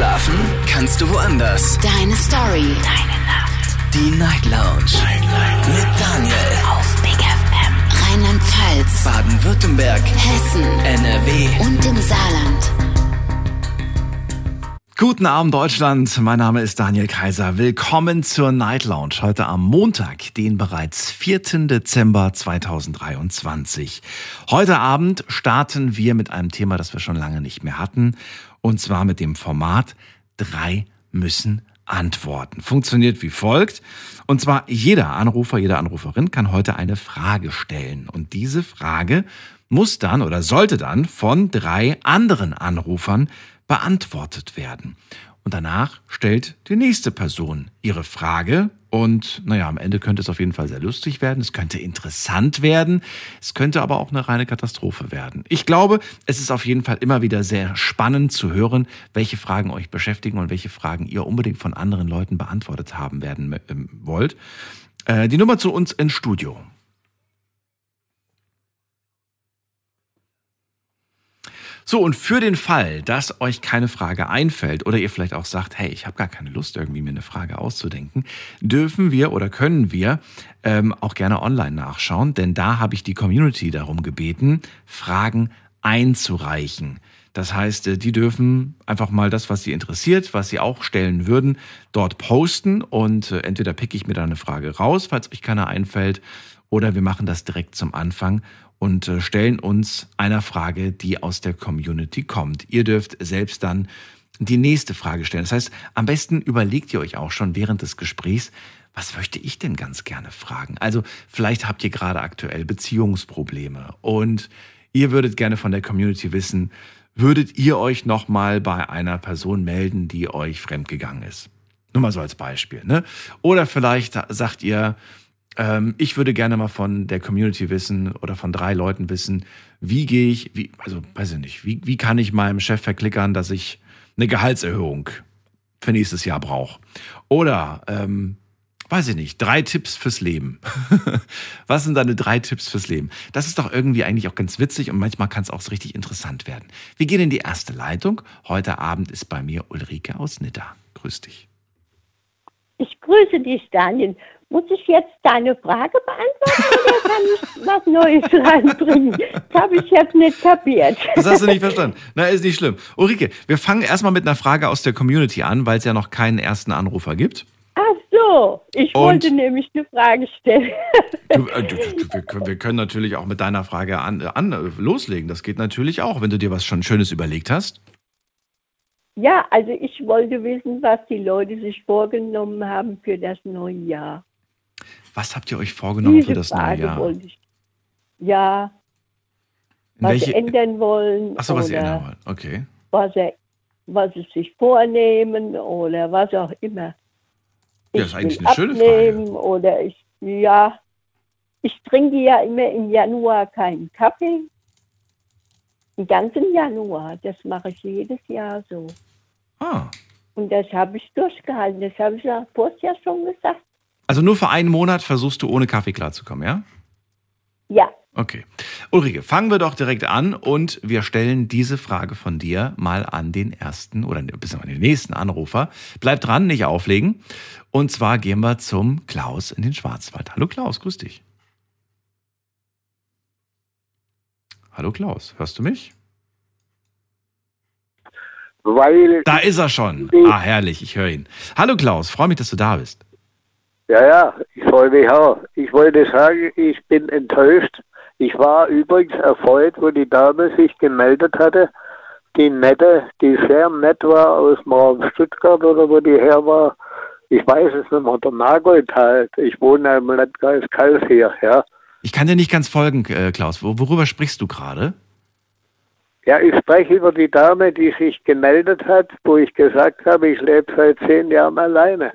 Schlafen kannst du woanders. Deine Story. Deine Nacht. Die Night Lounge. Night, Night. Mit Daniel. Auf Big FM. Rheinland-Pfalz. Baden-Württemberg. Hessen. NRW. Und im Saarland. Guten Abend Deutschland, mein Name ist Daniel Kaiser. Willkommen zur Night Lounge heute am Montag, den bereits 4. Dezember 2023. Heute Abend starten wir mit einem Thema, das wir schon lange nicht mehr hatten, und zwar mit dem Format Drei müssen antworten. Funktioniert wie folgt. Und zwar jeder Anrufer, jede Anruferin kann heute eine Frage stellen. Und diese Frage muss dann oder sollte dann von drei anderen Anrufern beantwortet werden. Und danach stellt die nächste Person ihre Frage. Und naja, am Ende könnte es auf jeden Fall sehr lustig werden. Es könnte interessant werden. Es könnte aber auch eine reine Katastrophe werden. Ich glaube, es ist auf jeden Fall immer wieder sehr spannend zu hören, welche Fragen euch beschäftigen und welche Fragen ihr unbedingt von anderen Leuten beantwortet haben werden ähm, wollt. Äh, die Nummer zu uns ins Studio. So, und für den Fall, dass euch keine Frage einfällt oder ihr vielleicht auch sagt, hey, ich habe gar keine Lust, irgendwie mir eine Frage auszudenken, dürfen wir oder können wir ähm, auch gerne online nachschauen, denn da habe ich die Community darum gebeten, Fragen einzureichen. Das heißt, äh, die dürfen einfach mal das, was sie interessiert, was sie auch stellen würden, dort posten und äh, entweder picke ich mir da eine Frage raus, falls euch keine einfällt, oder wir machen das direkt zum Anfang und äh, stellen uns einer Frage, die aus der Community kommt. Ihr dürft selbst dann die nächste Frage stellen. Das heißt, am besten überlegt ihr euch auch schon während des Gesprächs, was möchte ich denn ganz gerne fragen? Also vielleicht habt ihr gerade aktuell Beziehungsprobleme und ihr würdet gerne von der Community wissen, würdet ihr euch nochmal bei einer Person melden, die euch fremdgegangen ist? Nur mal so als Beispiel. Ne? Oder vielleicht sagt ihr, ähm, ich würde gerne mal von der Community wissen oder von drei Leuten wissen, wie gehe ich, wie, also weiß ich nicht, wie, wie kann ich meinem Chef verklickern, dass ich eine Gehaltserhöhung für nächstes Jahr brauche? Oder, ähm, weiß ich nicht, drei Tipps fürs Leben. Was sind deine drei Tipps fürs Leben? Das ist doch irgendwie eigentlich auch ganz witzig und manchmal kann es auch so richtig interessant werden. Wir gehen in die erste Leitung. Heute Abend ist bei mir Ulrike aus Nidda. Grüß dich. Ich grüße dich, Daniel. Muss ich jetzt deine Frage beantworten oder kann ich was Neues reinbringen? Das habe ich jetzt nicht kapiert. Das hast du nicht verstanden. Na, ist nicht schlimm. Ulrike, wir fangen erstmal mit einer Frage aus der Community an, weil es ja noch keinen ersten Anrufer gibt. Ach so, ich Und wollte nämlich eine Frage stellen. Du, äh, du, du, wir können natürlich auch mit deiner Frage an, an, loslegen. Das geht natürlich auch, wenn du dir was schon Schönes überlegt hast. Ja, also ich wollte wissen, was die Leute sich vorgenommen haben für das neue Jahr. Was habt ihr euch vorgenommen Diese für das Frage neue Jahr? Wollte ich, ja, In was welche- sie ändern wollen. Achso, was oder ändern wollt. Okay. Was, er, was sie sich vornehmen oder was auch immer. Ja, Ich ist eigentlich eine schöne abnehmen Oder ich, ja, ich trinke ja immer im Januar keinen Kaffee. Den ganzen Januar, das mache ich jedes Jahr so. Ah. Und das habe ich durchgehalten. Das habe ich ja vorher schon gesagt. Also nur für einen Monat versuchst du ohne Kaffee klarzukommen, ja? Ja, Okay. Ulrike, fangen wir doch direkt an und wir stellen diese Frage von dir mal an den ersten oder bis an den nächsten Anrufer. Bleib dran, nicht auflegen. Und zwar gehen wir zum Klaus in den Schwarzwald. Hallo Klaus, grüß dich. Hallo Klaus, hörst du mich? Weil, Da ist er schon. Ah, herrlich, ich höre ihn. Hallo Klaus, freue mich, dass du da bist. Ja, ja, ich freue mich auch. Ich wollte sagen, ich bin enttäuscht. Ich war übrigens erfreut, wo die Dame sich gemeldet hatte. Die nette, die sehr nett war aus dem Raum Stuttgart oder wo die her war. Ich weiß es nicht mehr, der Nagold halt. Ich wohne im Landkreis Kals hier, ja. Ich kann dir nicht ganz folgen, äh, Klaus. Wo- Worüber sprichst du gerade? Ja, ich spreche über die Dame, die sich gemeldet hat, wo ich gesagt habe, ich lebe seit zehn Jahren alleine.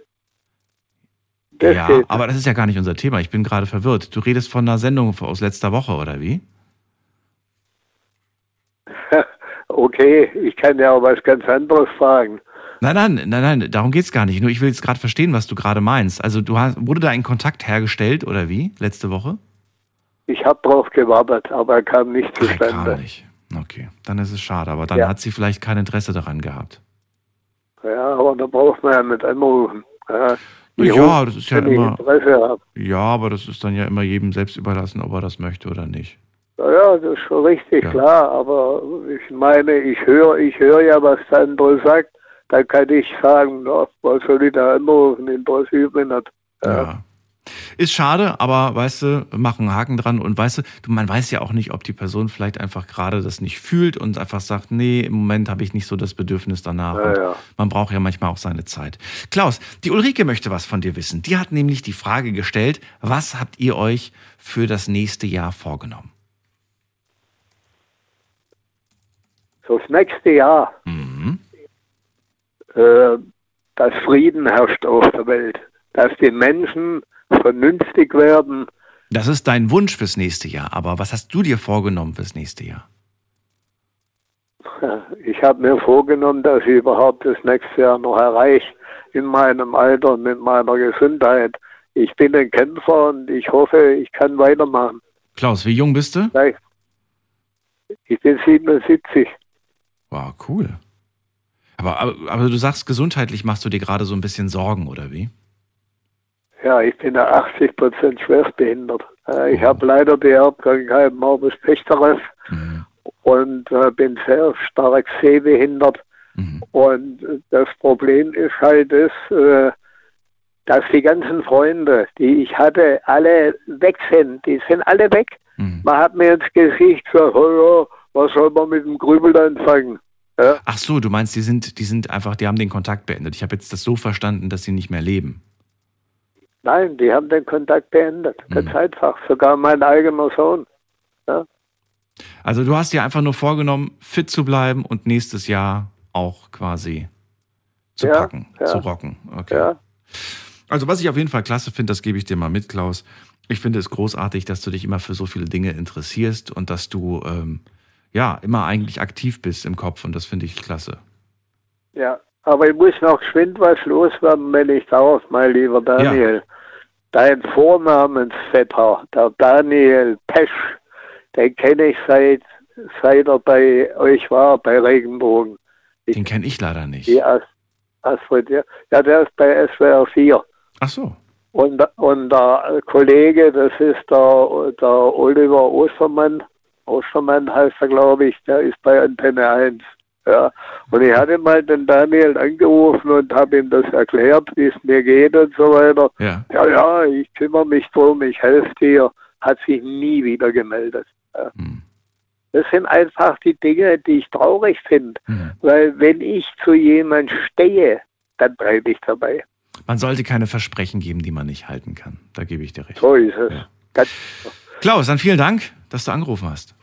Das ja, geht. aber das ist ja gar nicht unser Thema. Ich bin gerade verwirrt. Du redest von einer Sendung aus letzter Woche, oder wie? Okay, ich kann ja auch was ganz anderes fragen. Nein, nein, nein, nein, darum geht's gar nicht. Nur ich will jetzt gerade verstehen, was du gerade meinst. Also du hast, wurde da ein Kontakt hergestellt, oder wie? Letzte Woche? Ich habe drauf gewartet, aber er kam nicht Ach, er kam zustande. nicht. Okay, dann ist es schade. Aber dann Ja. hat sie vielleicht kein Interesse daran gehabt. Ja, aber da braucht man ja nicht anrufen. Ja, Wie ja das ist ja immer. Ja, aber das ist dann ja immer jedem selbst überlassen, ob er das möchte oder nicht. Ja, ja, das ist schon richtig, Ja. klar. Aber ich meine, ich höre ich höre ja, was der andere sagt. Da kann ich sagen, na, was soll ich da anrufen? Interessiert mich nicht. Ja. Ist schade, aber weißt du, mach einen Haken dran und weißt du, man weiß ja auch nicht, ob die Person vielleicht einfach gerade das nicht fühlt und einfach sagt, nee, im Moment habe ich nicht so das Bedürfnis danach. Ja, ja. Man braucht ja manchmal auch seine Zeit. Klaus, die Ulrike möchte was von dir wissen. Die hat nämlich die Frage gestellt, was habt ihr euch für das nächste Jahr vorgenommen? Das nächste Jahr, Mhm. äh, dass Frieden herrscht auf der Welt. Dass die Menschen vernünftig werden. Das ist dein Wunsch fürs nächste Jahr, aber was hast du dir vorgenommen fürs nächste Jahr? Ich habe mir vorgenommen, dass ich überhaupt das nächste Jahr noch erreiche in meinem Alter und mit meiner Gesundheit. Ich bin ein Kämpfer und ich hoffe, ich kann weitermachen. Klaus, wie jung bist du? Ich bin 77. Wow, cool. Aber, aber, aber du sagst, gesundheitlich machst du dir gerade so ein bisschen Sorgen, oder wie? Ja, ich bin ja 80 Prozent schwerstbehindert. Äh, Ich habe leider die Erbkrankheit Morbus Bechterew Mhm. und äh, bin sehr stark sehbehindert. Mhm. Und das Problem ist halt das, äh, dass die ganzen Freunde, die ich hatte, alle weg sind. Die sind alle weg. Mhm. Man hat mir ins Gesicht gesagt, oh ja, was soll man mit dem Grübel anfangen? Ja, Ach so, du meinst, die sind, die sind einfach, die haben den Kontakt beendet. Ich habe jetzt das so verstanden, dass sie nicht mehr leben. Nein, die haben den Kontakt beendet. Ganz Mhm. einfach. Sogar mein eigener Sohn. Also du hast dir einfach nur vorgenommen, fit zu bleiben und nächstes Jahr auch quasi zu Ja, packen, ja. zu rocken. Okay. Ja. Also was ich auf jeden Fall klasse finde, das gebe ich dir mal mit, Klaus. Ich finde es großartig, dass du dich immer für so viele Dinge interessierst und dass du ähm, ja immer eigentlich aktiv bist im Kopf und das finde ich klasse. Ja, aber ich muss noch geschwind was loswerden, wenn ich darf, mein lieber Daniel. Dein Vornamensvetter, der Daniel Pesch, den kenne ich seit, seit er bei euch war, bei Regenbogen. Den kenne ich leider nicht. Die As Astrid, ja. ja, der ist bei SWR 4. Ach so. Und, und der Kollege, das ist der, der Oliver Ostermann. Ostermann heißt er, glaube ich, der ist bei Antenne 1. Ja. Und ich hatte mal den Daniel angerufen und habe ihm das erklärt, wie es mir geht und so weiter. Ja. Ja, ja, ich kümmere mich drum, ich helfe dir. Hat sich nie wieder gemeldet. Ja. Hm. Das sind einfach die Dinge, die ich traurig finde. Hm. Weil wenn ich zu jemand stehe, dann bleibe ich dabei. Man sollte keine Versprechen geben, die man nicht halten kann. Da gebe ich dir recht. So ist es. Ja. Klaus, dann vielen Dank, dass du angerufen hast.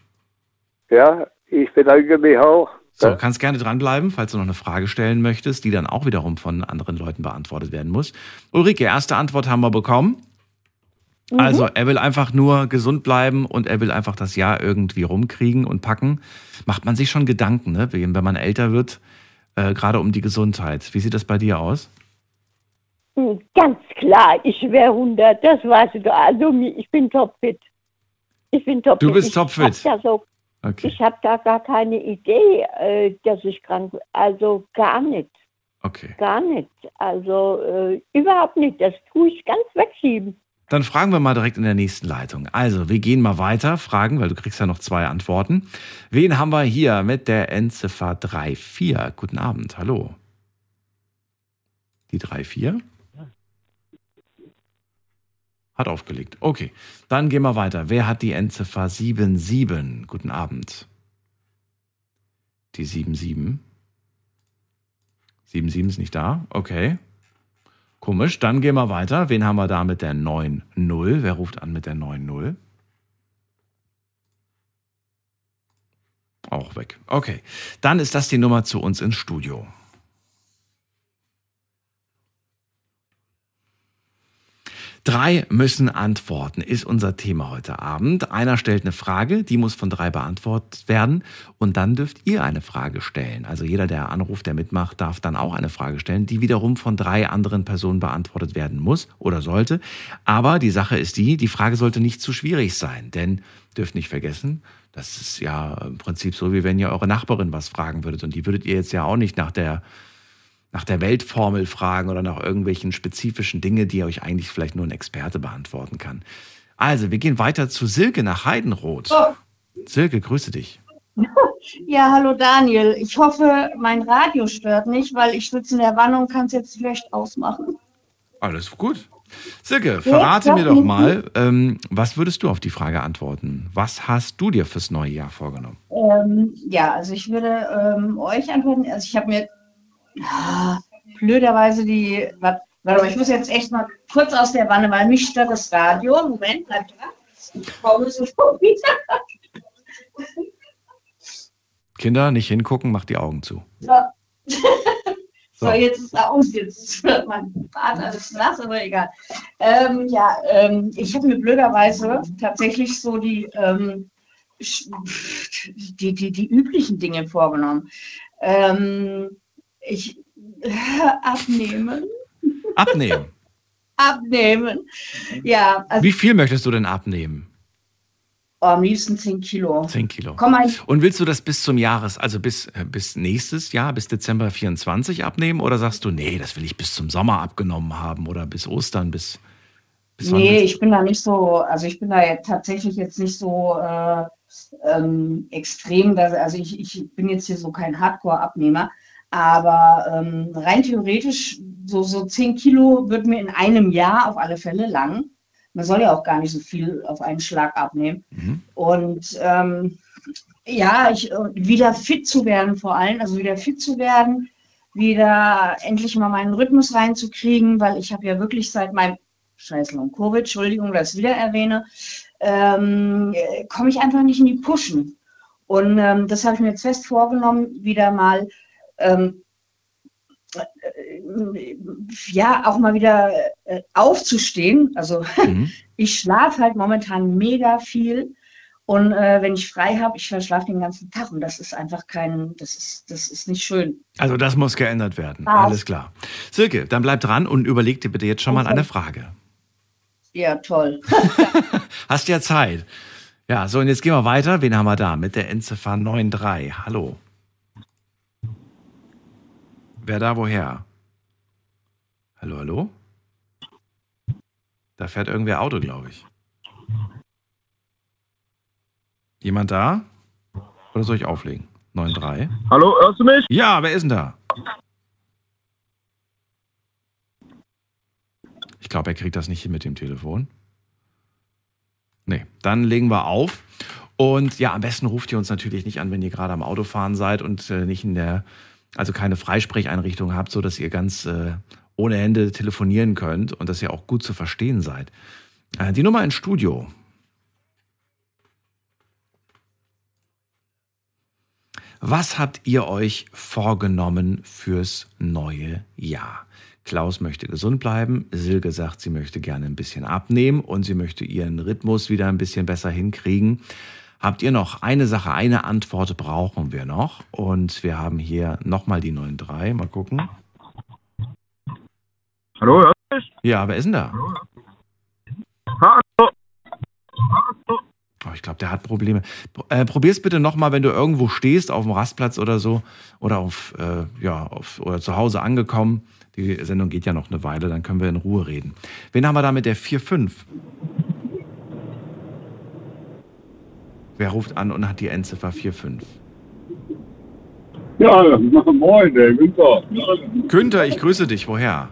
ja, ich bedanke mich auch. So, Ja. kannst gerne dranbleiben, falls du noch eine Frage stellen möchtest, die dann auch wiederum von anderen Leuten beantwortet werden muss. Ulrike, erste Antwort haben wir bekommen. Also, er will einfach nur gesund bleiben und er will einfach das Jahr irgendwie rumkriegen und packen. Macht man sich schon Gedanken, ne? wenn man älter wird, äh, gerade um die Gesundheit. Wie sieht das bei dir aus? Hm, Ganz klar, ich wäre 100, das weißt du. Also ich bin topfit. Ich bin topfit. Du bist ich topfit. Da so, Okay, ich habe da gar keine Idee, äh, dass ich krank bin. Also gar nicht, okay. gar nicht. Also äh, überhaupt nicht. Das tue ich ganz wegschieben. Dann fragen wir mal direkt in der nächsten Leitung. Also, wir gehen mal weiter, fragen, weil du kriegst ja noch zwei Antworten. Wen haben wir hier mit der Endziffer 34? Guten Abend, hallo. Die 34? Hat aufgelegt. Okay, dann gehen wir weiter. Wer hat die Endziffer 77? Guten Abend. Die 77? 77 ist nicht da? Okay. Komisch, dann gehen wir weiter. Wen haben wir da mit der 9-0? Wer ruft an mit der 9-0? Auch weg. Okay, dann ist das die Nummer zu uns ins Studio. Drei müssen antworten, ist unser Thema heute Abend. Einer stellt eine Frage, die muss von drei beantwortet werden. Und dann dürft ihr eine Frage stellen. Also jeder, der anruft, der mitmacht, darf dann auch eine Frage stellen, die wiederum von drei anderen Personen beantwortet werden muss oder sollte. Aber die Sache ist die, die Frage sollte nicht zu schwierig sein. Denn dürft nicht vergessen, das ist ja im Prinzip so, wie wenn ihr eure Nachbarin was fragen würdet. Und die würdet ihr jetzt ja auch nicht nach der nach der Weltformel fragen oder nach irgendwelchen spezifischen Dinge, die euch eigentlich vielleicht nur ein Experte beantworten kann. Also, wir gehen weiter zu Silke nach Heidenroth. Oh. Silke, grüße dich. Ja, hallo Daniel. Ich hoffe, mein Radio stört nicht, weil ich sitze in der Wanne und kann es jetzt schlecht ausmachen. Alles gut. Silke, verrate mir doch mal, ähm, was würdest du auf die Frage antworten? Was hast du dir fürs neue Jahr vorgenommen? Ähm, ja, also ich würde ähm, euch antworten. Also ich habe mir ah, blöderweise die. Warte, mal, ich muss jetzt echt mal kurz aus der Wanne, weil mich stört das Radio. Moment, bleib da. Ich komme sofort wieder. Kinder, nicht hingucken, mach die Augen zu. So. So, jetzt ist er aus, jetzt wird mein Vater alles nass, aber egal. Ähm, ja, ähm, ich habe mir blöderweise tatsächlich so die, ähm, die, die, die üblichen Dinge vorgenommen. Ich abnehmen. Abnehmen. abnehmen. Ja. Also, Wie viel möchtest du denn abnehmen? Oh, am liebsten 10 Kilo. 10 Kilo. Komm mal. Und willst du das bis zum Jahres, also bis, äh, bis nächstes Jahr, bis Dezember 24 abnehmen? Oder sagst du, nee, das will ich bis zum Sommer abgenommen haben oder bis Ostern, bis. bis nee, ich bin da nicht so, also ich bin da ja tatsächlich jetzt nicht so äh, ähm, extrem, dass, also ich, ich bin jetzt hier so kein Hardcore-Abnehmer. Aber ähm, rein theoretisch, so, so 10 Kilo wird mir in einem Jahr auf alle Fälle lang. Man soll ja auch gar nicht so viel auf einen Schlag abnehmen. Mhm. Und ähm, ja, ich, wieder fit zu werden vor allem, also wieder fit zu werden, wieder endlich mal meinen Rhythmus reinzukriegen, weil ich habe ja wirklich seit meinem Scheiß Long Covid, Entschuldigung, dass ich wieder erwähne, ähm, komme ich einfach nicht in die Pushen. Und ähm, das habe ich mir jetzt fest vorgenommen, wieder mal ähm, ja, auch mal wieder äh, aufzustehen. Also mhm. ich schlafe halt momentan mega viel. Und äh, wenn ich frei habe, ich verschlafe den ganzen Tag und das ist einfach kein, das ist, das ist nicht schön. Also das muss geändert werden. Was? Alles klar. Silke, dann bleib dran und überleg dir bitte jetzt schon okay. mal eine Frage. Ja, toll. Hast ja Zeit. Ja, so und jetzt gehen wir weiter. Wen haben wir da? Mit der Endziffer 93. Hallo. Wer da woher? Hallo, hallo? Da fährt irgendwer Auto, glaube ich. Jemand da? Oder soll ich auflegen? 9-3. Hallo, hörst du mich? Ja, wer ist denn da? Ich glaube, er kriegt das nicht hin mit dem Telefon. Nee, dann legen wir auf. Und ja, am besten ruft ihr uns natürlich nicht an, wenn ihr gerade am Autofahren seid und äh, nicht in der also keine Freisprecheinrichtung habt, so dass ihr ganz äh, ohne Hände telefonieren könnt und dass ihr auch gut zu verstehen seid. Äh, die Nummer ins Studio. Was habt ihr euch vorgenommen fürs neue Jahr? Klaus möchte gesund bleiben, Silke sagt, sie möchte gerne ein bisschen abnehmen und sie möchte ihren Rhythmus wieder ein bisschen besser hinkriegen habt ihr noch eine Sache, eine Antwort brauchen wir noch. Und wir haben hier nochmal die 9.3. Mal gucken. Hallo, hörst du mich? Ja, wer ist denn da? Hallo. Oh, ich glaube, der hat Probleme. Äh, probier's bitte nochmal, wenn du irgendwo stehst, auf dem Rastplatz oder so, oder auf, äh, ja, auf, oder zu Hause angekommen. Die Sendung geht ja noch eine Weile, dann können wir in Ruhe reden. Wen haben wir da mit der 4.5? Wer ruft an und hat die Endziffer 45? Ja, moin, der Günther. Günther, ich grüße dich. Woher?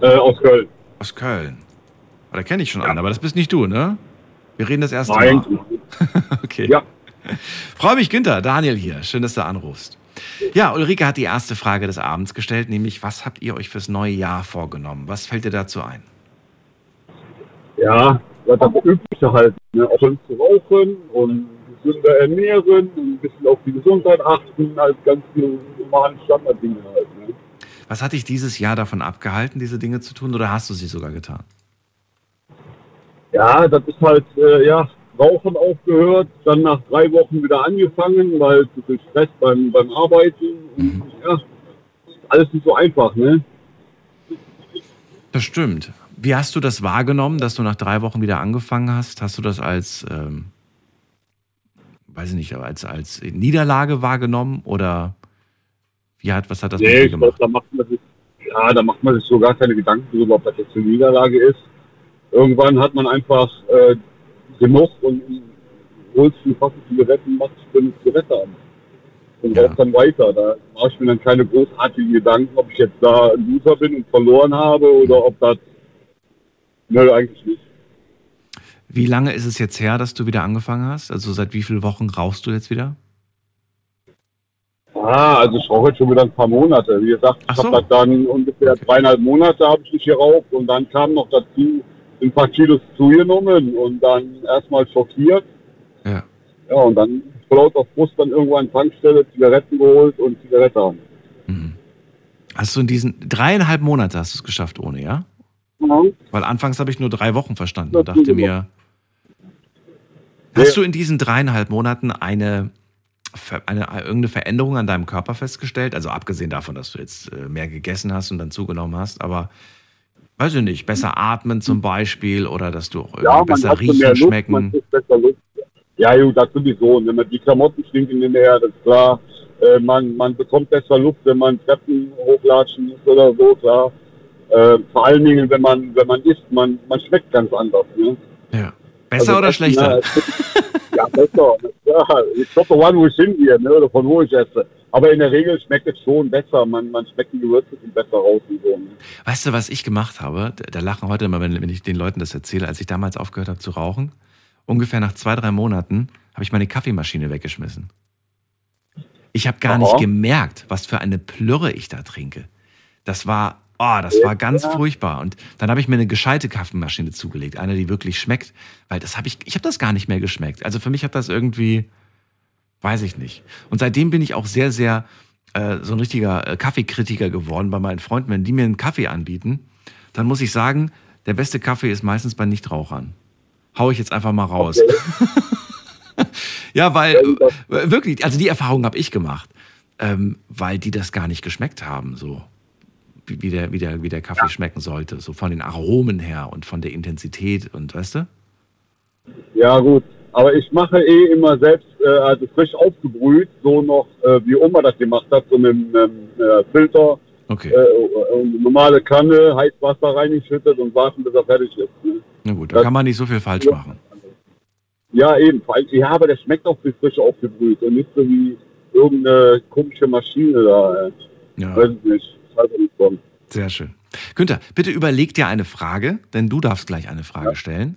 Äh, aus Köln. Aus Köln. Oh, da kenne ich schon ja. einen, aber das bist nicht du, ne? Wir reden das erste Nein. Mal. okay. Ja. Freue mich, Günther. Daniel hier. Schön, dass du anrufst. Ja, Ulrike hat die erste Frage des Abends gestellt, nämlich, was habt ihr euch fürs neue Jahr vorgenommen? Was fällt dir dazu ein? Ja, das Übliche halt. Ne? Aufhören zu rauchen und gesünder ernähren und ein bisschen auf die Gesundheit achten, als ganz normalen Standarddinge halt. Ne? Was hat dich dieses Jahr davon abgehalten, diese Dinge zu tun, oder hast du sie sogar getan? Ja, das ist halt, äh, ja, Rauchen aufgehört, dann nach drei Wochen wieder angefangen, weil zu viel Stress beim, beim Arbeiten. Und, mhm. ja, alles nicht so einfach, ne? Das stimmt. Wie hast du das wahrgenommen, dass du nach drei Wochen wieder angefangen hast? Hast du das als, ähm, weiß ich nicht, als, als Niederlage wahrgenommen oder Wie hat, was hat das mit Nee, dir ich glaube, gemacht? da macht man sich, ja, da macht man sich so gar keine Gedanken darüber, ob das jetzt eine Niederlage ist. Irgendwann hat man einfach äh, genug und holst eine Packung Zigaretten, machst eine Zigarette an. Und Ja. dann weiter. Da mache ich mir dann keine großartigen Gedanken, ob ich jetzt da ein Loser bin und verloren habe oder ob das. Nö, eigentlich nicht. Wie lange ist es jetzt her, dass du wieder angefangen hast? Also seit wie vielen Wochen rauchst du jetzt wieder? Ah, also ich rauche jetzt schon wieder ein paar Monate. Wie gesagt, ich so. habe das dann ungefähr dreieinhalb Monate habe ich nicht geraucht und dann kam noch dazu ein paar Kilos zugenommen und dann erstmal schockiert. Ja. Ja, und dann laut auf Brust dann irgendwo an Tankstelle Zigaretten geholt und Zigarette an. Hast du in diesen dreieinhalb Monate hast du es geschafft ohne, ja? Mhm. Weil anfangs habe ich nur drei Wochen verstanden und dachte genau. mir, hast du in diesen dreieinhalb Monaten eine, eine irgendeine Veränderung an deinem Körper festgestellt? Also abgesehen davon, dass du jetzt äh, mehr gegessen hast und dann zugenommen hast, aber weiß ich nicht, besser atmen zum Beispiel oder dass du auch irgendwie Ja, besser riechen, man schmecken. Ja, gut, das sowieso. Und wenn man die Klamotten stinken hinterher, das ist klar. Äh, man, man bekommt besser Luft, wenn man Treppen hochlatschen muss oder so, klar. Äh, vor allen Dingen, wenn man, wenn man isst, man, man schmeckt ganz anders. Ne? Ja. Besser Also oder schlechter? ne, ja, besser. Ja, ich glaube, one, wo ich hingehe, ne, oder von wo ich esse. Aber in der Regel schmeckt es schon besser. Man, man schmeckt die Gewürze viel besser raus und so. Ne? Weißt du, was ich gemacht habe? Da, lachen heute immer, wenn, wenn ich den Leuten das erzähle, als ich damals aufgehört habe zu rauchen. Ungefähr nach zwei, drei Monaten habe ich meine Kaffeemaschine weggeschmissen. Ich habe gar Aha. nicht gemerkt, was für eine Plürre ich da trinke. Das war, oh, das war ganz furchtbar. Und dann habe ich mir eine gescheite Kaffeemaschine zugelegt, eine, die wirklich schmeckt, weil das habe ich, ich habe das gar nicht mehr geschmeckt. Also für mich hat das irgendwie, weiß ich nicht. Und seitdem bin ich auch sehr, sehr äh, so ein richtiger äh, Kaffeekritiker geworden bei meinen Freunden. Wenn die mir einen Kaffee anbieten, dann muss ich sagen, der beste Kaffee ist meistens bei Nichtrauchern. Hau ich jetzt einfach mal raus. ja, weil äh, wirklich, also die Erfahrung habe ich gemacht, ähm, weil die das gar nicht geschmeckt haben, so wie, der, wie, der, wie der Kaffee schmecken sollte, so von den Aromen her und von der Intensität und weißt du? Ja, gut. Aber ich mache eh immer selbst, äh, also frisch aufgebrüht, so noch, äh, wie Oma das gemacht hat, so mit einem äh, Filter, Okay, äh, normale Kanne, heiß Wasser reingeschüttet und warten, bis er fertig ist. Ne? na gut, da kann man nicht so viel falsch machen. Ja, eben. Ja, aber der schmeckt auch wie frisch aufgebrüht und nicht so wie irgendeine komische Maschine da. Äh. Ja. Weiß ich nicht. Sehr schön. Günther, bitte überleg dir eine Frage, denn du darfst gleich eine Frage stellen,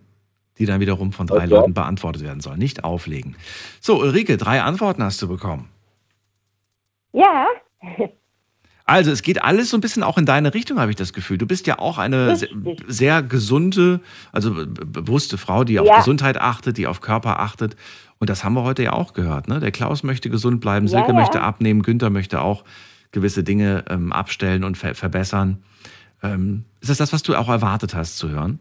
die dann wiederum von drei klar. Leuten beantwortet werden soll. Nicht auflegen. So, Ulrike, drei Antworten hast du bekommen. Ja, Also, es geht alles so ein bisschen auch in deine Richtung, habe ich das Gefühl. Du bist ja auch eine sehr, sehr gesunde, also be- be- bewusste Frau, die auf Ja. Gesundheit achtet, die auf Körper achtet. Und das haben wir heute ja auch gehört. Ne? Der Klaus möchte gesund bleiben, Ja, Silke ja. möchte abnehmen, Günther möchte auch gewisse Dinge ähm, abstellen und ver verbessern. Ähm, ist das das, was du auch erwartet hast zu hören?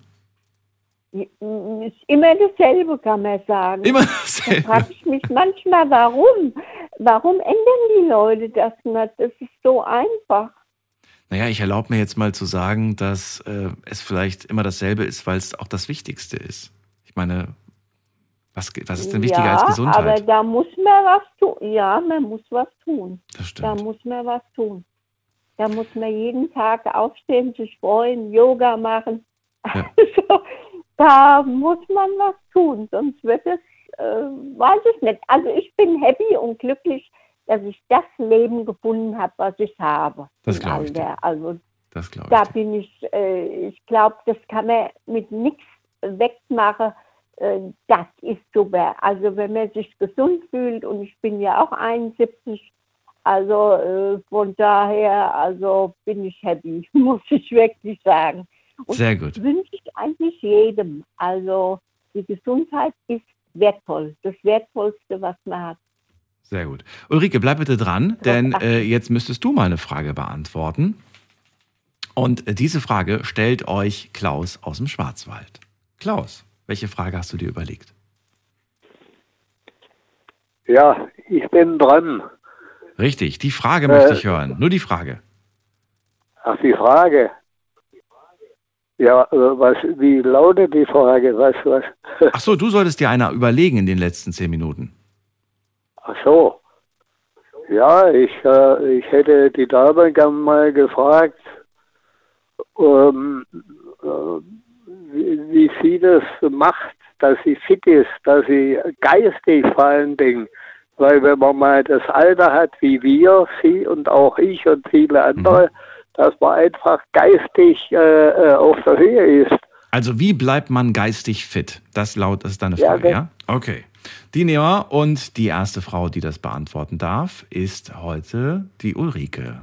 ist immer dasselbe, kann man sagen. Immer Da dasselbe. frage ich mich manchmal, warum? Warum ändern die Leute das nicht? Das ist so einfach. Naja, ich erlaube mir jetzt mal zu sagen, dass äh, es vielleicht immer dasselbe ist, weil es auch das Wichtigste ist. Ich meine, was, was ist denn wichtiger ja, als aber Gesundheit? da muss man was tun. Ja, man muss was tun. Das Da stimmt. muss man was tun. Da muss man jeden Tag aufstehen, sich freuen, Yoga machen. Ja. Also, da muss man was tun, sonst wird es, äh, weiß ich nicht. Also ich bin happy und glücklich, dass ich das Leben gefunden habe, was ich habe. Das im glaub ich dir. Also Das glaube da ich. dir. bin ich, äh, ich glaube, das kann man mit nichts wegmachen. Äh, das ist super. Also wenn man sich gesund fühlt und ich bin ja auch 71, also äh, von daher, also bin ich happy, muss ich wirklich sagen. Und Sehr gut. das wünsche ich eigentlich jedem. Also die Gesundheit ist wertvoll, das Wertvollste, was man hat. Sehr gut. Ulrike, bleib bitte dran, denn äh, jetzt müsstest du mal eine Frage beantworten. Und äh, diese Frage stellt euch Klaus aus dem Schwarzwald. Klaus, welche Frage hast du dir überlegt? Ja, ich bin dran. Richtig, die Frage möchte Äh, ich hören. Nur die Frage. Ach, die Frage. Ja, äh, was, wie lautet die Frage? Was, was? Ach so, du solltest dir einer überlegen in den letzten zehn Minuten. Ach so. Ja, ich, äh, ich hätte die Dame gern mal gefragt, ähm, äh, wie, sie das macht, dass sie fit ist, dass sie geistig vor allen Dingen, weil wenn man mal das Alter hat wie wir, sie und auch ich und viele andere, dass man einfach geistig äh, äh, auf der Höhe ist. Also wie bleibt man geistig fit? Das laut das ist deine Ja, Frage, das- ja? Okay. Die nehmen wir und die erste Frau, die das beantworten darf, ist heute die Ulrike.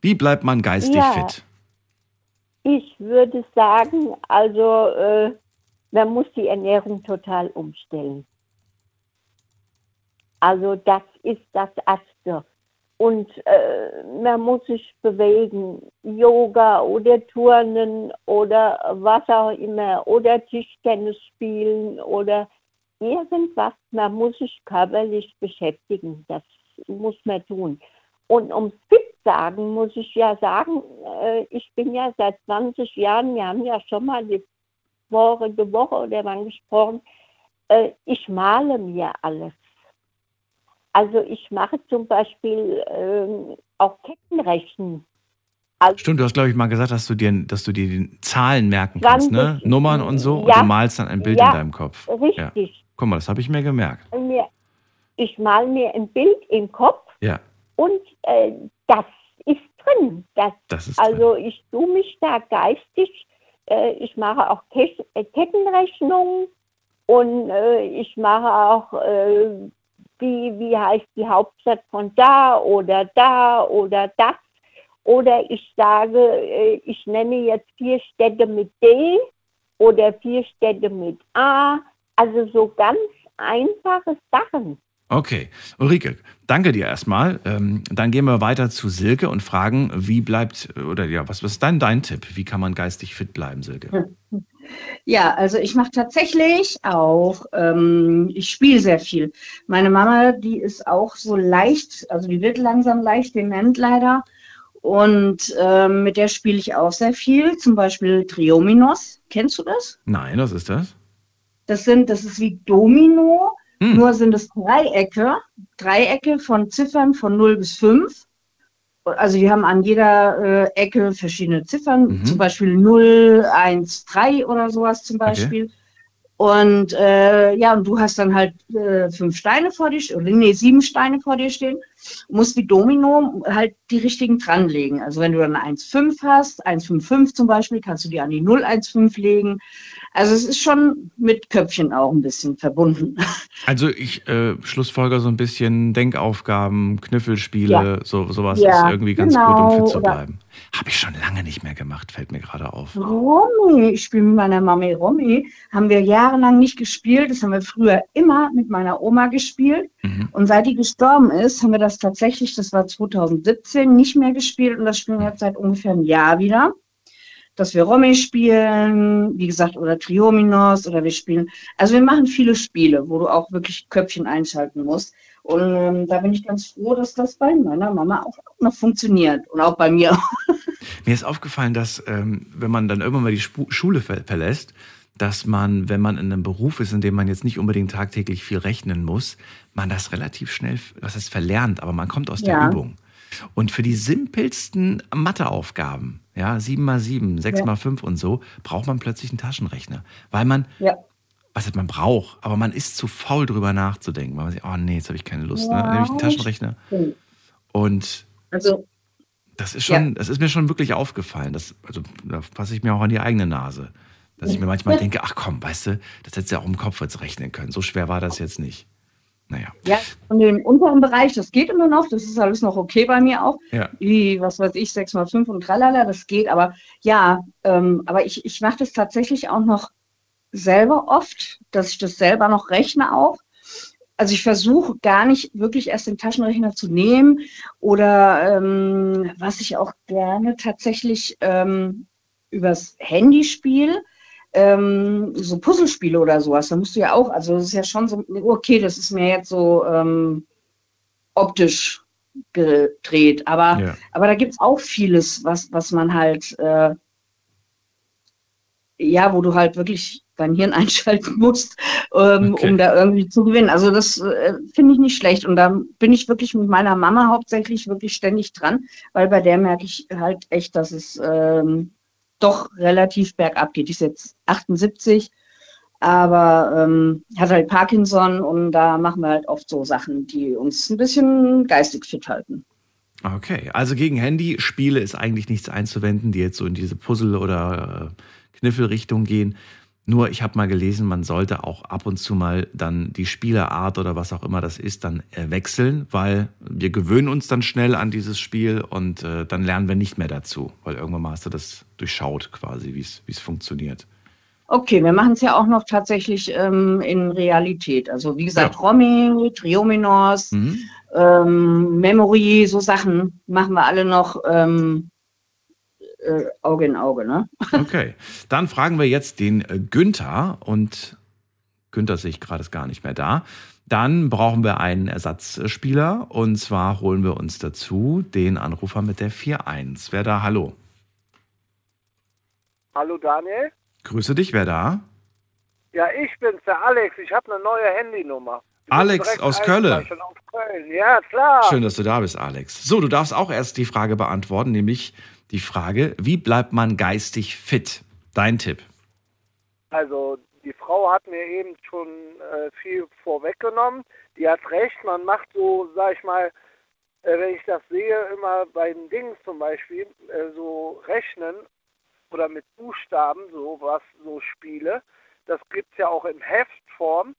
Wie bleibt man geistig Ja. fit? Ich würde sagen, also äh, man muss die Ernährung total umstellen. Also das ist das Erste. Und äh, man muss sich bewegen, Yoga oder Turnen oder was auch immer, oder Tischtennis spielen oder irgendwas. Man muss sich körperlich beschäftigen, das muss man tun. Und um fit sagen, muss ich ja sagen, äh, ich bin ja seit 20 Jahren, wir haben ja schon mal die vorige Woche oder wann gesprochen, äh, ich male mir alles. Also ich mache zum Beispiel ähm, auch Kettenrechen. Also Stimmt, du hast, glaube ich, mal gesagt, dass du dir, dass du dir die Zahlen merken kannst, ne? 20, Nummern und so, und ja. du malst dann ein Bild Ja, in deinem Kopf. Ja. richtig. Guck mal, das habe ich mir gemerkt. Ich male mir ein Bild im Kopf Ja, und äh, das drin. Das, das ist also ich tue mich da geistig, äh, ich mache auch äh, Kettenrechnungen und äh, ich mache auch, äh, wie, wie heißt die Hauptstadt von da oder da oder das. Oder ich sage, äh, ich nenne jetzt vier Städte mit D oder vier Städte mit A. Also so ganz einfache Sachen. Okay, Ulrike, danke dir erstmal. Ähm, dann gehen wir weiter zu Silke und fragen, wie bleibt, oder ja, was, was ist dein, dein Tipp? Wie kann man geistig fit bleiben, Silke? Ja, also ich mache tatsächlich auch, ähm, ich spiele sehr viel. Meine Mama, die ist auch so leicht, also die wird langsam leicht dement leider. Und ähm, mit der spiele ich auch sehr viel, zum Beispiel Triominos. Kennst du das? Nein, was ist das? Das sind, das ist wie Domino, Hm. nur sind es Dreiecke, Dreiecke von Ziffern von 0 bis 5. Also wir haben an jeder äh, Ecke verschiedene Ziffern, Mhm. zum Beispiel 0, 1, 3 oder sowas zum Beispiel. Und äh, ja, und du hast dann halt äh, fünf Steine vor dir, oder nee, sieben Steine vor dir stehen, musst wie Domino halt die richtigen dranlegen. Also wenn du dann 1,5 hast, 1,55 zum Beispiel, kannst du die an die 0,15 legen. Also es ist schon mit Köpfchen auch ein bisschen verbunden. Also ich äh, schlussfolger so ein bisschen Denkaufgaben, Knüffelspiele, Ja. so, sowas Ja, ist irgendwie ganz gut, um fit genau, zu oder- bleiben. Habe ich schon lange nicht mehr gemacht, fällt mir gerade auf. Romy, ich spiele mit meiner Mami Romy, haben wir jahrelang nicht gespielt. Das haben wir früher immer mit meiner Oma gespielt. Mhm. Und seit die gestorben ist, haben wir das tatsächlich, das war 2017, nicht mehr gespielt. Und das spielen wir jetzt seit ungefähr einem Jahr wieder. Dass wir Romy spielen, wie gesagt, oder Triominos oder wir spielen. Also wir machen viele Spiele, wo du auch wirklich Köpfchen einschalten musst. Und ähm, da bin ich ganz froh, dass das bei meiner Mama auch noch funktioniert. Und auch bei mir. Mir ist aufgefallen, dass ähm, wenn man dann irgendwann mal die Spu Schule ver verlässt, dass man, wenn man in einem Beruf ist, in dem man jetzt nicht unbedingt tagtäglich viel rechnen muss, man das relativ schnell, was heißt verlernt, aber man kommt aus der Ja. Übung. Und für die simpelsten Matheaufgaben, ja, 7 mal 7, 6 Ja. mal 5 und so, braucht man plötzlich einen Taschenrechner. Weil man, Ja. Was man braucht, aber man ist zu faul drüber nachzudenken. Weil man sagt, oh nee, jetzt habe ich keine Lust, ne? Ja, Dann nehme ich einen Taschenrechner. stimmt. Und Also das ist schon, das ist mir schon wirklich aufgefallen. Das, also da fasse ich mir auch an die eigene Nase. Dass ich mir manchmal denke, ach komm, weißt du, das hättest du ja auch im Kopf jetzt rechnen können. So schwer war das jetzt nicht. Naja. Ja, und im unteren Bereich, das geht immer noch, das ist alles noch okay bei mir auch. Ja. Wie, was weiß ich, 6 mal 5 und tralala, das geht. Aber ja, ähm, aber ich, ich mache das tatsächlich auch noch selber oft, dass ich das selber noch rechne auch. Also ich versuche gar nicht wirklich erst den Taschenrechner zu nehmen oder ähm, was ich auch gerne tatsächlich ähm, übers Handy spiele, ähm, so Puzzlespiele oder sowas, da musst du ja auch, also das ist ja schon so, okay, das ist mir jetzt so ähm, optisch gedreht, aber, Ja. aber da gibt es auch vieles, was, was man halt, äh, ja, wo du halt wirklich dein Hirn einschalten musst, ähm, Okay. um da irgendwie zu gewinnen. Also das äh, finde ich nicht schlecht. Und da bin ich wirklich mit meiner Mama hauptsächlich wirklich ständig dran, weil bei der merke ich halt echt, dass es ähm, doch relativ bergab geht. Die ist jetzt 78, aber ähm, hat halt Parkinson und da machen wir halt oft so Sachen, die uns ein bisschen geistig fit halten. Okay, also gegen Handyspiele ist eigentlich nichts einzuwenden, die jetzt so in diese Puzzle- oder äh, Kniffelrichtung gehen. Nur, ich habe mal gelesen, man sollte auch ab und zu mal dann die Spielerart oder was auch immer das ist, dann äh, wechseln, weil wir gewöhnen uns dann schnell an dieses Spiel und äh, dann lernen wir nicht mehr dazu, weil irgendwann mal hast du das durchschaut quasi, wie es wie es funktioniert. Okay, wir machen es ja auch noch tatsächlich ähm, in Realität. Also wie gesagt, Ja. Romy, Triominos, Mhm. ähm, Memory, so Sachen machen wir alle noch ähm, äh, Auge in Auge, ne? Okay, dann fragen wir jetzt den äh, Günther und Günther sehe ich gerade ist gar nicht mehr da. Dann brauchen wir einen Ersatzspieler und zwar holen wir uns dazu den Anrufer mit der 4-1. Wer da? Hallo. Hallo Daniel? Grüße dich, wer da? Ja, ich bin's, der Alex. Ich habe eine neue Handynummer. Ich Alex aus Köln. Aus Köln. Ja, klar. Schön, dass du da bist, Alex. So, du darfst auch erst die Frage beantworten, nämlich die Frage, wie bleibt man geistig fit? Dein Tipp. Also, die Frau hat mir eben schon äh, viel vorweggenommen. Die hat recht, man macht so, sag ich mal, äh, wenn ich das sehe, immer bei den Dingen zum Beispiel, äh, so rechnen oder mit Buchstaben, so was, so Spiele. Das gibt's ja auch in Heftform.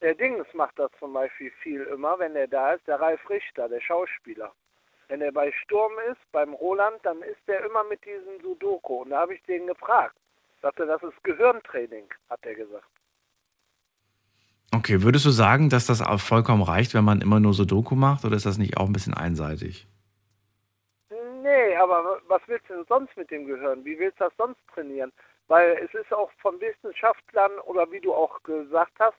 Der Dings macht das zum Beispiel viel immer, wenn er da ist, der Ralf Richter, der Schauspieler. Wenn er bei Sturm ist, beim Roland, dann ist er immer mit diesem Sudoku. Und da habe ich den gefragt. Sagte, das ist Gehirntraining, hat er gesagt. Okay, würdest du sagen, dass das auch vollkommen reicht, wenn man immer nur so Doku macht oder ist das nicht auch ein bisschen einseitig? Nee, aber was willst du denn sonst mit dem Gehirn? Wie willst du das sonst trainieren? Weil es ist auch von Wissenschaftlern oder wie du auch gesagt hast,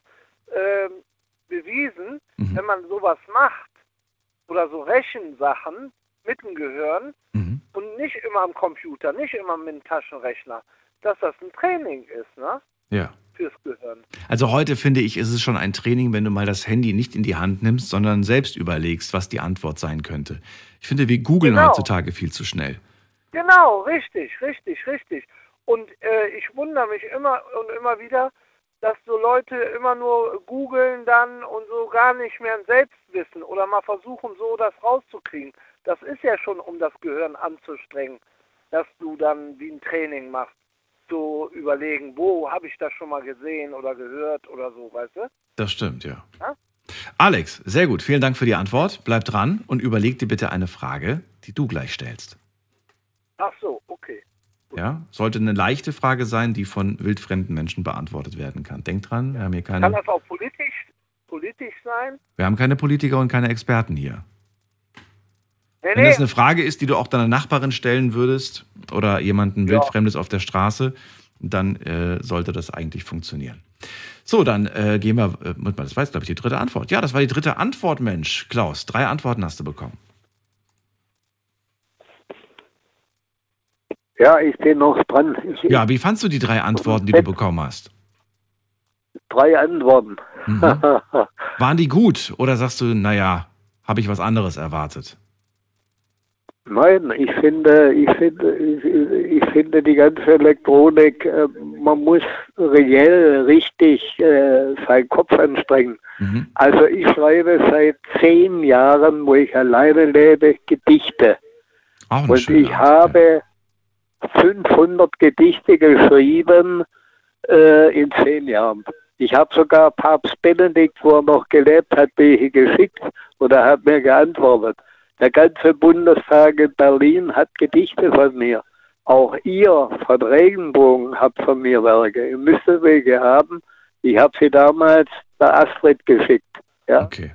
ähm, bewiesen, Mhm. wenn man sowas macht oder so Rechensachen mit dem Gehirn Mhm. und nicht immer am Computer, nicht immer mit dem Taschenrechner, dass das ein Training ist, ne? Ja. Fürs Gehirn. Also heute finde ich, ist es schon ein Training, wenn du mal das Handy nicht in die Hand nimmst, sondern selbst überlegst, was die Antwort sein könnte. Ich finde, wir googeln Genau. heutzutage viel zu schnell. Genau, richtig, richtig, richtig. Und äh, ich wundere mich immer und immer wieder, dass so Leute immer nur googeln dann und so gar nicht mehr ein Selbstwissen oder mal versuchen, so das rauszukriegen. Das ist ja schon, um das Gehirn anzustrengen, dass du dann wie ein Training machst. So überlegen, wo habe ich das schon mal gesehen oder gehört oder so, weißt du? Das stimmt, ja. Ja? Alex, sehr gut. Vielen Dank für die Antwort. Bleib dran und überleg dir bitte eine Frage, die du gleich stellst. Ach so, okay. Ja? Sollte eine leichte Frage sein, die von wildfremden Menschen beantwortet werden kann. Denk dran, wir haben hier Kann keine, das auch politisch, politisch sein? wir haben keine Politiker und keine Experten hier. Nee, Wenn das eine Frage ist, die du auch deiner Nachbarin stellen würdest oder jemanden Ja. wildfremdes auf der Straße, dann äh, sollte das eigentlich funktionieren. So, dann äh, gehen wir, äh, das war jetzt, glaube ich, die dritte Antwort. Ja, das war die dritte Antwort, Mensch. Klaus, drei Antworten hast du bekommen. Ja, ich bin noch dran. Ich, Ja, wie fandst du die drei Antworten, die du bekommen hast? Drei Antworten. Mhm. Waren die gut oder sagst du, naja, habe ich was anderes erwartet? Nein, ich finde, ich finde, ich, finde die ganze Elektronik, äh, man muss reell richtig äh, seinen Kopf anstrengen. Mhm. Also ich schreibe seit zehn Jahren, wo ich alleine lebe, Gedichte. Auch eine Und ich Art, habe 500 Gedichte geschrieben äh, in zehn Jahren. Ich habe sogar Papst Benedikt, wo er noch gelebt hat, welche geschickt und er hat mir geantwortet. Der ganze Bundestag in Berlin hat Gedichte von mir. Auch ihr von Regenbogen habt von mir Werke. Ihr müsstet welche haben. Ich habe sie damals der Astrid geschickt. ja. Ja, Okay.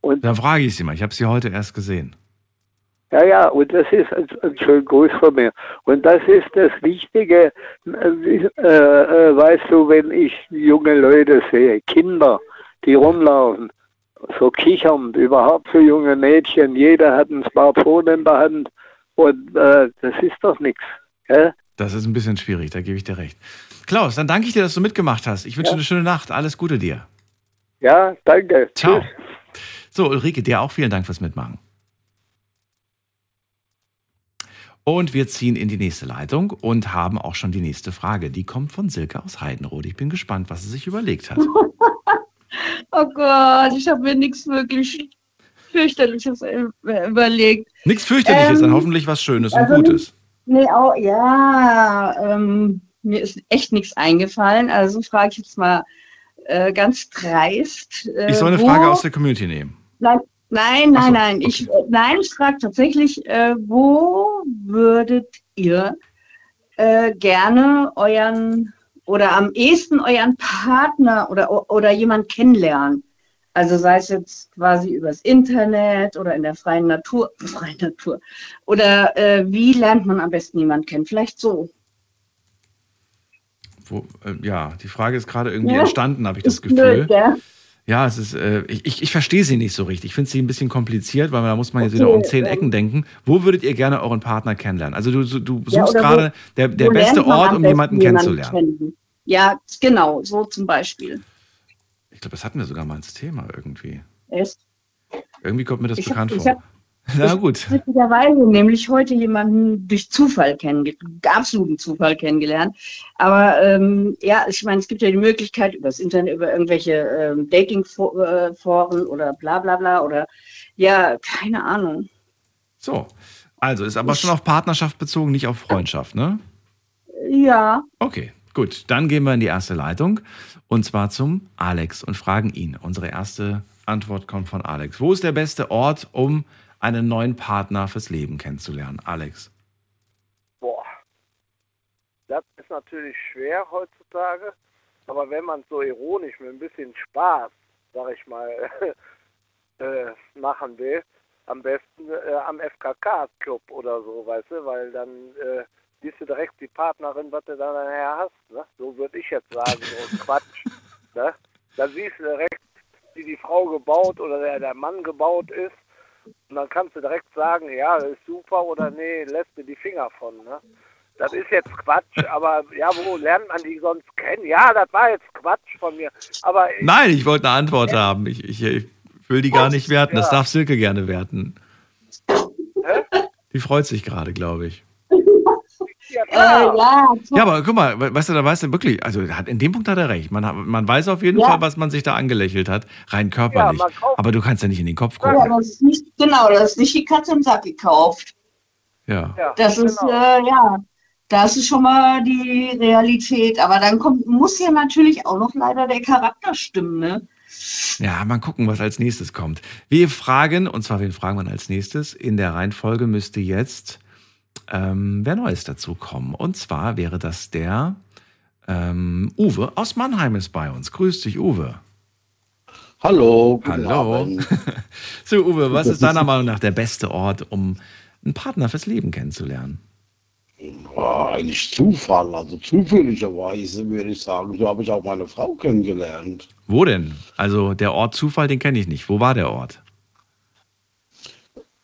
und Dann frage ich sie mal. Ich habe sie heute erst gesehen. Ja, ja, und das ist ein, ein schöner Gruß von mir. Und das ist das Wichtige, äh, äh, weißt du, wenn ich junge Leute sehe, Kinder, die rumlaufen, so kichernd, überhaupt so junge Mädchen, jeder hat ein Smartphone in der Hand und äh, das ist doch nichts. Das ist ein bisschen schwierig, da gebe ich dir recht. Klaus, dann danke ich dir, dass du mitgemacht hast. Ich wünsche Ja. eine schöne Nacht. Alles Gute dir. Ja, danke. Ciao. Tschüss. So, Ulrike, dir auch vielen Dank fürs Mitmachen. Und wir ziehen in die nächste Leitung und haben auch schon die nächste Frage. Die kommt von Silke aus Heidenrode. Ich bin gespannt, was sie sich überlegt hat. Oh Gott, ich habe mir nichts wirklich fürchterliches überlegt. Nichts fürchterliches, Ähm, dann hoffentlich was Schönes und also Gutes. Nee, auch, ja, ähm, mir ist echt nichts eingefallen. Also frage ich jetzt mal äh, ganz dreist. Äh, Ich soll eine Frage aus der Community nehmen. Nein, nein, Ach so, nein, nein. Ich, äh, nein, ich frage tatsächlich, äh, wo würdet ihr äh, gerne euren oder am ehesten euren Partner oder, oder jemand kennenlernen? Also sei es jetzt quasi übers Internet oder in der freien Natur, freien Natur. Oder äh, wie lernt man am besten jemanden kennen? Vielleicht so. Wo, äh, ja, die Frage ist gerade irgendwie Ja. entstanden, habe ich das Gefühl. blöd, gell? Ja, es ist, äh, ich, ich, verstehe sie nicht so richtig. Ich finde sie ein bisschen kompliziert, weil da muss man jetzt Okay, wieder um zehn ähm, Ecken denken. Wo würdet ihr gerne euren Partner kennenlernen? Also du, du Ja, suchst wo- gerade der, der beste Ort, um jemanden kennenzulernen. kennen? Ja, genau, so zum Beispiel. Ich glaube, das hatten wir sogar mal als Thema irgendwie. Echt? Irgendwie kommt mir das Ich hab- bekannt ich vor. Na gut. Witzigerweise nämlich heute jemanden durch Zufall kennengelernt, absoluten Zufall kennengelernt. Aber ähm, ja, ich meine, es gibt ja die Möglichkeit über das Internet, über irgendwelche ähm, Dating-Foren oder bla bla bla oder ja, keine Ahnung. So. Also ist aber schon auf Partnerschaft bezogen, nicht auf Freundschaft, ne? Ja, Okay, gut. Dann gehen wir in die erste Leitung und zwar zum Alex und fragen ihn. Unsere erste Antwort kommt von Alex. Wo ist der beste Ort, um einen neuen Partner fürs Leben kennenzulernen? Alex. Boah. Das ist natürlich schwer heutzutage, aber wenn man so ironisch mit ein bisschen Spaß, sag ich mal, äh, machen will, am besten äh, am FKK-Club oder so, weißt du, weil dann äh, siehst du direkt die Partnerin, was du da nachher hast, ne? So würde ich jetzt sagen, so Quatsch, ne? Dann siehst du direkt, wie die Frau gebaut oder der, der Mann gebaut ist und dann kannst du direkt sagen, ja, das ist super oder nee, lässt du die Finger von, ne? Das ist jetzt Quatsch, aber ja, wo lernt man die sonst kennen? Ja, das war jetzt Quatsch von mir. Aber Nein, ich wollte eine Antwort haben. Ich, ich, ich will die gar nicht werten. Das Ja. darf Silke gerne werten. Die freut sich gerade, glaube ich. Ja, äh, ja, Ja, aber guck mal, we- weißt du, da weißt du wirklich, also hat, in dem Punkt hat er recht. Man, hat- man weiß auf jeden Ja. Fall, was man sich da angelächelt hat, rein körperlich. aber du kannst ja nicht in den Kopf ja, gucken. das ist nicht, genau, das ist nicht die Katze im Sack gekauft. Ja. ja, Das ist, genau. äh, ja, das ist schon mal die Realität. Aber dann kommt, muss ja natürlich auch noch leider der Charakter stimmen, ne? Ja, mal gucken, was als nächstes kommt. Wir fragen, und zwar wen fragen wir als nächstes? In der Reihenfolge müsste jetzt ähm, wer Neues dazu kommen. Und zwar wäre das der ähm, Uwe aus Mannheim ist bei uns. Grüß dich, Uwe. Hallo. Hallo. Abend. So, Uwe, was ist deiner Meinung nach der beste Ort, um einen Partner fürs Leben kennenzulernen? War eigentlich Zufall, also zufälligerweise würde ich sagen. So habe ich auch meine Frau kennengelernt. Wo denn? Also der Ort Zufall, den kenne ich nicht. Wo war der Ort?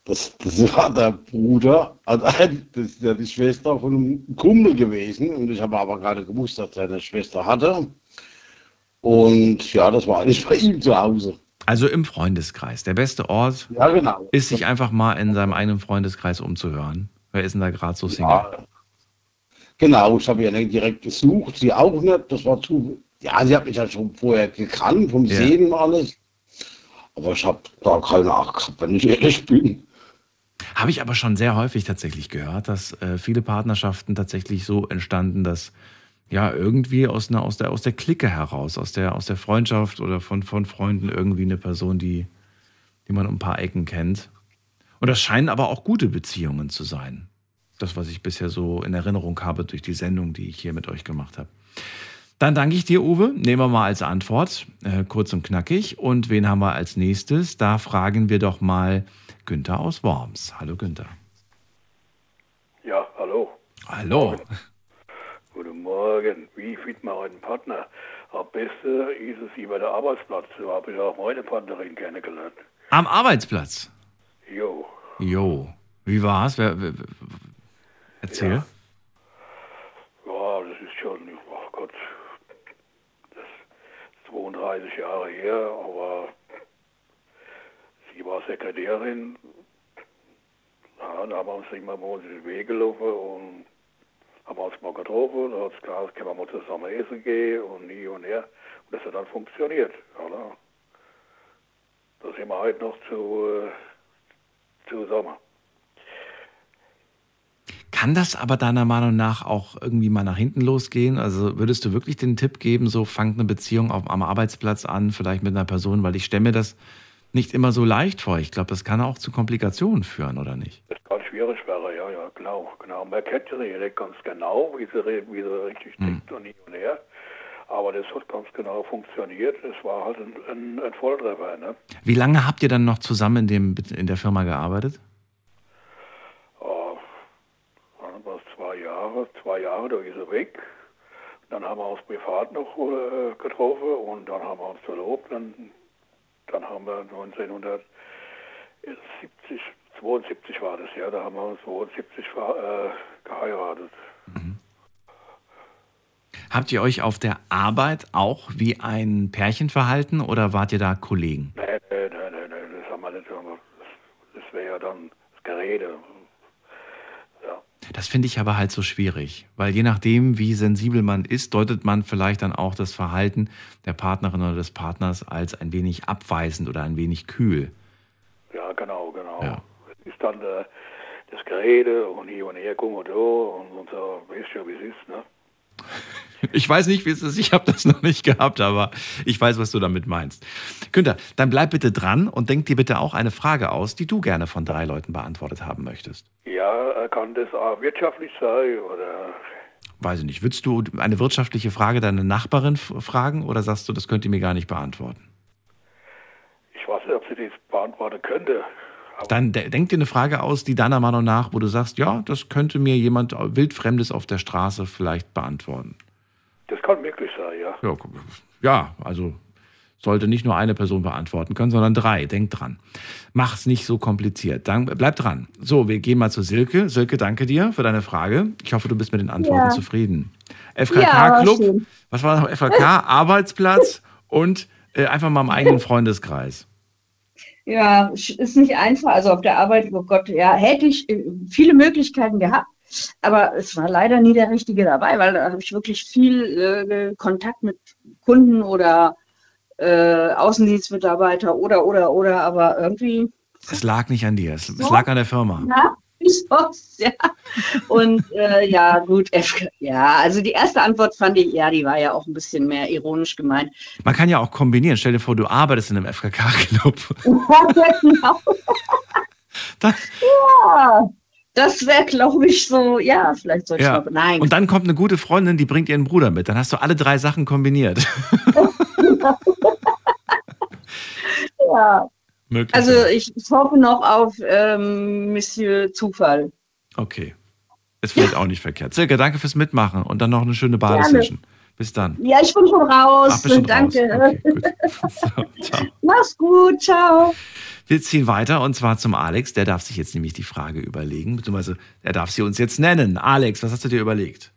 Das, das war der Bruder, also das ist ja die Schwester von einem Kumpel gewesen. Und ich habe aber gerade gewusst, dass er eine Schwester hatte. Und ja, das war eigentlich bei ihm zu Hause. Also im Freundeskreis. Der beste Ort Ja, genau. ist, sich einfach mal in seinem eigenen Freundeskreis umzuhören. Wer ist denn da gerade so Single? Ja, genau, ich habe ja nicht direkt gesucht, sie auch nicht. Das war zu. Ja, sie hat mich ja schon vorher gekannt, vom Ja. Sehen und alles. Aber ich habe da keine Acht gehabt, wenn ich ehrlich bin. Habe ich aber schon sehr häufig tatsächlich gehört, dass äh, viele Partnerschaften tatsächlich so entstanden, dass ja irgendwie aus, einer, aus, der, aus der Clique heraus, aus der, aus der Freundschaft oder von, von Freunden irgendwie eine Person, die, die man um ein paar Ecken kennt. Und das scheinen aber auch gute Beziehungen zu sein. Das, was ich bisher so in Erinnerung habe durch die Sendung, die ich hier mit euch gemacht habe. Dann danke ich dir, Uwe. Nehmen wir mal als Antwort, äh, kurz und knackig. Und wen haben wir als nächstes? Da fragen wir doch mal Günther aus Worms. Hallo Günther. Ja, hallo. Hallo. Guten Morgen. Wie findet man einen Partner? Am besten ist es über den Arbeitsplatz. Da habe ich auch meine Partnerin kennengelernt. Am Arbeitsplatz. Jo. Jo. Wie war's? Wer, wer, erzähl. schon, oh Gott, das ist 32 Jahre her, aber sie war Sekretärin. Ja, da haben wir uns mal bei in den Weg gelaufen und haben uns mal getroffen. Da hat es gesagt, können wir mal zusammen essen gehen und nie und her. Und das hat dann funktioniert. Oder? Da sind wir heute noch zu, äh, zusammen. Kann das aber deiner Meinung nach auch irgendwie mal nach hinten losgehen? Also würdest du wirklich den Tipp geben, so fangt eine Beziehung auf, am Arbeitsplatz an, vielleicht mit einer Person, weil ich stelle mir das nicht immer so leicht vor. Ich glaube, das kann auch zu Komplikationen führen, oder nicht? Das kann schwierig werden, ja, ja, genau. genau. Man kennt ja nicht ganz genau, wie sie, wie sie richtig Hm. tickt und hin und her. Aber das hat ganz genau funktioniert. Es war halt ein, ein, ein Volltreffer. Ne? Wie lange habt ihr dann noch zusammen in, dem, in der Firma gearbeitet? Oh, war es zwei Jahre, zwei Jahre, da ist er weg. Dann haben wir uns privat noch äh, getroffen und dann haben wir uns verlobt. Dann, dann haben wir 1970, 72 war das ja, da haben wir uns 72 ver- äh, geheiratet. Habt ihr euch auf der Arbeit auch wie ein Pärchen verhalten oder wart ihr da Kollegen? Nee, nee, nee, nee, das haben wir nicht. Das, das wäre ja dann das Gerede. Das finde ich aber halt so schwierig, weil je nachdem, wie sensibel man ist, deutet man vielleicht dann auch das Verhalten der Partnerin oder des Partners als ein wenig abweisend oder ein wenig kühl. Ja, genau, genau. Es ist dann äh, das Gerede und hier und her, guck und da und, und so, weißt ja, wie es ist, ne? Ich weiß nicht, wie es ist, ich habe das noch nicht gehabt, aber ich weiß, was du damit meinst. Günther, dann bleib bitte dran und denk dir bitte auch eine Frage aus, die du gerne von drei Leuten beantwortet haben möchtest. Ja, kann das auch wirtschaftlich sein oder Weiß ich nicht, würdest du eine wirtschaftliche Frage deiner Nachbarin fragen oder sagst du, das könnt ihr mir gar nicht beantworten? ich weiß nicht, ob sie das beantworten könnte. Dann de denk dir eine Frage aus, die deiner Meinung nach, wo du sagst, ja, das könnte mir jemand wildfremdes auf der Straße vielleicht beantworten. Das kann möglich sein, ja. Ja, ja, also sollte nicht nur eine Person beantworten können, sondern drei. Denk dran. Mach's nicht so kompliziert. Dann bleib dran. So, wir gehen mal zu Silke. Silke, danke dir für deine Frage. Ich hoffe, du bist mit den Antworten Ja. zufrieden. Ja, FKK-Club, war schön. was war noch? FKK, Arbeitsplatz und äh, einfach mal im eigenen Freundeskreis. Ja, ist nicht einfach. Also auf der Arbeit, oh Gott, ja, hätte ich äh, viele Möglichkeiten gehabt, aber es war leider nie der Richtige dabei, weil da habe ich wirklich viel äh, Kontakt mit Kunden oder äh, Außendienstmitarbeiter oder, oder, oder, aber irgendwie, Es lag nicht an dir, es, es lag an der Firma. ja, ich weiß, ja. Und äh, ja, gut, ja, also die erste Antwort fand ich, ja, die war ja auch ein bisschen mehr ironisch gemeint. Man kann ja auch kombinieren. Stell dir vor, du arbeitest in einem FKK-Club. Ja, genau. Ja, das wäre, glaube ich, so, ja, vielleicht sollte Ja. ich mal, nein. Und dann kommt eine gute Freundin, die bringt ihren Bruder mit. Dann hast du alle drei Sachen kombiniert. ja. Möglich. Also ich, hoffe noch auf ähm, Monsieur Zufall. Okay. Ist vielleicht auch nicht verkehrt. Silke, danke fürs Mitmachen und dann noch eine schöne Badesession. Bis dann. Ja, ich bin schon raus. Ach, schon Danke. raus. Okay, gut. So. Mach's gut. Ciao. Wir ziehen weiter und zwar zum Alex. Der darf sich jetzt nämlich die Frage überlegen, beziehungsweise er darf sie uns jetzt nennen. Alex, was hast du dir überlegt?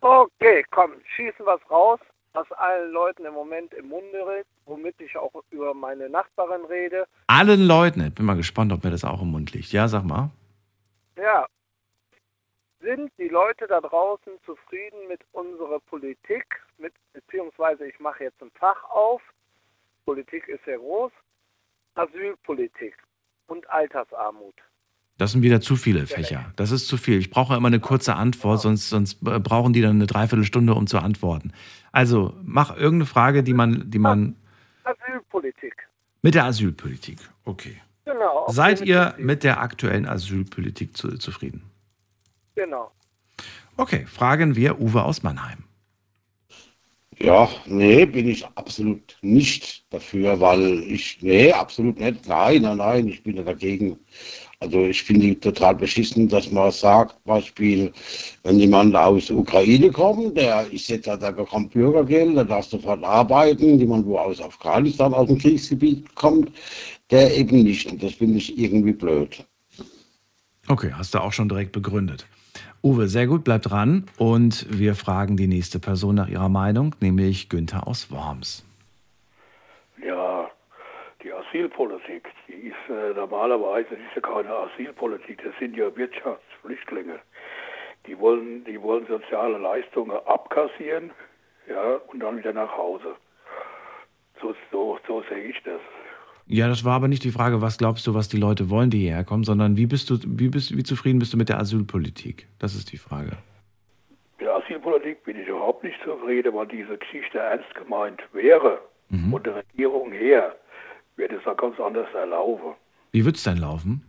Okay, komm, schießen was raus, was allen Leuten im Moment im Munde redet, womit ich auch über meine Nachbarin rede. Allen Leuten. Ich bin mal gespannt, ob mir das auch im Mund liegt. Ja, sag mal. Ja, sind die Leute da draußen zufrieden mit unserer Politik, mit, beziehungsweise ich mache jetzt ein Fach auf, Politik ist sehr groß, Asylpolitik und Altersarmut. Das sind wieder zu viele Fächer. Das ist zu viel. Ich brauche immer eine kurze Antwort, sonst, sonst äh, brauchen die dann eine Dreiviertelstunde, um zu antworten. Also mach irgendeine Frage, die man, die man Asylpolitik, mit der Asylpolitik. Okay. genau. Seid ihr mit der aktuellen Asylpolitik zu, zufrieden? Genau. Okay, fragen wir Uwe aus Mannheim. Ja, nee, bin ich absolut nicht dafür, weil ich, nee, absolut nicht. Nein, nein, nein, ich bin ja dagegen. Also ich finde die total beschissen, dass man sagt, Beispiel, wenn jemand aus der Ukraine kommt, der ist jetzt, der bekommt Bürgergeld, der darf sofort arbeiten, jemand, wo aus Afghanistan, aus dem Kriegsgebiet kommt, der eben nicht. Und das finde ich irgendwie blöd. Okay, hast du auch schon direkt begründet. Uwe, sehr gut, bleibt dran. Und wir fragen die nächste Person nach ihrer Meinung, nämlich Günther aus Worms. Ja, die Asylpolitik, die ist äh, normalerweise ist ja keine Asylpolitik, das sind ja Wirtschaftsflüchtlinge. Die wollen, die wollen soziale Leistungen abkassieren, ja, und dann wieder nach Hause. So, so, so sehe ich das. Ja, das war aber nicht die Frage, was glaubst du, was die Leute wollen, die hierher kommen, sondern wie bist du, wie bist, wie zufrieden bist du mit der Asylpolitik? Das ist die Frage. Mit der Asylpolitik bin ich überhaupt nicht zufrieden, weil diese Geschichte ernst gemeint wäre. Mhm. Von der Regierung her wird es auch ganz anders erlaufen. Wie wird es denn laufen?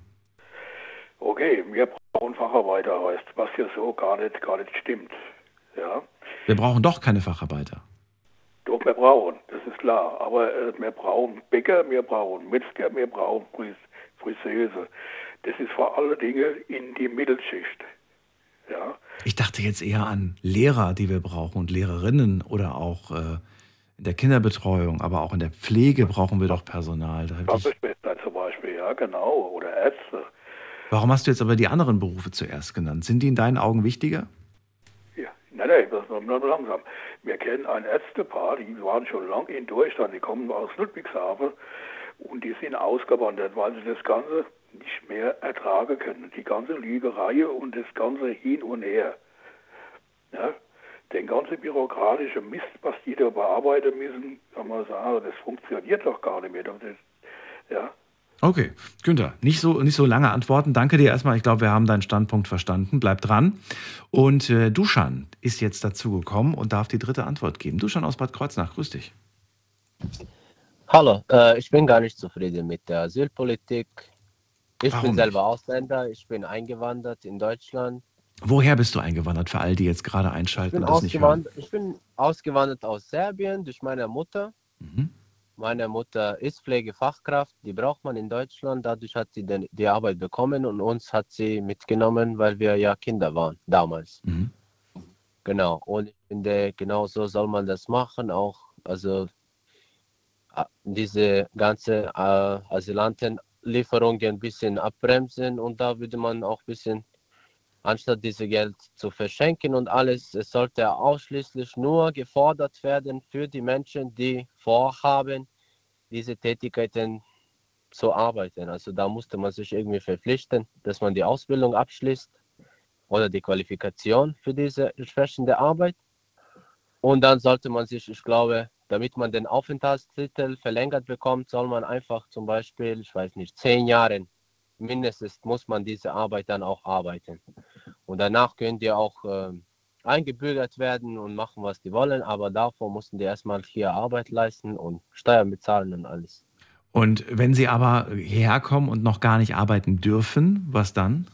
Okay, wir brauchen Facharbeiter, heißt, was ja so gar nicht, gar nicht stimmt. Ja, Wir brauchen doch keine Facharbeiter. Doch, wir brauchen, das ist klar. Aber äh, wir brauchen Bäcker, wir brauchen Metzger, wir brauchen Fris Friseuse. Das ist vor allen Dingen in die Mittelschicht. Ja, Ich dachte jetzt eher an Lehrer, die wir brauchen und Lehrerinnen oder auch äh, in der Kinderbetreuung, aber auch in der Pflege brauchen wir doch Personal. Krankenschwestern zum Beispiel, ja, genau, oder Ärzte. warum hast du jetzt aber die anderen Berufe zuerst genannt? Sind die in deinen Augen wichtiger? Ja, nein, nein, nur langsam. Wir kennen ein Ärztepaar, die waren schon lange in Deutschland, die kommen aus Ludwigshafen und die sind ausgewandert, weil sie das Ganze nicht mehr ertragen können. Die ganze Lügerei und das ganze Hin und Her. Ja, den ganzen bürokratischen Mist, was die da bearbeiten müssen, kann man sagen, das funktioniert doch gar nicht mehr. Das, ja, Okay, Günther, nicht so, nicht so lange antworten. Danke dir erstmal. Ich glaube, wir haben deinen Standpunkt verstanden. Bleib dran. Und äh, Duschan ist jetzt dazugekommen und darf die dritte Antwort geben. Duschan aus Bad Kreuznach, grüß dich. Hallo, äh, ich bin gar nicht zufrieden mit der Asylpolitik. Ich Warum bin selber Ausländer, ich bin eingewandert in Deutschland. Woher bist du eingewandert, für all die jetzt gerade Ich einschalten bin, und das nicht hören? ich bin ausgewandert aus Serbien durch meine Mutter. Mhm. Meine Mutter ist Pflegefachkraft, die braucht man in Deutschland. Dadurch hat sie den, die Arbeit bekommen und uns hat sie mitgenommen, weil wir ja Kinder waren damals. Mhm. Genau, und ich finde, genau so soll man das machen. Auch also diese ganze äh, Asylantenlieferungen ein bisschen abbremsen und da würde man auch ein bisschen, anstatt diese Geld zu verschenken und alles, es sollte ausschließlich nur gefordert werden für die Menschen, die vorhaben, diese Tätigkeiten zu arbeiten. Also da musste man sich irgendwie verpflichten, dass man die Ausbildung abschließt oder die Qualifikation für diese entsprechende Arbeit. Und dann sollte man sich, ich glaube, damit man den Aufenthaltstitel verlängert bekommt, soll man einfach zum Beispiel, ich weiß nicht, zehn Jahre mindestens muss man diese Arbeit dann auch arbeiten. Und danach können die auch äh, eingebürgert werden und machen, was die wollen, aber davor mussten die erstmal hier Arbeit leisten und Steuern bezahlen und alles. Und wenn sie aber hierher kommen und noch gar nicht arbeiten dürfen, was dann?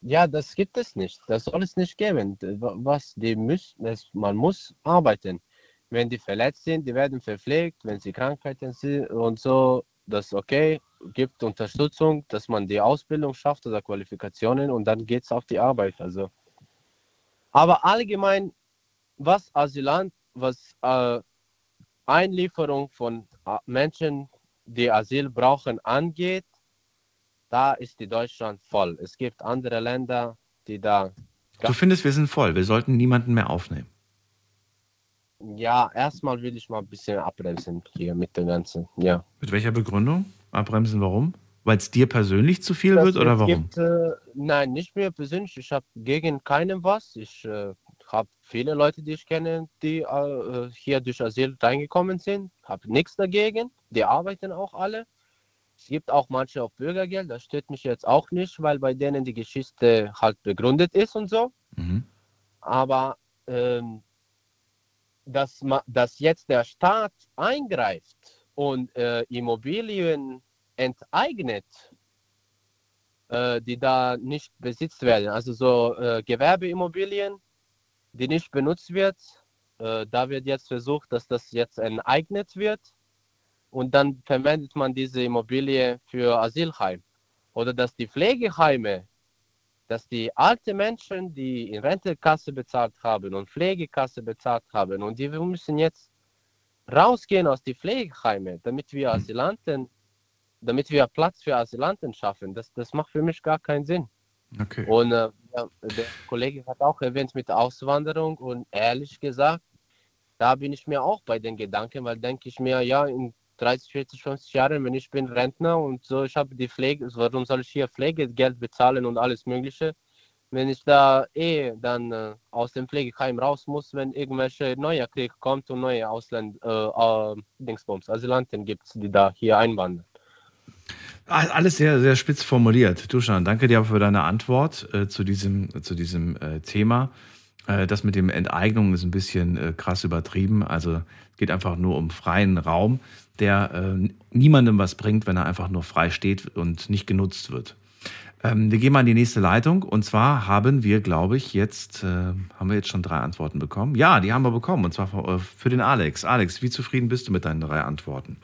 Ja, das gibt es nicht. Das soll es nicht geben. Was die müssen, das, man muss arbeiten. Wenn die verletzt sind, die werden verpflegt. Wenn sie Krankheiten sind und so, das ist okay. Gibt Unterstützung, dass man die Ausbildung schafft oder Qualifikationen und dann geht es auf die Arbeit. Also, aber allgemein, was Asylant, was äh, Einlieferung von äh, Menschen, die Asyl brauchen, angeht, da ist die Deutschland voll. Es gibt andere Länder, die da. Du findest, wir sind voll. Wir sollten niemanden mehr aufnehmen. Ja, erstmal will ich mal ein bisschen abbremsen hier mit dem Ganzen. Ja. Mit welcher Begründung? Abbremsen, warum? Weil es dir persönlich zu viel Das- wird oder warum? Gibt, äh, nein, nicht mir persönlich. Ich habe gegen keinen was. Ich äh, habe viele Leute, die ich kenne, die äh, hier durch Asyl reingekommen sind. Habe nichts dagegen. Die arbeiten auch alle. Es gibt auch manche auf Bürgergeld. Das stört mich jetzt auch nicht, weil bei denen die Geschichte halt begründet ist und so. Mhm. Aber ähm, dass, dass jetzt der Staat eingreift und äh, Immobilien enteignet, äh, die da nicht besitzt werden, also so äh, Gewerbeimmobilien, die nicht benutzt wird, äh, da wird jetzt versucht, dass das jetzt enteignet wird und dann verwendet man diese Immobilie für Asylheim. Oder dass die Pflegeheime dass die alten Menschen, die in Rentekasse bezahlt haben und Pflegekasse bezahlt haben und die müssen jetzt rausgehen aus den Pflegeheimen, damit wir Asylanten, damit wir Platz für Asylanten schaffen. Das, das macht für mich gar keinen Sinn. Okay. Und äh, der, Kollege hat auch erwähnt mit Auswanderung und ehrlich gesagt, da bin ich mir auch bei den Gedanken, weil denke ich mir, ja, in 30, 40, 50 Jahren, wenn ich bin Rentner und so, ich habe die Pflege, warum soll ich hier Pflegegeld bezahlen und alles Mögliche, wenn ich da eh dann äh, aus dem Pflegeheim raus muss, wenn irgendwelche neuer Krieg kommt und neue Ausländer, äh, äh, Dingsbums, Asylanten gibt, die da hier einwandern. Alles sehr, sehr spitz formuliert. Duschan, danke dir für deine Antwort äh, zu diesem, zu diesem äh, Thema. Äh, das mit dem Enteignung ist ein bisschen äh, krass übertrieben. Also es geht einfach nur um freien Raum, der äh, niemandem was bringt, wenn er einfach nur frei steht und nicht genutzt wird. Ähm, wir gehen mal in die nächste Leitung und zwar haben wir, glaube ich, jetzt, äh, haben wir jetzt schon drei Antworten bekommen? Ja, die haben wir bekommen und zwar für, für den Alex. Alex, wie zufrieden bist du mit deinen drei Antworten?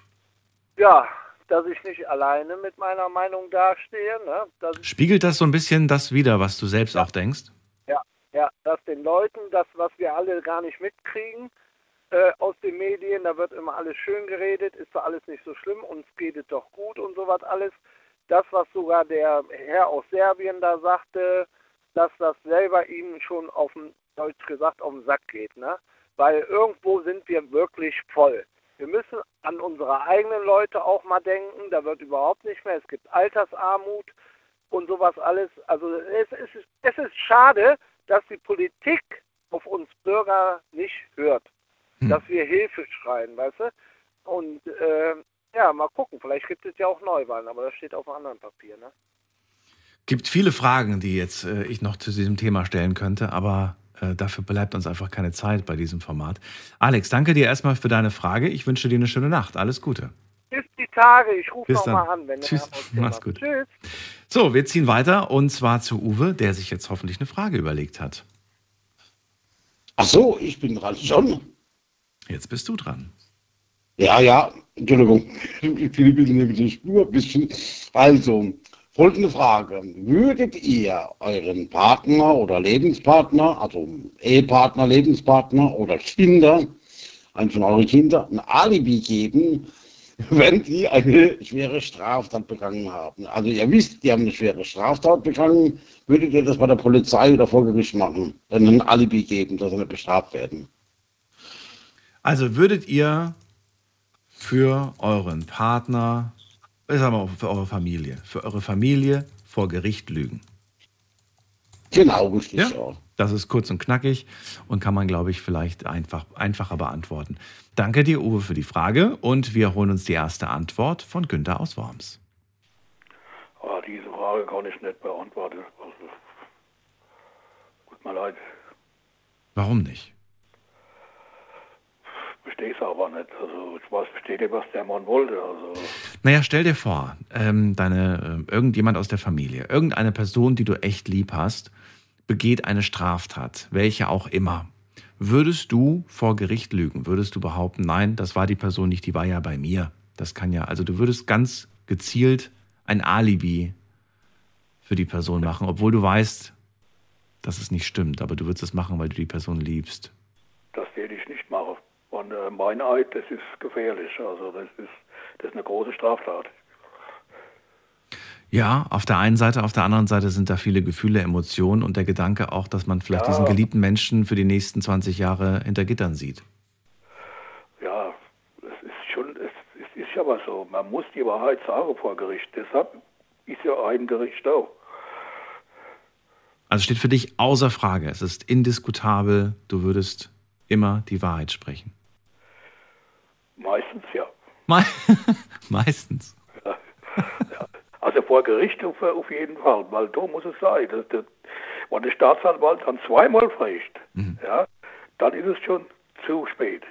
Ja, dass ich nicht alleine mit meiner Meinung dastehe. Ne? Spiegelt das so ein bisschen das wider, was du selbst auch denkst? ja, ja, dass den Leuten das, was wir alle gar nicht mitkriegen äh, aus den Medien, da wird immer alles schön geredet, ist doch alles nicht so schlimm, uns geht es doch gut und sowas alles. Das, was sogar der Herr aus Serbien da sagte, dass das selber ihm schon auf dem, Deutsch gesagt, auf den Sack geht. Ne? Weil irgendwo sind wir wirklich voll. Wir müssen an unsere eigenen Leute auch mal denken. Da wird überhaupt nicht mehr. Es gibt Altersarmut und sowas alles. Also es, es, ist, es ist schade, dass die Politik auf uns Bürger nicht hört. Dass wir Hilfe schreien, weißt du? Und äh, ja, mal gucken. Vielleicht gibt es ja auch Neuwahlen, aber das steht auf einem anderen Papier. Ne? Gibt viele Fragen, die jetzt äh, ich noch zu diesem Thema stellen könnte, aber äh, dafür bleibt uns einfach keine Zeit bei diesem Format. Alex, danke dir erstmal für deine Frage. Ich wünsche dir eine schöne Nacht. Alles Gute. Bis die Tage. Ich rufe Bis noch dann. mal an, wenn Tschüss. Mach's gut. Tschüss. So, wir ziehen weiter und zwar zu Uwe, der sich jetzt hoffentlich eine Frage überlegt hat. Ach so, ich bin dran schon. Jetzt bist du dran. Ja, ja, Entschuldigung, ich bin ein bisschen neben der Spur, ein bisschen. Also, folgende Frage. Würdet ihr euren Partner oder Lebenspartner, also Ehepartner, Lebenspartner oder Kinder, einen von euren Kindern, ein Alibi geben, wenn die eine schwere Straftat begangen haben? Also ihr wisst, die haben eine schwere Straftat begangen, würdet ihr das bei der Polizei oder vor Gericht machen? Dann ein Alibi geben, dass sie nicht bestraft werden? Also würdet ihr für euren Partner, ich sag mal für eure Familie, für eure Familie vor Gericht lügen? Genau, richtig. Ja, Ja. das ist kurz und knackig und kann man, glaube ich, vielleicht einfach, einfacher beantworten. Danke dir, Uwe, für die Frage und wir holen uns die erste Antwort von Günther aus Worms. Ah, diese Frage kann ich nicht beantworten. Also, tut mir leid, Warum nicht? Verstehe es aber nicht. Also ich weiß, verstehe was der Mann wollte. Also Naja, stell dir vor, ähm, deine, äh, irgendjemand aus der Familie, irgendeine Person, die du echt lieb hast, begeht eine Straftat, welche auch immer. Würdest du vor Gericht lügen? Würdest du behaupten, nein, das war die Person nicht, die war ja bei mir? Das kann ja, also du würdest ganz gezielt ein Alibi für die Person machen, obwohl du weißt, dass es nicht stimmt, aber du würdest es machen, weil du die Person liebst. das werde ich nicht machen. Und äh, mein Eid, das ist gefährlich. Also das ist, das ist eine große Straftat. Ja, auf der einen Seite, auf der anderen Seite sind da viele Gefühle, Emotionen und der Gedanke auch, dass man vielleicht Ja. diesen geliebten Menschen für die nächsten 20 Jahre hinter Gittern sieht. Ja, es ist schon, es, es ist aber so. Man muss die Wahrheit sagen vor Gericht. Deshalb ist ja ein Gericht auch. Also steht für dich außer Frage, es ist indiskutabel, du würdest immer die Wahrheit sprechen. Meistens ja. Me Meistens. Also vor Gericht auf, auf jeden Fall, weil da muss es sein. Das, das, wenn der Staatsanwalt dann zweimal fragt, ja, dann ist es schon zu spät.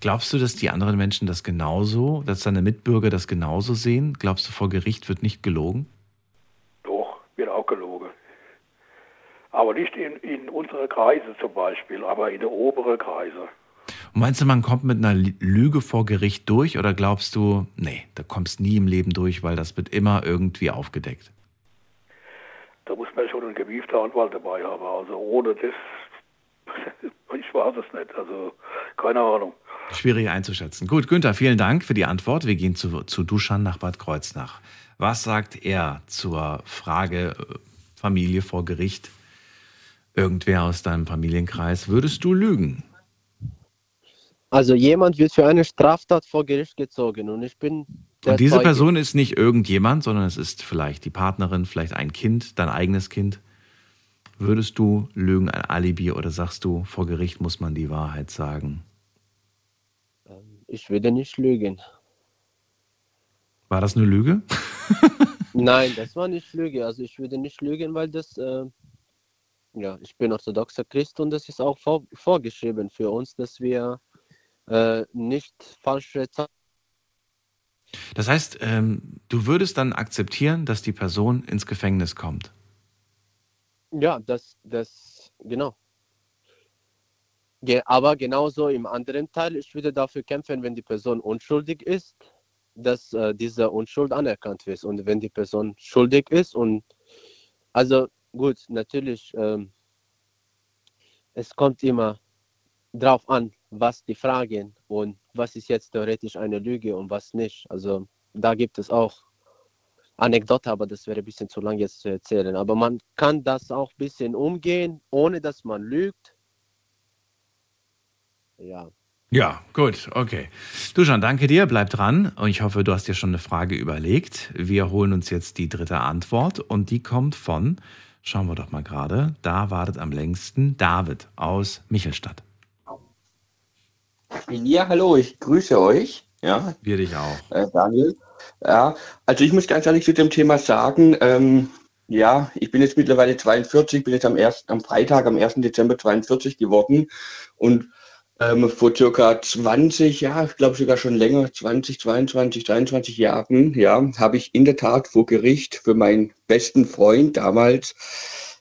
Glaubst du, dass die anderen Menschen das genauso, dass deine Mitbürger das genauso sehen? Glaubst du, vor Gericht wird nicht gelogen? Doch, wird auch gelogen. Aber nicht in, in unsere Kreise zum Beispiel, aber in die obere Kreise. Meinst du, man kommt mit einer Lüge vor Gericht durch oder glaubst du, nee, da kommst nie im Leben durch, weil das wird immer irgendwie aufgedeckt? Da muss man schon einen gewieften Anwalt dabei haben. Also ohne das, ich weiß es nicht. Also keine Ahnung. Schwierig einzuschätzen. Gut, Günther, vielen Dank für die Antwort. Wir gehen zu, zu Duschan nach Bad Kreuznach. Was sagt er zur Frage äh, Familie vor Gericht? Irgendwer aus deinem Familienkreis, würdest du lügen? Also jemand wird für eine Straftat vor Gericht gezogen und ich bin Und diese Zeuge. Person ist nicht irgendjemand, sondern es ist vielleicht die Partnerin, vielleicht ein Kind, dein eigenes Kind. Würdest du lügen, ein Alibi oder sagst du, vor Gericht muss man die Wahrheit sagen? Ich würde nicht lügen. War das eine Lüge? Nein, das war nicht Lüge. Also ich würde nicht lügen, weil das, äh, ja, ich bin orthodoxer Christ und das ist auch vor, vorgeschrieben für uns, dass wir äh, nicht falsche Zeugen Das heißt, ähm, du würdest dann akzeptieren, dass die Person ins Gefängnis kommt. Ja, das, das, genau. Ge aber genauso im anderen Teil, ich würde dafür kämpfen, wenn die Person unschuldig ist, dass äh, diese Unschuld anerkannt wird. Und wenn die Person schuldig ist und, also gut, natürlich, ähm, es kommt immer drauf an, was die Fragen und was ist jetzt theoretisch eine Lüge und was nicht. Also da gibt es auch Anekdote, aber das wäre ein bisschen zu lang jetzt zu erzählen. Aber man kann das auch ein bisschen umgehen, ohne dass man lügt. Ja. Ja, gut, okay. Duschan, danke dir, bleib dran und ich hoffe, du hast dir schon eine Frage überlegt. Wir holen uns jetzt die dritte Antwort und die kommt von, schauen wir doch mal gerade, da wartet am längsten David aus Michelstadt. Ja, hallo, ich grüße euch. Ja, Wir dich auch. äh, Daniel. Ja, also ich muss ganz ehrlich zu dem Thema sagen, ähm, ja, ich bin jetzt mittlerweile 42, bin jetzt am, 1., am Freitag, am 1. Dezember 42 geworden und ähm, vor circa 20, ja, ich glaube sogar schon länger, 20, 22, 23 Jahren, ja, habe ich in der Tat vor Gericht für meinen besten Freund damals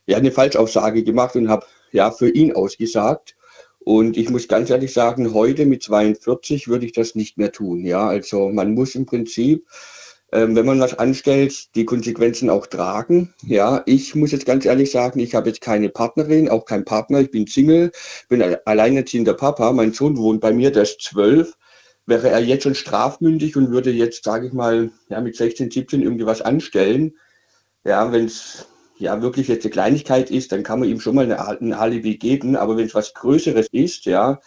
ja eine Falschaussage gemacht und habe ja für ihn ausgesagt. Und ich muss ganz ehrlich sagen, heute mit 42 würde ich das nicht mehr tun. Ja, also man muss im Prinzip, ähm, wenn man was anstellt, die Konsequenzen auch tragen. Ja, ich muss jetzt ganz ehrlich sagen, ich habe jetzt keine Partnerin, auch keinen Partner. Ich bin Single, bin ein alleinerziehender Papa. Mein Sohn wohnt bei mir, der ist zwölf. Wäre er jetzt schon strafmündig und würde jetzt, sage ich mal, ja, mit 16, 17 irgendwie was anstellen, ja, wenn es ja wirklich jetzt eine Kleinigkeit ist, dann kann man ihm schon mal eine, ein Alibi geben. Aber wenn es was Größeres ist, ja,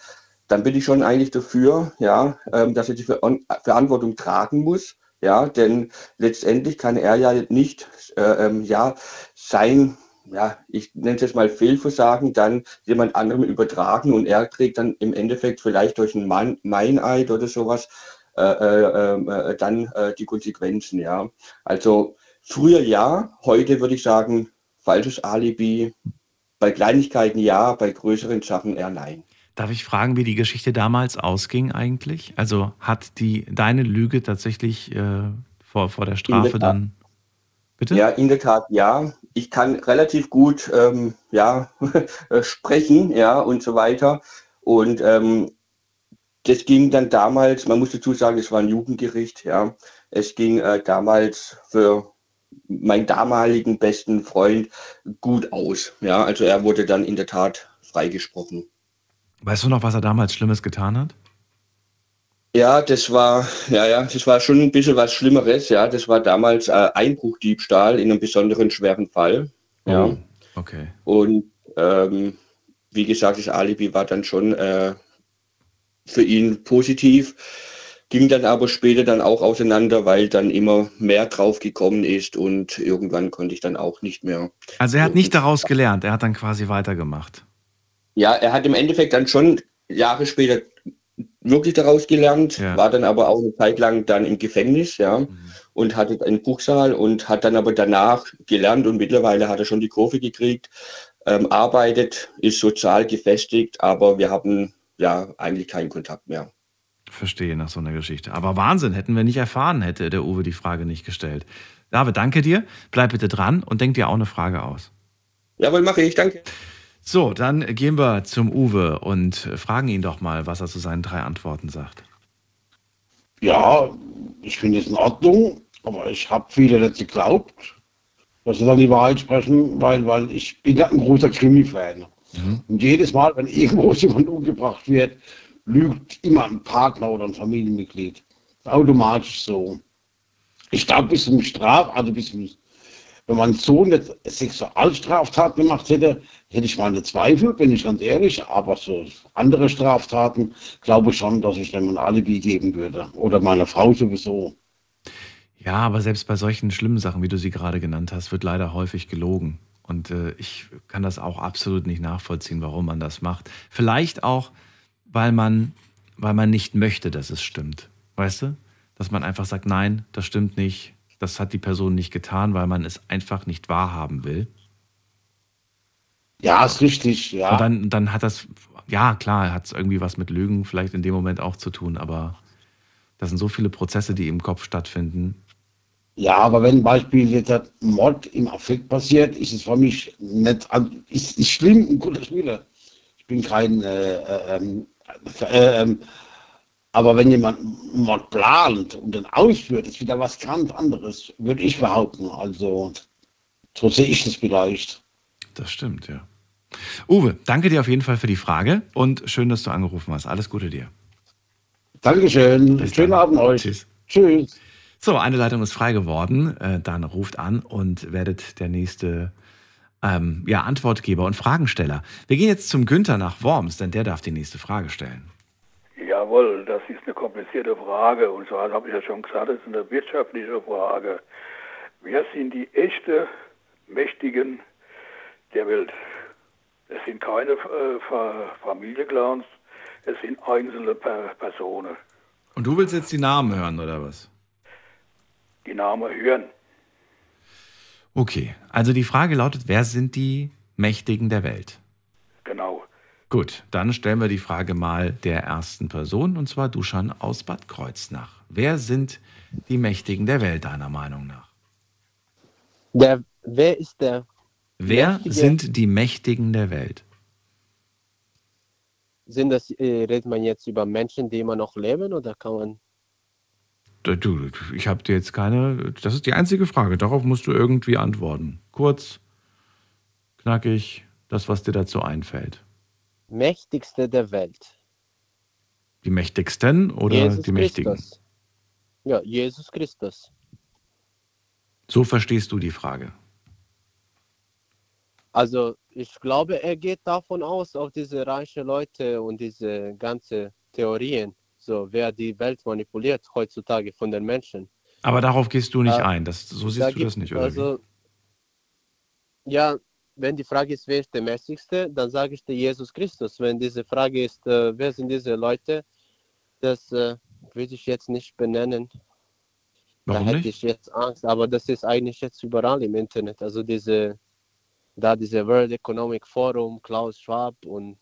dann bin ich schon eigentlich dafür, ja, ähm, dass er die Ver Verantwortung tragen muss. Ja, denn letztendlich kann er ja nicht, äh, ähm, ja, sein, ja, ich nenne es jetzt mal Fehlversagen, dann jemand anderem übertragen und er trägt dann im Endeffekt vielleicht durch ein Mein- Meineid oder sowas äh, äh, äh, dann äh, die Konsequenzen, ja. Also früher ja, heute würde ich sagen, falsches Alibi. Bei Kleinigkeiten ja, bei größeren Sachen eher nein. Darf ich fragen, wie die Geschichte damals ausging eigentlich? Also hat die deine Lüge tatsächlich äh, vor, vor der Strafe Tat. dann. Bitte? Ja, in der Tat, ja. Ich kann relativ gut ähm, ja, sprechen, ja, und so weiter. Und ähm, das ging dann damals, man muss dazu sagen, es war ein Jugendgericht, ja. Es ging äh, damals für meinen damaligen besten Freund gut aus. Ja, also er wurde dann in der Tat freigesprochen. Weißt du noch, was er damals Schlimmes getan hat? Ja, das war, ja, ja, das war schon ein bisschen was Schlimmeres, ja. Das war damals äh, Einbruchdiebstahl in einem besonderen schweren Fall. Ja. Oh, okay. Und ähm, wie gesagt, das Alibi war dann schon äh, für ihn positiv, ging dann aber später dann auch auseinander, weil dann immer mehr drauf gekommen ist und irgendwann konnte ich dann auch nicht mehr. Also er hat nicht daraus gelernt, er hat dann quasi weitergemacht. Ja, er hat im Endeffekt dann schon Jahre später wirklich daraus gelernt, Ja. war dann aber auch eine Zeit lang dann im Gefängnis, ja, und hatte einen Buchsaal und hat dann aber danach gelernt und mittlerweile hat er schon die Kurve gekriegt, ähm, arbeitet, ist sozial gefestigt, aber wir haben ja eigentlich keinen Kontakt mehr. Verstehe nach so einer Geschichte. Aber Wahnsinn, hätten wir nicht erfahren, hätte der Uwe die Frage nicht gestellt. David, danke dir. Bleib bitte dran und denk dir auch eine Frage aus. Jawohl, mache ich, danke. So, dann gehen wir zum Uwe und fragen ihn doch mal, was er zu seinen drei Antworten sagt. Ja, ich finde es in Ordnung, aber ich habe viele nicht geglaubt, dass sie dann die Wahrheit sprechen, weil, weil ich bin ja ein großer Krimi-Fan. Und jedes Mal, wenn irgendwo jemand umgebracht wird, lügt immer ein Partner oder ein Familienmitglied. Automatisch so. Ich glaube, bis zum Straf, also bis zum, wenn mein Sohn jetzt Sexualstraftaten gemacht hätte, hätte ich meine Zweifel, bin ich ganz ehrlich. Aber so andere Straftaten glaube ich schon, dass ich dem ein Alibi geben würde. Oder meiner Frau sowieso. Ja, aber selbst bei solchen schlimmen Sachen, wie du sie gerade genannt hast, wird leider häufig gelogen. Und äh, ich kann das auch absolut nicht nachvollziehen, warum man das macht. Vielleicht auch, weil man, weil man nicht möchte, dass es stimmt. Weißt du? Dass man einfach sagt, nein, das stimmt nicht. Das hat die Person nicht getan, weil man es einfach nicht wahrhaben will. Ja, ist richtig, ja. Und dann, dann hat das, ja klar, hat es irgendwie was mit Lügen vielleicht in dem Moment auch zu tun, aber das sind so viele Prozesse, die im Kopf stattfinden. Ja, aber wenn Beispiel jetzt ein Mord im Affekt passiert, ist es für mich nicht, also ist, ist schlimm, ein guter Spieler. Ich bin kein, äh, äh, ähm, äh, ähm, aber wenn jemand Mord plant und dann ausführt, ist wieder was ganz anderes, würde ich behaupten. Also, so sehe ich das vielleicht. Das stimmt, ja. Uwe, danke dir auf jeden Fall für die Frage und schön, dass du angerufen hast. Alles Gute dir. Dankeschön. Bis Schönen dann. Abend euch. Tschüss. Tschüss. So, eine Leitung ist frei geworden. Äh, Dann ruft an und werdet der nächste ähm, ja, Antwortgeber und Fragensteller. Wir gehen jetzt zum Günther nach Worms, denn der darf die nächste Frage stellen. Jawohl, das ist eine komplizierte Frage. Und zwar habe ich ja schon gesagt, das ist eine wirtschaftliche Frage. Wer sind die echten Mächtigen der Welt? Es sind keine äh, Fa- Familienclans, es sind einzelne per Personen. Und du willst jetzt die Namen hören, oder was? Die Namen hören. Okay, also die Frage lautet, wer sind die Mächtigen der Welt? Genau. Gut, dann stellen wir die Frage mal der ersten Person, und zwar Duschan aus Bad Kreuznach. Wer sind die Mächtigen der Welt, deiner Meinung nach? Der, wer ist der? Wer Mächtige- sind die Mächtigen der Welt? Sind das, äh, redet man jetzt über Menschen, die immer noch leben oder kann man. Du, ich habe dir jetzt keine. Das ist die einzige Frage. Darauf musst du irgendwie antworten. Kurz, knackig, das, was dir dazu einfällt. Mächtigste der Welt? Die mächtigsten oder Jesus die mächtigen? Christus. Ja, Jesus Christus. So verstehst du die Frage. Also ich glaube, er geht davon aus, auf diese reichen Leute und diese ganze Theorien, so wer die Welt manipuliert heutzutage von den Menschen. Aber darauf gehst du nicht Äh, ein. Das, so Da siehst du gibt- das nicht, oder? Also, ja, wenn die Frage ist, wer ist der Mächtigste, dann sage ich dir Jesus Christus. Wenn diese Frage ist, äh, wer sind diese Leute, das äh, würde ich jetzt nicht benennen. Warum da hätte nicht? ich jetzt Angst, aber das ist eigentlich jetzt überall im Internet. Also diese, da diese World Economic Forum, Klaus Schwab und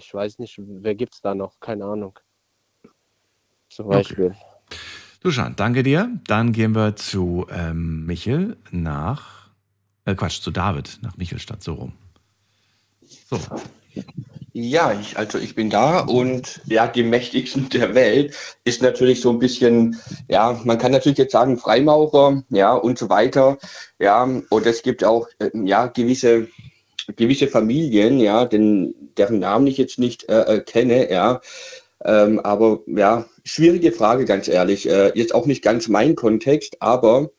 ich weiß nicht, wer gibt es da noch? Keine Ahnung. Zum Beispiel. Duschan, danke dir. Dann gehen wir zu ähm, Michel nach. Äh, Quatsch, zu David nach Michelstadt, so rum. So. Ja, ich, also ich bin da und ja, die mächtigsten der Welt ist natürlich so ein bisschen, ja, man kann natürlich jetzt sagen Freimaurer, ja, und so weiter, ja, und es gibt auch, äh, ja, gewisse, gewisse Familien, ja, den, deren Namen ich jetzt nicht äh, kenne, ja, ähm, aber ja, schwierige Frage, ganz ehrlich, äh, jetzt auch nicht ganz mein Kontext, aber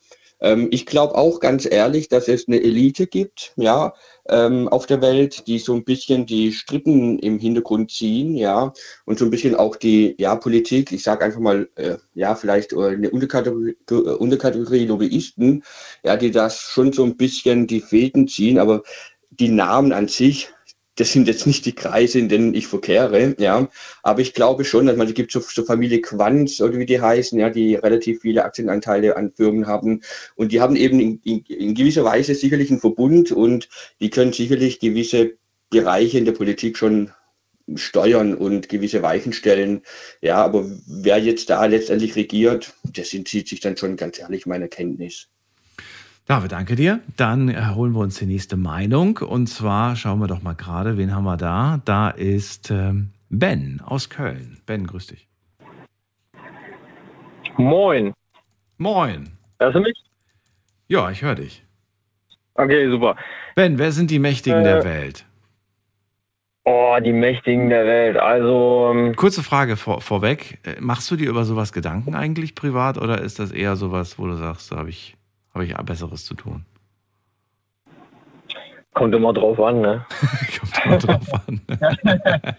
ähm, ich glaube auch ganz ehrlich, dass es eine Elite gibt, ja, ähm, auf der Welt, die so ein bisschen die Strippen im Hintergrund ziehen, ja, und so ein bisschen auch die, ja, Politik, ich sage einfach mal, äh, ja, vielleicht äh, eine Unterkategorie, Unterkategorie Lobbyisten, ja, die das schon so ein bisschen die Fäden ziehen, aber die Namen an sich, das sind jetzt nicht die Kreise, in denen ich verkehre, ja, aber ich glaube schon, man, es gibt so, so Familie Quanz oder wie die heißen, ja, die relativ viele Aktienanteile an Firmen haben und die haben eben in, in, in gewisser Weise sicherlich einen Verbund und die können sicherlich gewisse Bereiche in der Politik schon steuern und gewisse Weichen stellen. Ja, aber wer jetzt da letztendlich regiert, das entzieht sich dann schon ganz ehrlich meiner Kenntnis. David, danke dir. Dann äh, holen wir uns die nächste Meinung. Und zwar schauen wir doch mal gerade, wen haben wir da? Da ist ähm, Ben aus Köln. Ben, grüß dich. Moin. Moin. Hörst du mich? Ja, ich höre dich. Okay, super. Ben, wer sind die Mächtigen Äh, der Welt? Oh, die Mächtigen der Welt. Also. ähm, Kurze Frage vor, vorweg. Äh, Machst du dir über sowas Gedanken eigentlich privat oder ist das eher sowas, wo du sagst, da habe ich, hab ich Besseres zu tun? Kommt immer drauf an, ne? Kommt immer drauf an.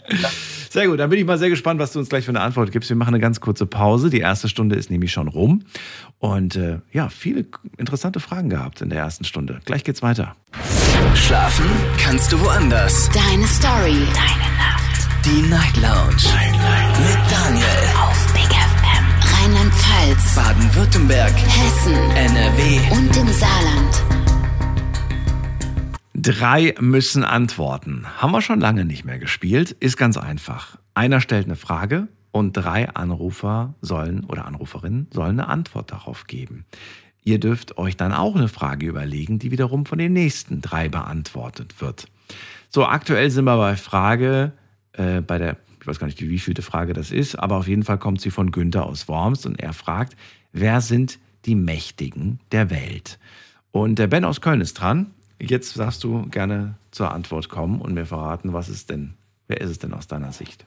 Sehr gut, dann bin ich mal sehr gespannt, was du uns gleich für eine Antwort gibst. Wir machen eine ganz kurze Pause. Die erste Stunde ist nämlich schon rum. Und äh, ja, viele interessante Fragen gehabt in der ersten Stunde. Gleich geht's weiter. Schlafen kannst du woanders. Deine Story. Deine Nacht. Die Night Lounge. Mit Daniel. Rheinland-Pfalz. Baden-Württemberg. Hessen. NRW. Und im Saarland. Drei müssen antworten. Haben wir schon lange nicht mehr gespielt. Ist ganz einfach. Einer stellt eine Frage und drei Anrufer sollen oder Anruferinnen sollen eine Antwort darauf geben. Ihr dürft euch dann auch eine Frage überlegen, die wiederum von den nächsten drei beantwortet wird. So, aktuell sind wir bei Frage, äh, bei der, ich weiß gar nicht, wie vielte Frage das ist, aber auf jeden Fall kommt sie von Günther aus Worms und er fragt, wer sind die Mächtigen der Welt? Und der Ben aus Köln ist dran. Jetzt darfst du gerne zur Antwort kommen und mir verraten, was ist denn, wer ist es denn aus deiner Sicht?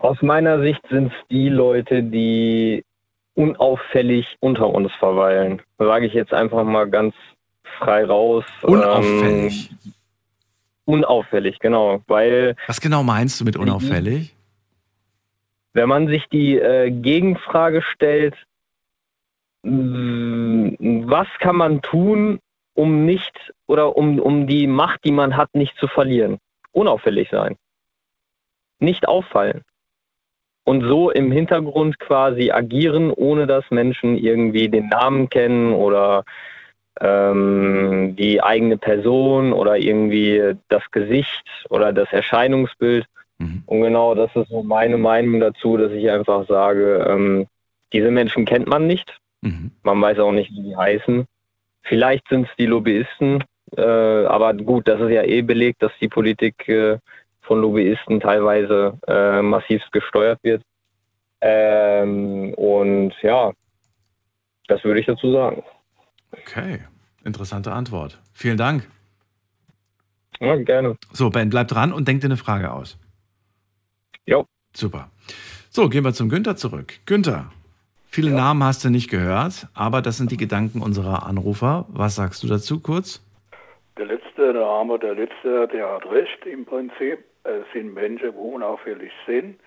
Aus meiner Sicht sind es die Leute, die unauffällig unter uns verweilen. Sage ich jetzt einfach mal ganz frei raus. Unauffällig. Ähm, unauffällig, genau. Weil Was genau meinst du mit unauffällig? wenn man sich die äh, Gegenfrage stellt, was kann man tun, um nicht oder um, um die Macht, die man hat, nicht zu verlieren? Unauffällig sein. Nicht auffallen. Und so im Hintergrund quasi agieren, ohne dass Menschen irgendwie den Namen kennen oder ähm, die eigene Person oder irgendwie das Gesicht oder das Erscheinungsbild. Und genau das ist so meine Meinung dazu, dass ich einfach sage, ähm, diese Menschen kennt man nicht. Man weiß auch nicht, wie die heißen. Vielleicht sind es die Lobbyisten, äh, aber gut, das ist ja eh belegt, dass die Politik äh, von Lobbyisten teilweise äh, massiv gesteuert wird. Ähm, und ja, das würde ich dazu sagen. Okay, interessante Antwort. Vielen Dank. Ja, gerne. So, Ben, bleib dran und denk dir eine Frage aus. Jo. Super. So, gehen wir zum Günther zurück. Günther, viele Namen hast du nicht gehört, aber das sind die Gedanken unserer Anrufer. Was sagst du dazu kurz? Der letzte Name, der letzte, der hat recht im Prinzip. Es sind Menschen, die unauffällig sind.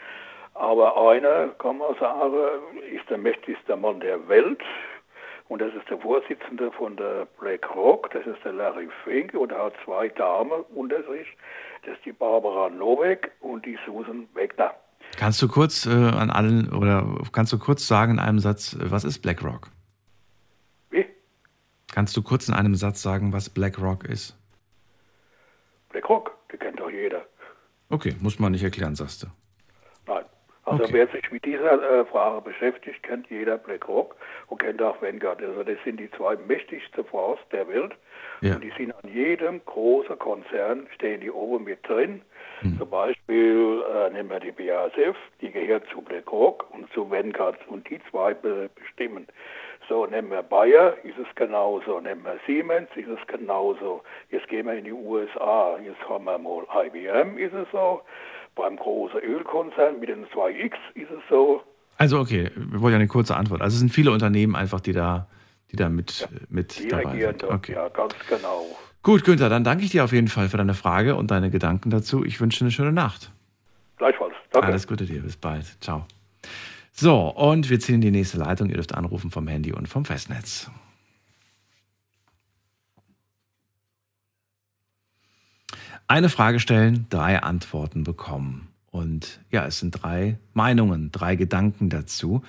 Aber einer, kann man sagen, ist der mächtigste Mann der Welt. Und das ist der Vorsitzende von der BlackRock, das ist der Larry Fink. Und er hat zwei Damen unter sich. Das ist die Barbara Novak und die Susan Wegner. Kannst du kurz äh, an allen oder kannst du kurz sagen in einem Satz, äh, was ist BlackRock? Wie? Kannst du kurz in einem Satz sagen, was BlackRock ist? BlackRock, die kennt doch jeder. Okay, muss man nicht erklären, sagst du. Also Okay. wer sich mit dieser äh, Frage beschäftigt, kennt jeder BlackRock und kennt auch Vanguard. Also das sind die zwei mächtigsten Fonds der Welt. Ja. Und die sind an jedem großen Konzern, stehen die oben mit drin. Hm. Zum Beispiel äh, nehmen wir die BASF, die gehört zu BlackRock und zu Vanguard und die zwei be bestimmen. So, nehmen wir Bayer, ist es genauso. Nehmen wir Siemens, ist es genauso. Jetzt gehen wir in die USA. Jetzt haben wir mal IBM, ist es so. Beim großen Ölkonzern mit den 2X ist es so. Also okay, wir wollen ja eine kurze Antwort. Also es sind viele Unternehmen einfach, die da, die da mit, mit Die dabei sind. Okay. ja, ganz genau. Gut, Günther, dann danke ich dir auf jeden Fall für deine Frage und deine Gedanken dazu. Ich wünsche eine schöne Nacht. Gleichfalls. Danke. Alles Gute dir, bis bald. Ciao. So, und wir ziehen die nächste Leitung. Ihr dürft anrufen vom Handy und vom Festnetz. Eine Frage stellen, drei Antworten bekommen. Und ja, es sind drei Meinungen, drei Gedanken dazu.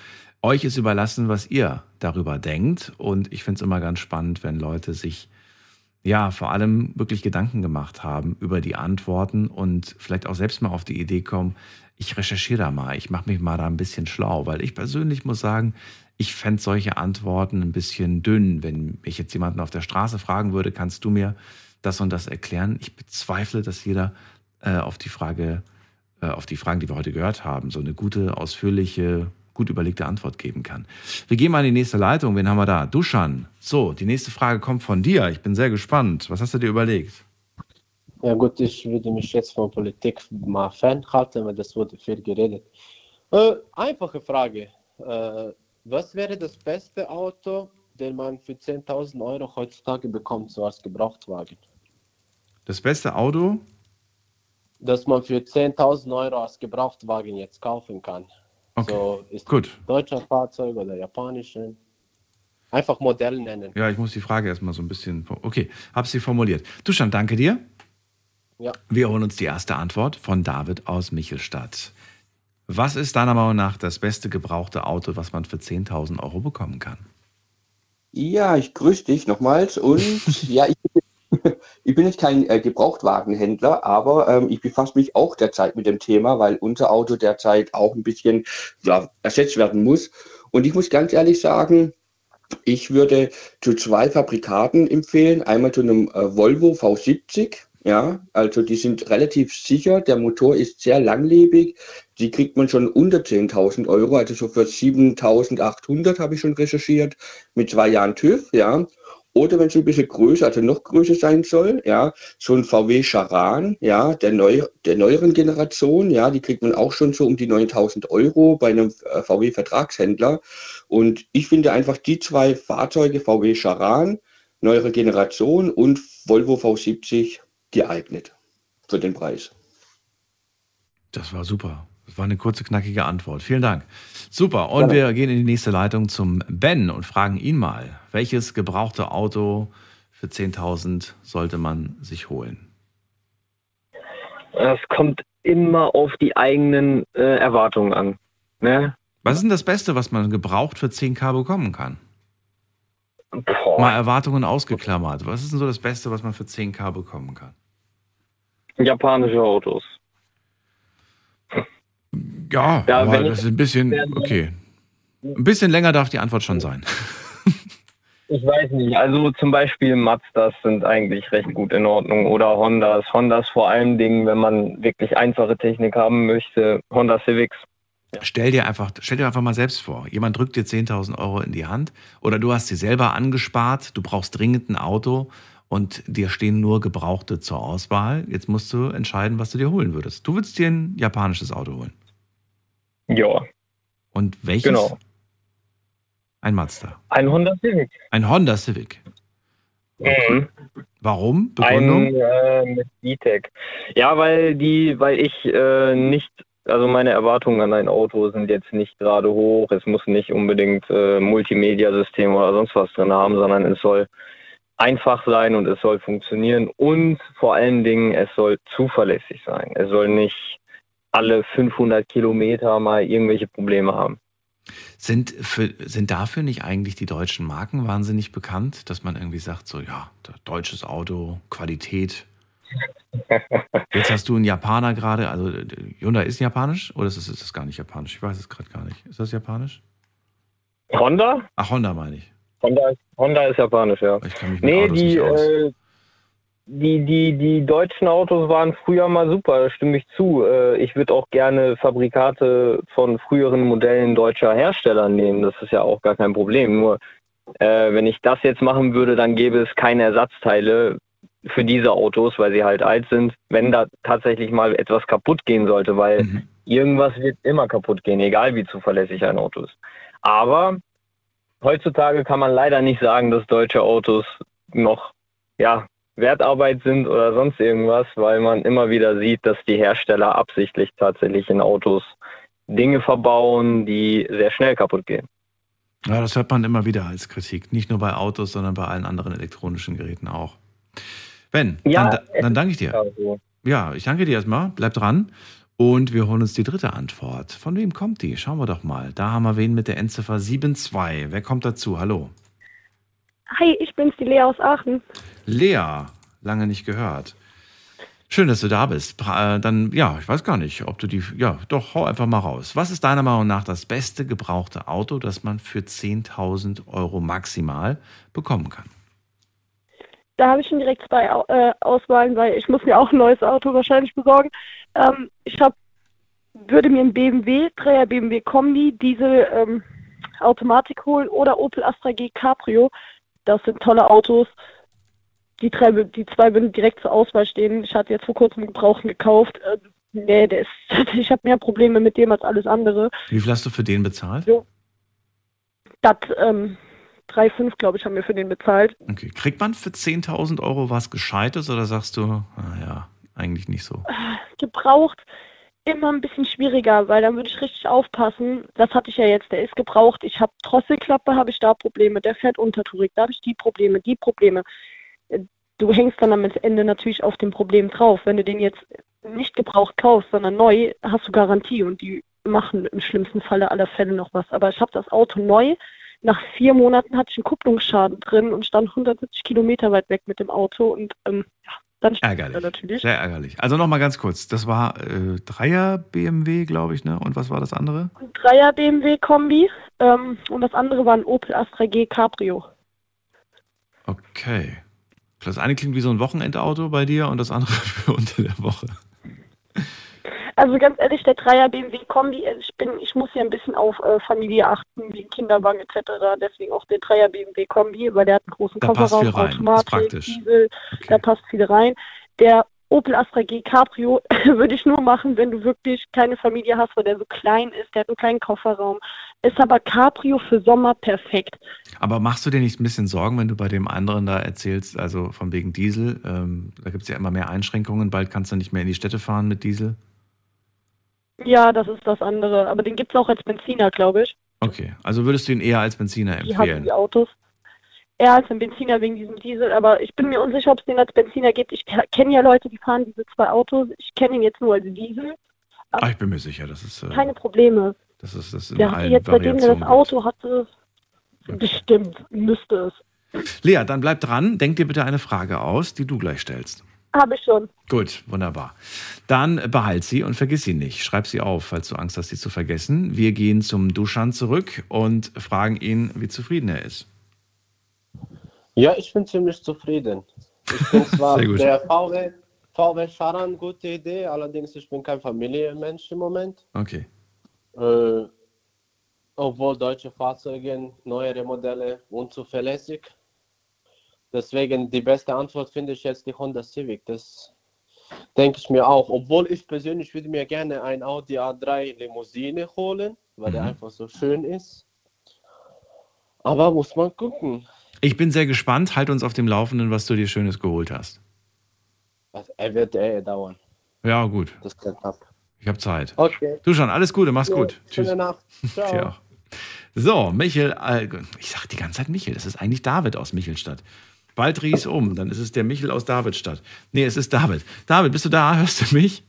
Euch ist überlassen, was ihr darüber denkt. Und ich finde es immer ganz spannend, wenn Leute sich ja vor allem wirklich Gedanken gemacht haben über die Antworten und vielleicht auch selbst mal auf die Idee kommen, ich recherchiere da mal, ich mache mich mal da ein bisschen schlau, weil ich persönlich muss sagen, ich fände solche Antworten ein bisschen dünn. Wenn ich jetzt jemanden auf der Straße fragen würde, kannst du mir das und das erklären? Ich bezweifle, dass jeder äh, auf die Frage, äh, auf die Fragen, die wir heute gehört haben, so eine gute, ausführliche, gut überlegte Antwort geben kann. Wir gehen mal in die nächste Leitung. Wen haben wir da? Duschan. So, die nächste Frage kommt von dir. Ich bin sehr gespannt. Was hast du dir überlegt? Ja gut, ich würde mich jetzt von Politik mal fernhalten, weil das wurde viel geredet. Äh, einfache Frage. Äh, was wäre das beste Auto, den man für 10.000 Euro heutzutage bekommt, so als Gebrauchtwagen? Das beste Auto? Das man für 10.000 Euro als Gebrauchtwagen jetzt kaufen kann. Okay. So ist Gut. deutscher Fahrzeug oder japanischen. Einfach Modell nennen. Ja, ich muss die Frage erstmal so ein bisschen. Okay, hab sie formuliert. Duschan, danke dir. Ja. Wir holen uns die erste Antwort von David aus Michelstadt. Was ist deiner Meinung nach das beste gebrauchte Auto, was man für 10.000 Euro bekommen kann? Ja, ich grüße dich nochmals und ja, ich, ich bin jetzt kein äh, Gebrauchtwagenhändler, aber ähm, ich befasse mich auch derzeit mit dem Thema, weil unser Auto derzeit auch ein bisschen ja, ersetzt werden muss. Und ich muss ganz ehrlich sagen, ich würde zu zwei Fabrikaten empfehlen. Einmal zu einem äh, Volvo V70. Ja, also die sind relativ sicher. Der Motor ist sehr langlebig. Die kriegt man schon unter 10.000 Euro, also so für 7.800 habe ich schon recherchiert, mit zwei Jahren TÜV. Ja, oder wenn es ein bisschen größer, also noch größer sein soll, ja, so ein VW Charan, ja, der, neu, der neueren Generation, ja, die kriegt man auch schon so um die 9000 Euro bei einem äh, VW-Vertragshändler. Und ich finde einfach die zwei Fahrzeuge, VW Charan, neuere Generation und Volvo V70, geeignet für den Preis. Das war super. Das war eine kurze, knackige Antwort. Vielen Dank. Super. Und Gerne. wir gehen in die nächste Leitung zum Ben und fragen ihn mal, welches gebrauchte Auto für 10.000 sollte man sich holen? Es kommt immer auf die eigenen äh, Erwartungen an. Ne? Was ist denn das Beste, was man gebraucht für 10k bekommen kann? Boah. Mal Erwartungen ausgeklammert. Was ist denn so das Beste, was man für 10k bekommen kann? Japanische Autos. Ja, Ja, aber das ist ein bisschen, okay. Ein bisschen länger darf die Antwort schon sein. Ich weiß nicht. Also zum Beispiel Mazdas sind eigentlich recht gut in Ordnung oder Hondas. Hondas vor allen Dingen, wenn man wirklich einfache Technik haben möchte, Honda Civics. Stell dir einfach, stell dir einfach mal selbst vor, jemand drückt dir 10.000 Euro in die Hand oder du hast sie selber angespart, du brauchst dringend ein Auto und dir stehen nur Gebrauchte zur Auswahl. Jetzt musst du entscheiden, was du dir holen würdest. Du würdest dir ein japanisches Auto holen. Ja, Und welches? genau. Ein Mazda. Ein Honda Civic. Ein Honda Civic. Mhm. Warum? Begründung? Ein äh, mit E-Tech. Ja, weil die, weil ich äh, nicht, also meine Erwartungen an ein Auto sind jetzt nicht gerade hoch. Es muss nicht unbedingt äh, Multimedia-System oder sonst was drin haben, sondern es soll einfach sein und es soll funktionieren und vor allen Dingen es soll zuverlässig sein. Es soll nicht alle 500 Kilometer mal irgendwelche Probleme haben. Sind, für, sind dafür nicht eigentlich die deutschen Marken wahnsinnig bekannt, dass man irgendwie sagt, so ja, deutsches Auto, Qualität. Jetzt hast du einen Japaner gerade, also Hyundai ist japanisch oder ist das, ist das gar nicht japanisch? Ich weiß es gerade gar nicht. Ist das japanisch? Honda? Ach, Honda meine ich. Honda, ist- Honda ist japanisch, ja. Ich kann mich mit Nee, Autos die, nicht aus. äh, die, die, die deutschen Autos waren früher mal super, da stimme ich zu. Äh, ich würde auch gerne Fabrikate von früheren Modellen deutscher Hersteller nehmen. Das ist ja auch gar kein Problem. Nur äh, wenn ich das jetzt machen würde, dann gäbe es keine Ersatzteile für diese Autos, weil sie halt alt sind, wenn da tatsächlich mal etwas kaputt gehen sollte, weil Mhm. irgendwas wird immer kaputt gehen, egal wie zuverlässig ein Auto ist. Aber heutzutage kann man leider nicht sagen, dass deutsche Autos noch ja, Wertarbeit sind oder sonst irgendwas, weil man immer wieder sieht, dass die Hersteller absichtlich tatsächlich in Autos Dinge verbauen, die sehr schnell kaputt gehen. Ja, das hört man immer wieder als Kritik. Nicht nur bei Autos, sondern bei allen anderen elektronischen Geräten auch. Ben, Ja, dann, dann danke ich dir. Also, Ja, ich danke dir erstmal. Bleib dran. Und wir holen uns die dritte Antwort. Von wem kommt die? Schauen wir doch mal. Da haben wir wen mit der Endziffer 72. Wer kommt dazu? Hallo. Hi, ich bin's, die Lea aus Aachen. Lea, lange nicht gehört. Schön, dass du da bist. Äh, Dann, ja, ich weiß gar nicht, ob du die, ja, doch, hau einfach mal raus. Was ist deiner Meinung nach das beste gebrauchte Auto, das man für 10.000 Euro maximal bekommen kann? Da habe ich schon direkt zwei äh, Auswahlen, weil ich muss mir auch ein neues Auto wahrscheinlich besorgen. Ähm, ich hab, würde mir ein BMW, 3er BMW Kombi, Diesel ähm, Automatik holen oder Opel Astra G Cabrio. Das sind tolle Autos. die, drei, die zwei würden direkt zur Auswahl stehen. Ich hatte jetzt vor kurzem Gebrauchten gekauft. Äh, nee, der ist, ich habe mehr Probleme mit dem als alles andere. Wie viel hast du für den bezahlt? So. Das, ähm, 3,5, glaube ich, haben wir für den bezahlt. Okay. Kriegt man für 10.000 Euro was Gescheites oder sagst du, naja, eigentlich nicht so? Gebraucht immer ein bisschen schwieriger, weil dann würde ich richtig aufpassen. Das hatte ich ja jetzt, der ist gebraucht. Ich habe Drosselklappe, habe ich da Probleme. Der fährt untertourig, da habe ich die Probleme, die Probleme. Du hängst dann am Ende natürlich auf dem Problem drauf. Wenn du den jetzt nicht gebraucht kaufst, sondern neu, hast du Garantie und die machen im schlimmsten Falle aller Fälle noch was. Aber ich habe das Auto neu. Nach vier Monaten hatte ich einen Kupplungsschaden drin und stand 170 Kilometer weit weg mit dem Auto und ähm, ja, dann Ärgerlich. er natürlich. Sehr ärgerlich. Also nochmal ganz kurz. Das war äh, Dreier BMW, glaube ich, ne? Und was war das andere? Ein Dreier BMW Kombi ähm, und das andere war ein Opel Astra G Cabrio. Okay. Das eine klingt wie so ein Wochenendauto bei dir und das andere für unter der Woche. Also ganz ehrlich, der Dreier BMW Kombi, also ich bin, ich muss ja ein bisschen auf äh, Familie achten, wegen Kinderwagen etc. Deswegen auch der Dreier BMW Kombi, weil der hat einen großen Da Kofferraum, Automatik, praktisch. Diesel, da passt viel rein. Der Opel Astra G Cabrio würde ich nur machen, wenn du wirklich keine Familie hast, weil der so klein ist, der hat einen kleinen Kofferraum. Ist aber Cabrio für Sommer perfekt. Aber machst du dir nicht ein bisschen Sorgen, wenn du bei dem anderen da erzählst, also von wegen Diesel? Ähm, da gibt es ja immer mehr Einschränkungen. Bald kannst du nicht mehr in die Städte fahren mit Diesel. Ja, das ist das andere. Aber den gibt es auch als Benziner, glaube ich. Okay, also würdest du ihn eher als Benziner Die haben empfehlen? die Autos. Eher als ein Benziner wegen diesem Diesel, aber ich bin mir unsicher, ob es den als Benziner gibt. Ich kenne ja Leute, die fahren diese zwei Autos. Ich kenne ihn jetzt nur als Diesel. Ah, ich bin mir sicher, das ist, äh, Keine Probleme. das ist das in Der allen jetzt, seitdem er das Variationen. Auto hatte, bestimmt, müsste es. Lea, dann bleib dran. Denk dir bitte eine Frage aus, die du gleich stellst. Habe ich schon. Gut, wunderbar. Dann behalt sie und vergiss sie nicht. Schreib sie auf, falls du Angst hast, sie zu vergessen. Wir gehen zum Duschan zurück und fragen ihn, wie zufrieden er ist. Ja, ich bin ziemlich zufrieden. Ich bin zwar Sehr gut. der VW, VW Charan, gute Idee, allerdings ich bin kein Familienmensch im Moment. Okay. Äh, obwohl deutsche Fahrzeuge, neuere Modelle unzuverlässig. Deswegen die beste Antwort finde ich jetzt die Honda Civic. Das denke ich mir auch. Obwohl ich persönlich würde mir gerne ein Audi A3 Limousine holen, weil der einfach so schön ist. Aber muss man gucken. Ich bin sehr gespannt. Halt uns auf dem Laufenden, was du dir Schönes geholt hast. Er wird eh dauern. Ja, gut. Das geht ab. Ich habe Zeit. Okay. Duschan, alles Gute, mach's Jo, gut. Tschüss. Schöne Nacht. Ciao. Dir auch. So, Michel, äh, ich sag die ganze Zeit Michel, das ist eigentlich David aus Michelstadt. Bald dreh ich's um, dann ist es der Michel aus Davidstadt. Nee, es ist David. David, bist du da? Hörst du mich?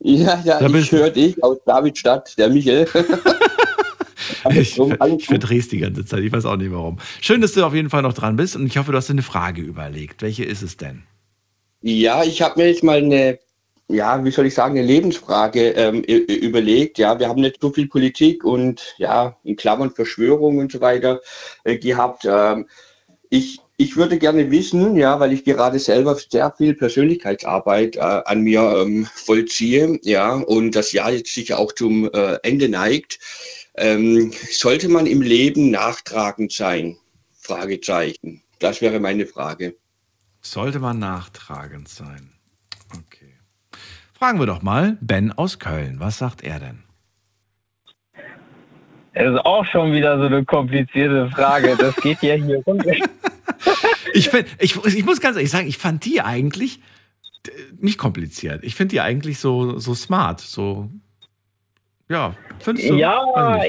Ja, ja, Da bist ich höre dich aus Davidstadt, der Michel. Ich, ich verdreh's die ganze Zeit, ich weiß auch nicht warum. Schön, dass du auf jeden Fall noch dran bist und ich hoffe, du hast dir eine Frage überlegt. Welche ist es denn? Ja, ich habe mir jetzt mal eine, ja, wie soll ich sagen, eine Lebensfrage ähm, überlegt. Ja, wir haben nicht so viel Politik und ja, in Klammern Verschwörung und so weiter äh, gehabt. Ähm, ich, ich würde gerne wissen, ja, weil ich gerade selber sehr viel Persönlichkeitsarbeit äh, an mir ähm, vollziehe, ja, und das Jahr jetzt sich auch zum äh, Ende neigt. Ähm, sollte man im Leben nachtragend sein? Fragezeichen. Das wäre meine Frage. Sollte man nachtragend sein? Okay. Fragen wir doch mal Ben aus Köln. Was sagt er denn? Das ist auch schon wieder so eine komplizierte Frage. Das geht ja hier runter. Ich, find, ich, ich muss ganz ehrlich sagen, ich fand die eigentlich nicht kompliziert. Ich finde die eigentlich so, so smart. So, ja, findest du? Ja.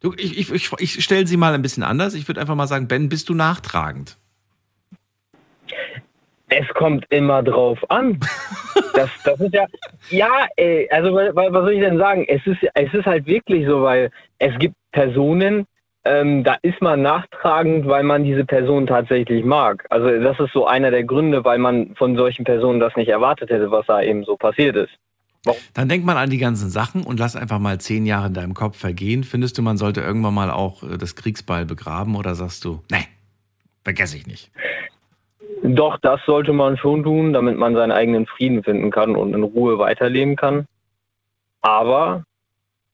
Du, ich, ich, ich, ich stelle sie mal ein bisschen anders. Ich würde einfach mal sagen, Ben, bist du nachtragend? Es kommt immer drauf an. Das, das ist ja, ja, ey, also was soll ich denn sagen? Es ist, es ist halt wirklich so, weil es gibt Personen, ähm, da ist man nachtragend, weil man diese Person tatsächlich mag. Also das ist so einer der Gründe, weil man von solchen Personen das nicht erwartet hätte, was da eben so passiert ist. Dann denk mal an die ganzen Sachen und lass einfach mal zehn Jahre in deinem Kopf vergehen. Findest du, man sollte irgendwann mal auch äh, das Kriegsbeil begraben oder sagst du, nee, vergesse ich nicht? Doch, das sollte man schon tun, damit man seinen eigenen Frieden finden kann und in Ruhe weiterleben kann. Aber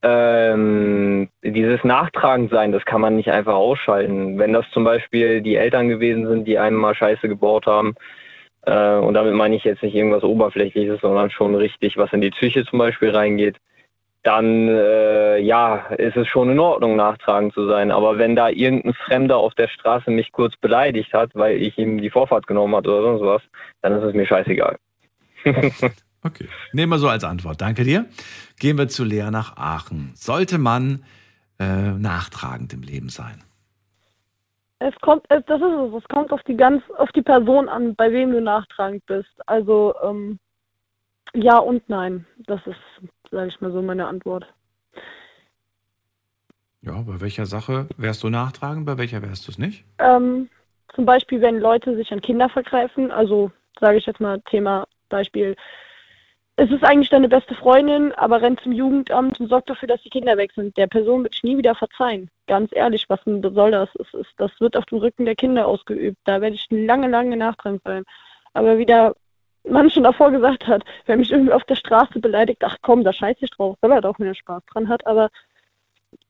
ähm, dieses Nachtragend sein, das kann man nicht einfach ausschalten. Wenn das zum Beispiel die Eltern gewesen sind, die einem mal Scheiße gebaut haben, äh, und damit meine ich jetzt nicht irgendwas Oberflächliches, sondern schon richtig, was in die Psyche zum Beispiel reingeht, dann äh, ja, ist es schon in Ordnung, nachtragend zu sein. Aber wenn da irgendein Fremder auf der Straße mich kurz beleidigt hat, weil ich ihm die Vorfahrt genommen hat oder sonst was, dann ist es mir scheißegal. Okay. Nehmen wir so als Antwort. Danke dir. Gehen wir zu Lea nach Aachen. Sollte man äh, nachtragend im Leben sein? Es kommt, es- das ist es, es kommt auf die ganz, auf die Person an, bei wem du nachtragend bist. Also ähm, ja und nein. Das ist, sage ich mal so, meine Antwort. Ja, bei welcher Sache wärst du nachtragend, bei welcher wärst du es nicht? Ähm, zum Beispiel, wenn Leute sich an Kinder vergreifen, also sage ich jetzt mal Thema Beispiel, es ist eigentlich deine beste Freundin, aber rennt zum Jugendamt und sorgt dafür, dass die Kinder weg sind. Der Person wird nie wieder verzeihen. Ganz ehrlich, was soll das? Ist, das wird auf dem Rücken der Kinder ausgeübt. Da werde ich lange, lange nachtragend sein. Aber wie der Mann schon davor gesagt hat, wer mich irgendwie auf der Straße beleidigt, ach komm, da scheiße ich drauf, weil er doch mehr Spaß dran hat. Aber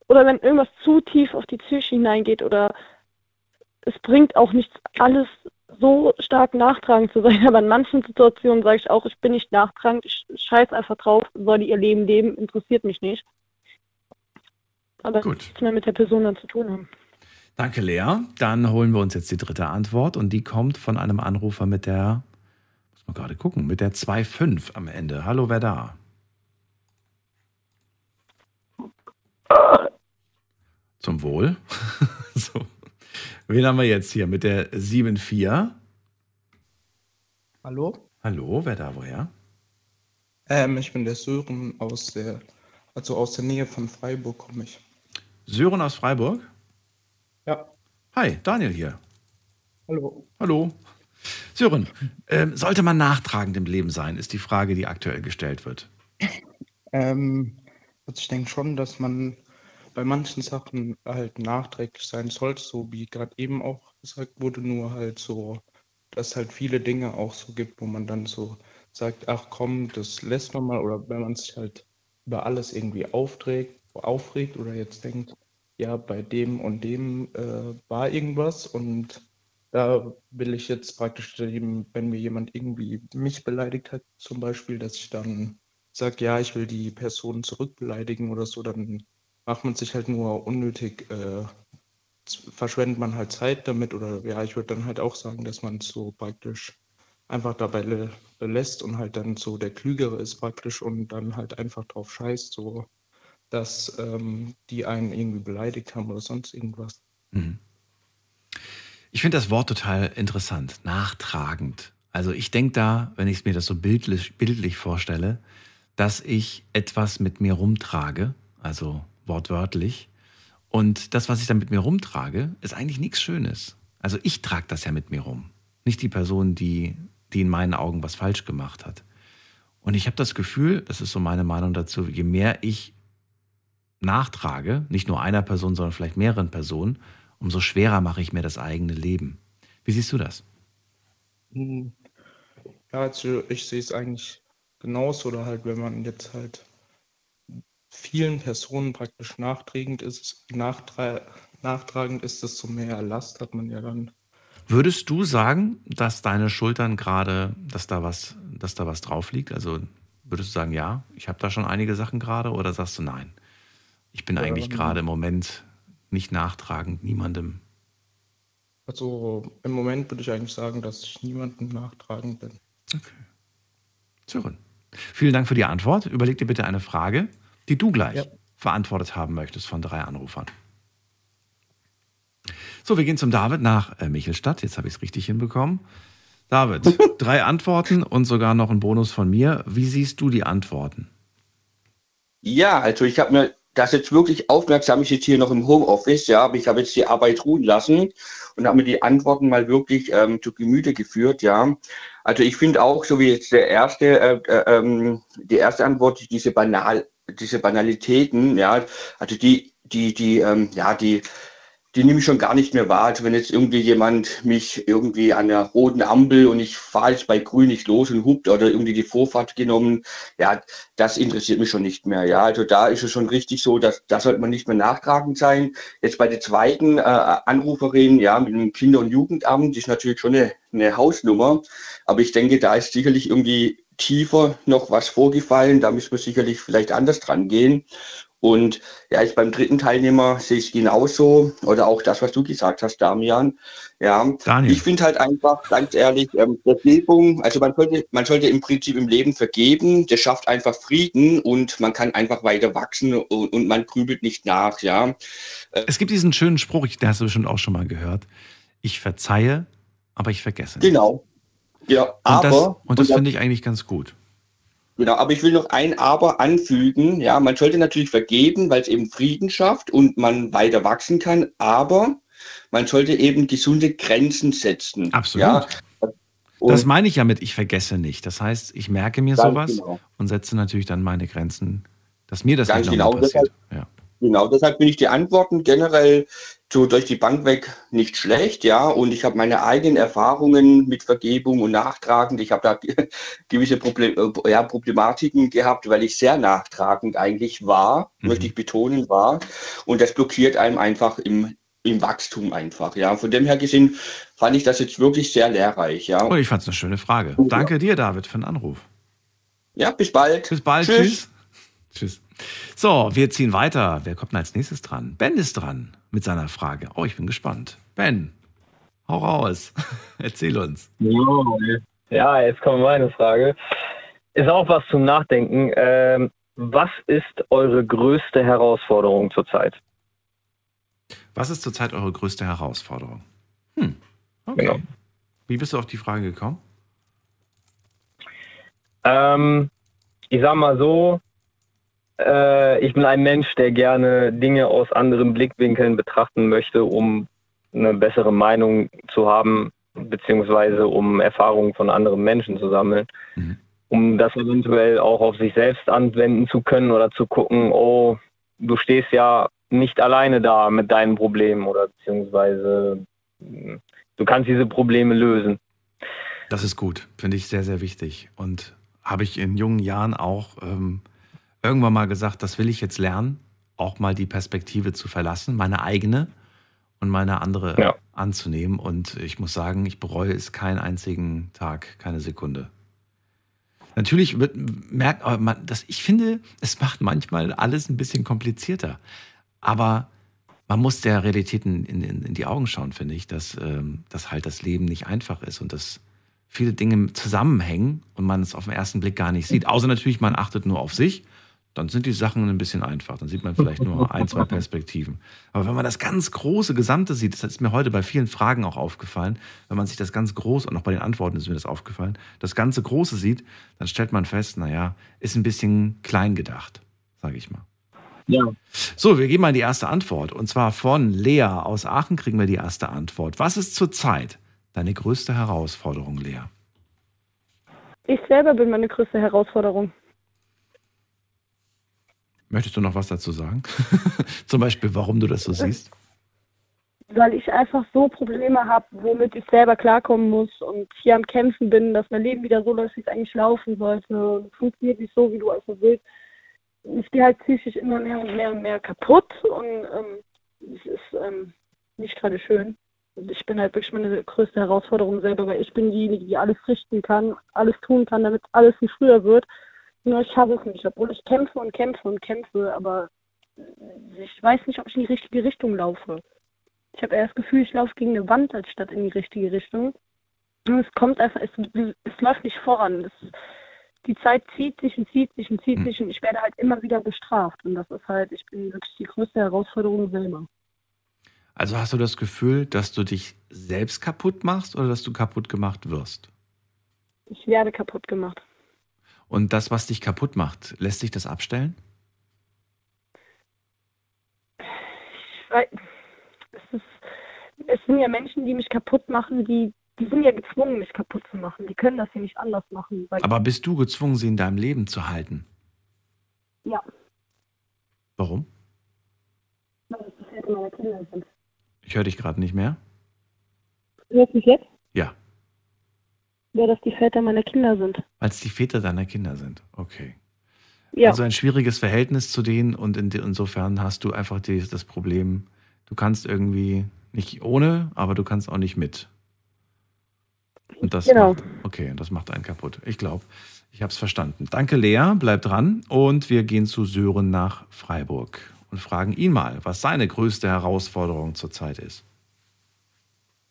oder wenn irgendwas zu tief auf die Psyche hineingeht oder es bringt auch nichts, alles so stark nachtragend zu sein, aber in manchen Situationen sage ich auch, ich bin nicht nachtragend, ich scheiß einfach drauf, soll die ihr Leben leben, interessiert mich nicht. Aber Gut. nichts mehr mit der Person dann zu tun haben. Danke, Lea. Dann holen wir uns jetzt die dritte Antwort und die kommt von einem Anrufer mit der, muss man gerade gucken, mit der 2.5 am Ende. Hallo, wer da? Zum Wohl. so. Wen haben wir jetzt hier mit der 7.4? Hallo, Hallo, wer da, woher? ähm, ich bin der Sören aus der, also aus der Nähe von Freiburg komme ich. Sören aus Freiburg? Ja. Hi, Daniel hier. Hallo. Hallo. Sören, ähm, sollte man nachtragend im Leben sein, ist die Frage, die aktuell gestellt wird. Ähm, also ich denke schon, dass man bei manchen Sachen halt nachträglich sein sollte, so wie gerade eben auch gesagt wurde, nur halt so, dass halt viele Dinge auch so gibt, wo man dann so sagt, ach komm, das lässt man mal, oder wenn man sich halt über alles irgendwie aufträgt, aufregt oder jetzt denkt, ja, bei dem und dem äh, war irgendwas und da will ich jetzt praktisch, wenn mir jemand irgendwie mich beleidigt hat, zum Beispiel, dass ich dann sage, ja, ich will die Person zurückbeleidigen oder so, dann macht man sich halt nur unnötig, äh, verschwendet man halt Zeit damit oder ja, ich würde dann halt auch sagen, dass man so praktisch einfach dabei lä- lässt und halt dann so der Klügere ist praktisch und dann halt einfach drauf scheißt, so dass ähm, die einen irgendwie beleidigt haben oder sonst irgendwas. Mhm. Ich finde das Wort total interessant, nachtragend. Also ich denke da, wenn ich mir das so bildlich, bildlich vorstelle, dass ich etwas mit mir rumtrage, also wortwörtlich. Und das, was ich dann mit mir rumtrage, ist eigentlich nichts Schönes. Also ich trage das ja mit mir rum. Nicht die Person, die, die in meinen Augen was falsch gemacht hat. Und ich habe das Gefühl, das ist so meine Meinung dazu, je mehr ich nachtrage, nicht nur einer Person, sondern vielleicht mehreren Personen, umso schwerer mache ich mir das eigene Leben. Wie siehst du das? Hm, Ja, also ich sehe es eigentlich genauso oder halt, wenn man jetzt halt vielen Personen praktisch nachträgend ist, nachtra nachtragend ist, desto mehr Last hat man ja dann. Würdest du sagen, dass deine Schultern gerade, dass da was, dass da was drauf liegt? Also würdest du sagen, ja, ich habe da schon einige Sachen gerade oder sagst du nein? Ich bin eigentlich Ähm. gerade im Moment nicht nachtragend, niemandem. Also im Moment würde ich eigentlich sagen, dass ich niemandem nachtragend bin. Sören. Vielen Dank für die Antwort. Überleg dir bitte eine Frage, die du gleich verantwortet haben möchtest von drei Anrufern. So, wir gehen zum David nach äh, Michelstadt. Jetzt habe ich es richtig hinbekommen. David, drei Antworten und sogar noch ein Bonus von mir. Wie siehst du die Antworten? Ja, also ich habe mir das jetzt wirklich aufmerksam, ich sitze hier noch im Homeoffice, ja, aber ich habe jetzt die Arbeit ruhen lassen und habe mir die Antworten mal wirklich ähm, zu Gemüte geführt, ja. Also ich finde auch, so wie jetzt der erste, äh, äh, ähm, die erste Antwort, diese banal, diese Banalitäten, ja, also die, die, die, ähm, ja, die, die nehme ich schon gar nicht mehr wahr. Also wenn jetzt irgendwie jemand mich irgendwie an der roten Ampel und ich fahre jetzt bei grün nicht los und hupt oder irgendwie die Vorfahrt genommen, ja, das interessiert mich schon nicht mehr. Ja, also da ist es schon richtig so, dass da sollte man nicht mehr nachtragend sein. Jetzt bei der zweiten äh, Anruferin, ja, mit dem Kinder- und Jugendamt, ist natürlich schon eine, eine Hausnummer. Aber ich denke, da ist sicherlich irgendwie tiefer noch was vorgefallen. Da müssen wir sicherlich vielleicht anders dran gehen. Und ja, ich beim dritten Teilnehmer sehe ich es genauso. Oder auch das, was du gesagt hast, Damian. Ja, Daniel. ich finde halt einfach, ganz ehrlich, ähm, Vergebung, also man sollte, man sollte im Prinzip im Leben vergeben, das schafft einfach Frieden und man kann einfach weiter wachsen und, und man grübelt nicht nach, ja. Es gibt diesen schönen Spruch, den hast du bestimmt auch schon mal gehört. Ich verzeihe, aber ich vergesse nicht. Genau. Ja, Und aber. das, und das und finde ich eigentlich ganz gut. Genau, aber ich will noch ein Aber anfügen. Ja, man sollte natürlich vergeben, weil es eben Frieden schafft und man weiter wachsen kann, aber man sollte eben gesunde Grenzen setzen. Absolut. Ja, das meine ich ja mit, ich vergesse nicht. Das heißt, ich merke mir sowas genau. und setze natürlich dann meine Grenzen, dass mir das Ganz nicht genau, passiert. deshalb- Genau, deshalb bin ich die Antworten generell so durch die Bank weg nicht schlecht, ja. Und ich habe meine eigenen Erfahrungen mit Vergebung und Nachtragend. Ich habe da gewisse Problem, äh, ja, Problematiken gehabt, weil ich sehr nachtragend eigentlich war, möchte ich betonen, war. Und das blockiert einem einfach im, im Wachstum einfach, ja. Von dem her gesehen fand ich das jetzt wirklich sehr lehrreich, ja. Oh, ich fand es eine schöne Frage. Danke dir, David, für den Anruf. Ja, bis bald. Bis bald. Tschüss. Tschüss. Tschüss. So, wir ziehen weiter. Wer kommt denn als nächstes dran? Ben ist dran mit seiner Frage. Oh, ich bin gespannt. Ben, hau raus. Erzähl uns. Ja, jetzt kommt meine Frage. Ist auch was zum Nachdenken. Ähm, was ist eure größte Herausforderung zurzeit? Was ist zurzeit eure größte Herausforderung? Hm, okay. Genau. Wie bist du auf die Frage gekommen? Ähm, ich sag mal so, äh, ich bin ein Mensch, der gerne Dinge aus anderen Blickwinkeln betrachten möchte, um eine bessere Meinung zu haben, beziehungsweise um Erfahrungen von anderen Menschen zu sammeln, um das eventuell auch auf sich selbst anwenden zu können oder zu gucken, oh, du stehst ja nicht alleine da mit deinen Problemen oder beziehungsweise mh, du kannst diese Probleme lösen. Das ist gut, finde ich sehr, sehr wichtig. Und habe ich in jungen Jahren auch ähm, irgendwann mal gesagt, das will ich jetzt lernen, auch mal die Perspektive zu verlassen, meine eigene und meine andere anzunehmen. Und ich muss sagen, ich bereue es keinen einzigen Tag, keine Sekunde. Natürlich wird, merkt man, dass ich finde, es macht manchmal alles ein bisschen komplizierter. Aber man muss der Realität in, in, in die Augen schauen, finde ich, dass, ähm, dass halt das Leben nicht einfach ist und dass viele Dinge zusammenhängen und man es auf den ersten Blick gar nicht sieht. Außer natürlich, man achtet nur auf sich. Dann sind die Sachen ein bisschen einfach. Dann sieht man vielleicht nur ein, zwei Perspektiven. Aber wenn man das ganz große Gesamte sieht, das ist mir heute bei vielen Fragen auch aufgefallen, wenn man sich das ganz groß, und auch bei den Antworten ist mir das aufgefallen, das ganze Große sieht, dann stellt man fest, naja, ist ein bisschen klein gedacht, sage ich mal. Ja. So, wir geben mal die erste Antwort. Und zwar von Lea aus Aachen kriegen wir die erste Antwort. Was ist zurzeit deine größte Herausforderung, Lea? Ich selber bin meine größte Herausforderung. Möchtest du noch was dazu sagen? Zum Beispiel, warum du das so siehst? Weil ich einfach so Probleme habe, womit ich selber klarkommen muss und hier am Kämpfen bin, dass mein Leben wieder so läuft, wie es eigentlich laufen sollte. Und es funktioniert nicht so, wie du also willst. Ich gehe halt psychisch immer mehr und mehr und mehr kaputt und ähm, es ist ähm, nicht gerade schön. Und ich bin halt wirklich meine größte Herausforderung selber, weil ich bin diejenige, die alles richten kann, alles tun kann, damit alles wie früher wird. Nur ich schaffe es nicht, obwohl ich kämpfe und kämpfe und kämpfe, aber ich weiß nicht, ob ich in die richtige Richtung laufe. Ich habe eher das Gefühl, ich laufe gegen eine Wand, als statt in die richtige Richtung. Und es kommt einfach, es, es läuft nicht voran. Es, die Zeit zieht sich und zieht sich und zieht sich und ich werde halt immer wieder bestraft. Und das ist halt, ich bin wirklich die größte Herausforderung selber. Also hast du das Gefühl, dass du dich selbst kaputt machst oder dass du kaputt gemacht wirst? Ich werde kaputt gemacht. Und das, was dich kaputt macht, lässt sich das abstellen? Ich weiß, es, ist, es sind ja Menschen, die mich kaputt machen, die, die sind ja gezwungen, mich kaputt zu machen. Die können das ja nicht anders machen. Aber bist du gezwungen, sie in deinem Leben zu halten? ja, Warum? weil das bisher meine Kinder sind. Ich höre dich gerade nicht mehr. Hörst du mich jetzt? Ja, dass die Väter meiner Kinder sind. als die Väter deiner Kinder sind. Okay. Ja. Also ein schwieriges Verhältnis zu denen und in, insofern hast du einfach die, das Problem, du kannst irgendwie nicht ohne, aber du kannst auch nicht mit. Und das Genau. macht, okay, das macht einen kaputt. Ich glaube, ich habe es verstanden. Danke, Lea, bleib dran und wir gehen zu Sören nach Freiburg und fragen ihn mal, was seine größte Herausforderung zurzeit ist.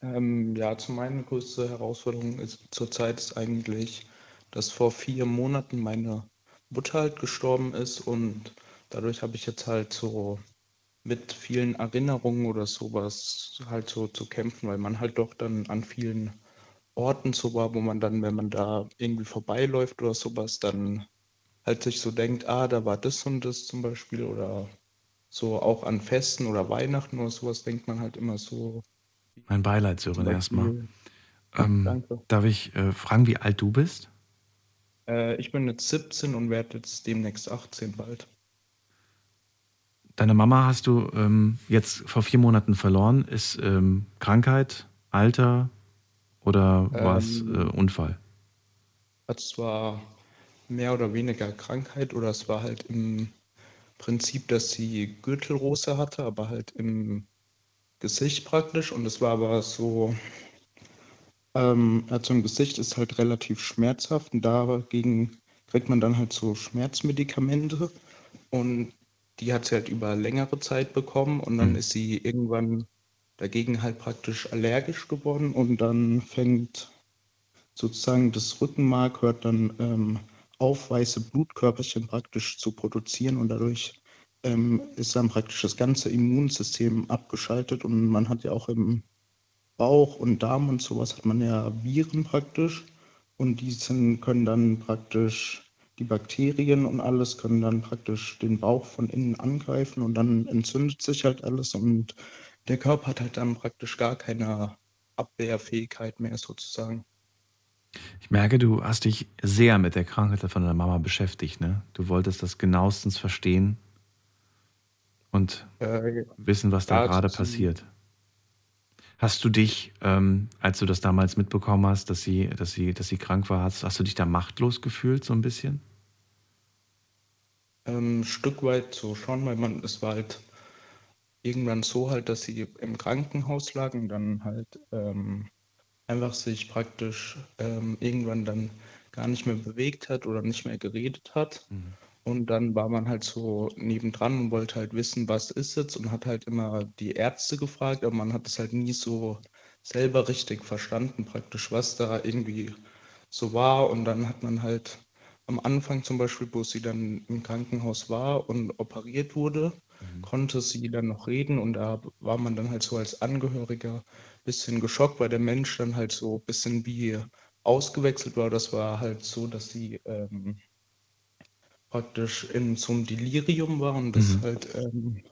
Ähm, ja, zu meine größte Herausforderung ist zurzeit ist eigentlich, dass vor vier Monaten meine Mutter halt gestorben ist und dadurch habe ich jetzt halt so mit vielen Erinnerungen oder sowas halt so zu kämpfen, weil man halt doch dann an vielen Orten so war, wo man dann, wenn man da irgendwie vorbeiläuft oder sowas, dann halt sich so denkt, ah, da war das und das zum Beispiel oder so auch an Festen oder Weihnachten oder sowas denkt man halt immer so, Mein Beileid, Sören, erstmal. Ähm, Danke. Darf ich äh, fragen, wie alt du bist? Äh, ich bin jetzt 17 und werde jetzt demnächst 18 bald. Deine Mama hast du ähm, jetzt vor vier Monaten verloren. Ist ähm, Krankheit, Alter oder war es äh, Ähm, Unfall? Hat zwar mehr oder weniger Krankheit oder es war halt im Prinzip, dass sie Gürtelrose hatte, aber halt im Gesicht praktisch. Und es war aber so, ähm, also im Gesicht ist halt relativ schmerzhaft. Und dagegen kriegt man dann halt so Schmerzmedikamente. Und die hat sie halt über längere Zeit bekommen. Und dann Mhm. ist sie irgendwann dagegen halt praktisch allergisch geworden. Und dann fängt sozusagen das Rückenmark hört dann ähm, auf, weiße Blutkörperchen praktisch zu produzieren. Und dadurch ähm, ist dann praktisch das ganze Immunsystem abgeschaltet und man hat ja auch im Bauch und Darm und sowas hat man ja Viren praktisch und die sind, können dann praktisch die Bakterien und alles können dann praktisch den Bauch von innen angreifen und dann entzündet sich halt alles und der Körper hat halt dann praktisch gar keine Abwehrfähigkeit mehr sozusagen. Ich merke, du hast dich sehr mit der Krankheit von deiner Mama beschäftigt. Ne? Du wolltest das genauestens verstehen und Äh, wissen, was da gerade passiert. Hast du dich, ähm, als du das damals mitbekommen hast, dass sie, dass sie, dass sie krank war, hast, hast du dich da machtlos gefühlt, so ein bisschen? Ähm, Stück weit so schon, weil man, es war halt irgendwann so halt, dass sie im Krankenhaus lag und dann halt ähm, einfach sich praktisch ähm, irgendwann dann gar nicht mehr bewegt hat oder nicht mehr geredet hat. Und dann war man halt so nebendran und wollte halt wissen, was ist jetzt und hat halt immer die Ärzte gefragt, aber man hat es halt nie so selber richtig verstanden, praktisch, was da irgendwie so war. Und dann hat man halt am Anfang zum Beispiel, wo sie dann im Krankenhaus war und operiert wurde, konnte sie dann noch reden und da war man dann halt so als Angehöriger ein bisschen geschockt, weil der Mensch dann halt so ein bisschen wie ausgewechselt war. Das war halt so, dass sie ähm, praktisch in so einem Delirium war und das Mhm. halt ähm,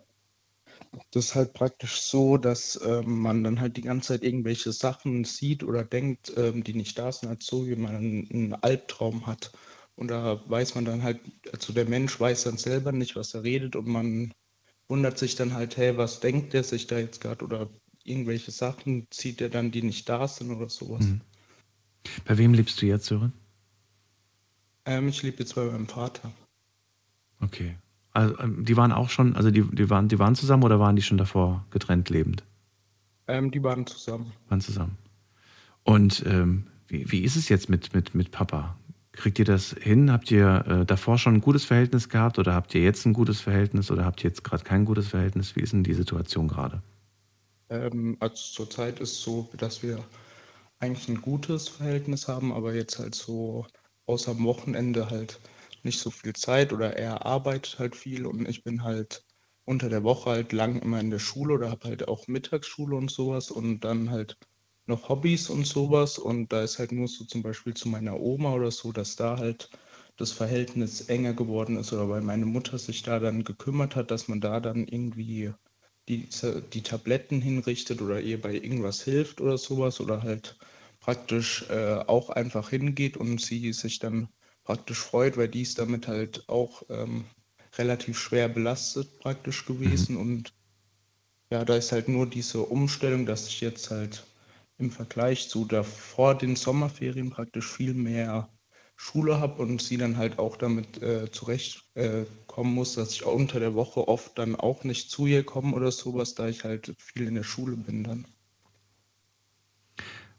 das ist halt praktisch so, dass ähm, man dann halt die ganze Zeit irgendwelche Sachen sieht oder denkt, ähm, die nicht da sind, halt so wie man einen, einen Albtraum hat. Und da weiß man dann halt, also der Mensch weiß dann selber nicht, was er redet und man wundert sich dann halt, hey, was denkt der sich da jetzt gerade oder irgendwelche Sachen zieht er dann, die nicht da sind oder sowas. Mhm. Bei wem lebst du jetzt, Sören? Ähm, ich lebe jetzt bei meinem Vater. Okay. Also, ähm, die waren auch schon, also die, die, waren, die waren zusammen oder waren die schon davor getrennt lebend? Ähm, die waren zusammen. Waren zusammen. Und ähm, wie, wie ist es jetzt mit, mit, mit Papa? Kriegt ihr das hin? Habt ihr äh, davor schon ein gutes Verhältnis gehabt oder habt ihr jetzt ein gutes Verhältnis oder habt ihr jetzt gerade kein gutes Verhältnis? Wie ist denn die Situation gerade? Ähm, also zurzeit ist es so, dass wir eigentlich ein gutes Verhältnis haben, aber jetzt halt so außer am Wochenende halt nicht so viel Zeit oder er arbeitet halt viel und ich bin halt unter der Woche halt lang immer in der Schule oder habe halt auch Mittagsschule und sowas und dann halt noch Hobbys und sowas und da ist halt nur so zum Beispiel zu meiner Oma oder so, dass da halt das Verhältnis enger geworden ist oder weil meine Mutter sich da dann gekümmert hat, dass man da dann irgendwie die, die Tabletten hinrichtet oder ihr bei irgendwas hilft oder sowas oder halt praktisch äh, auch einfach hingeht und sie sich dann praktisch freut, weil die ist damit halt auch ähm, relativ schwer belastet praktisch gewesen und ja, da ist halt nur diese Umstellung, dass ich jetzt halt im Vergleich zu davor den Sommerferien praktisch viel mehr Schule habe und sie dann halt auch damit äh, zurechtkommen äh, muss, dass ich auch unter der Woche oft dann auch nicht zu ihr komme oder sowas, da ich halt viel in der Schule bin dann.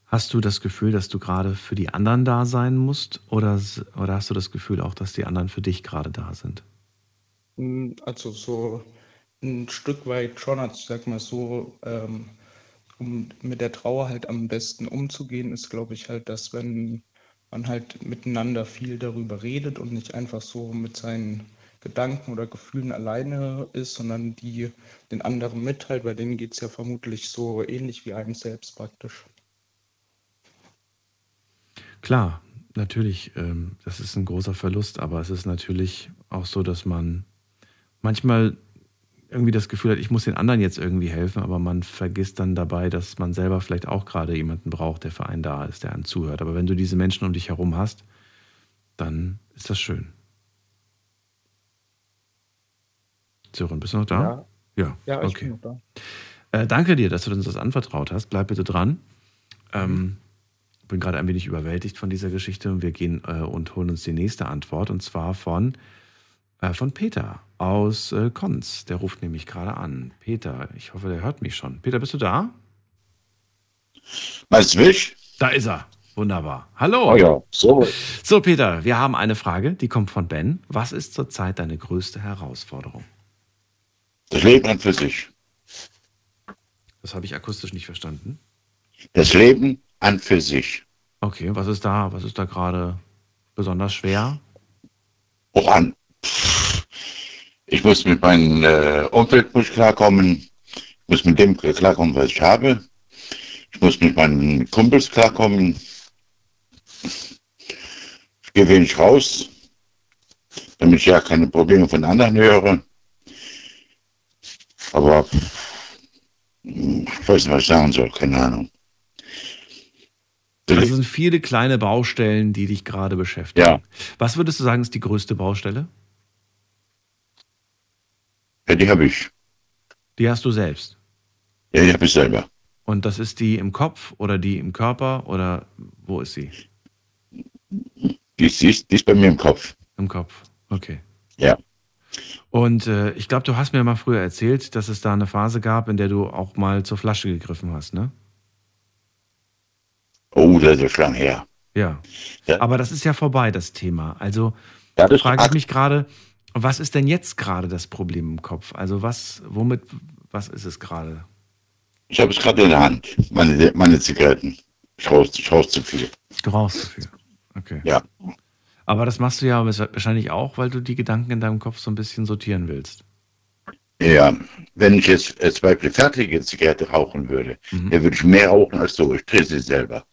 Hast du das Gefühl, dass du gerade für die anderen da sein musst oder, oder hast du das Gefühl auch, dass die anderen für dich gerade da sind? Mm, Also so ein Stück weit schon, also sag mal so, ähm, um mit der Trauer halt am besten umzugehen, ist, glaube ich, halt, dass wenn man halt miteinander viel darüber redet und nicht einfach so mit seinen Gedanken oder Gefühlen alleine ist, sondern die den anderen mitteilt, bei denen geht es ja vermutlich so ähnlich wie einem selbst praktisch. Klar, natürlich, ähm, das ist ein großer Verlust, aber es ist natürlich auch so, dass man manchmal irgendwie das Gefühl hat, ich muss den anderen jetzt irgendwie helfen, aber man vergisst dann dabei, dass man selber vielleicht auch gerade jemanden braucht, der für einen da ist, der einem zuhört. Aber wenn du diese Menschen um dich herum hast, dann ist das schön. Sören, bist du noch da? Ja, Ja, ich okay. bin noch da. Äh, danke dir, dass du uns das anvertraut hast. Bleib bitte dran. Ähm, bin gerade ein wenig überwältigt von dieser Geschichte und wir gehen äh, und holen uns die nächste Antwort und zwar von, äh, von Peter aus äh, Konz. Der ruft nämlich gerade an. Peter, ich hoffe, der hört mich schon. Peter, bist du da? Meinst du mich? Da ist er. Wunderbar. Hallo. Oh ja, so. So, Peter, wir haben eine Frage, die kommt von Ben. Was ist zurzeit deine größte Herausforderung? Das Leben an für sich. Das habe ich akustisch nicht verstanden. Das Leben an für sich. Okay, was ist da, was ist da gerade besonders schwer? Auch an. Ich muss mit meinem äh, Umfeld muss klarkommen. Ich muss mit dem klarkommen, was ich habe. Ich muss mit meinen Kumpels klarkommen. Ich gehe wenig raus, damit ich ja keine Probleme von anderen höre. Aber hm, ich weiß nicht, was ich sagen soll, keine Ahnung. Das sind viele kleine Baustellen, die dich gerade beschäftigen. Ja. Was würdest du sagen, ist die größte Baustelle? Ja, die habe ich. Die hast du selbst. Ja, die habe ich selber. Und das ist die im Kopf oder die im Körper oder wo ist sie? Die ist, die ist, die ist bei mir im Kopf. Im Kopf. Okay. Ja. Und äh, ich glaube, du hast mir mal früher erzählt, dass es da eine Phase gab, in der du auch mal zur Flasche gegriffen hast, ne? Oh, das ist schon her. Ja. Aber das ist ja vorbei, das Thema. Also Ja, das frage ich mich gerade, was ist denn jetzt gerade das Problem im Kopf? Also was, womit, was ist es gerade? Ich habe es gerade in der Hand, meine, meine Zigaretten. Ich rauche ich rauch zu viel. Du rauchst zu viel. Okay. Ja. Aber das machst du ja wahrscheinlich auch, weil du die Gedanken in deinem Kopf so ein bisschen sortieren willst. Ja, wenn ich jetzt äh, zwei fertige Zigarette rauchen würde, Mhm. dann würde ich mehr rauchen als so. Ich drehe sie selber.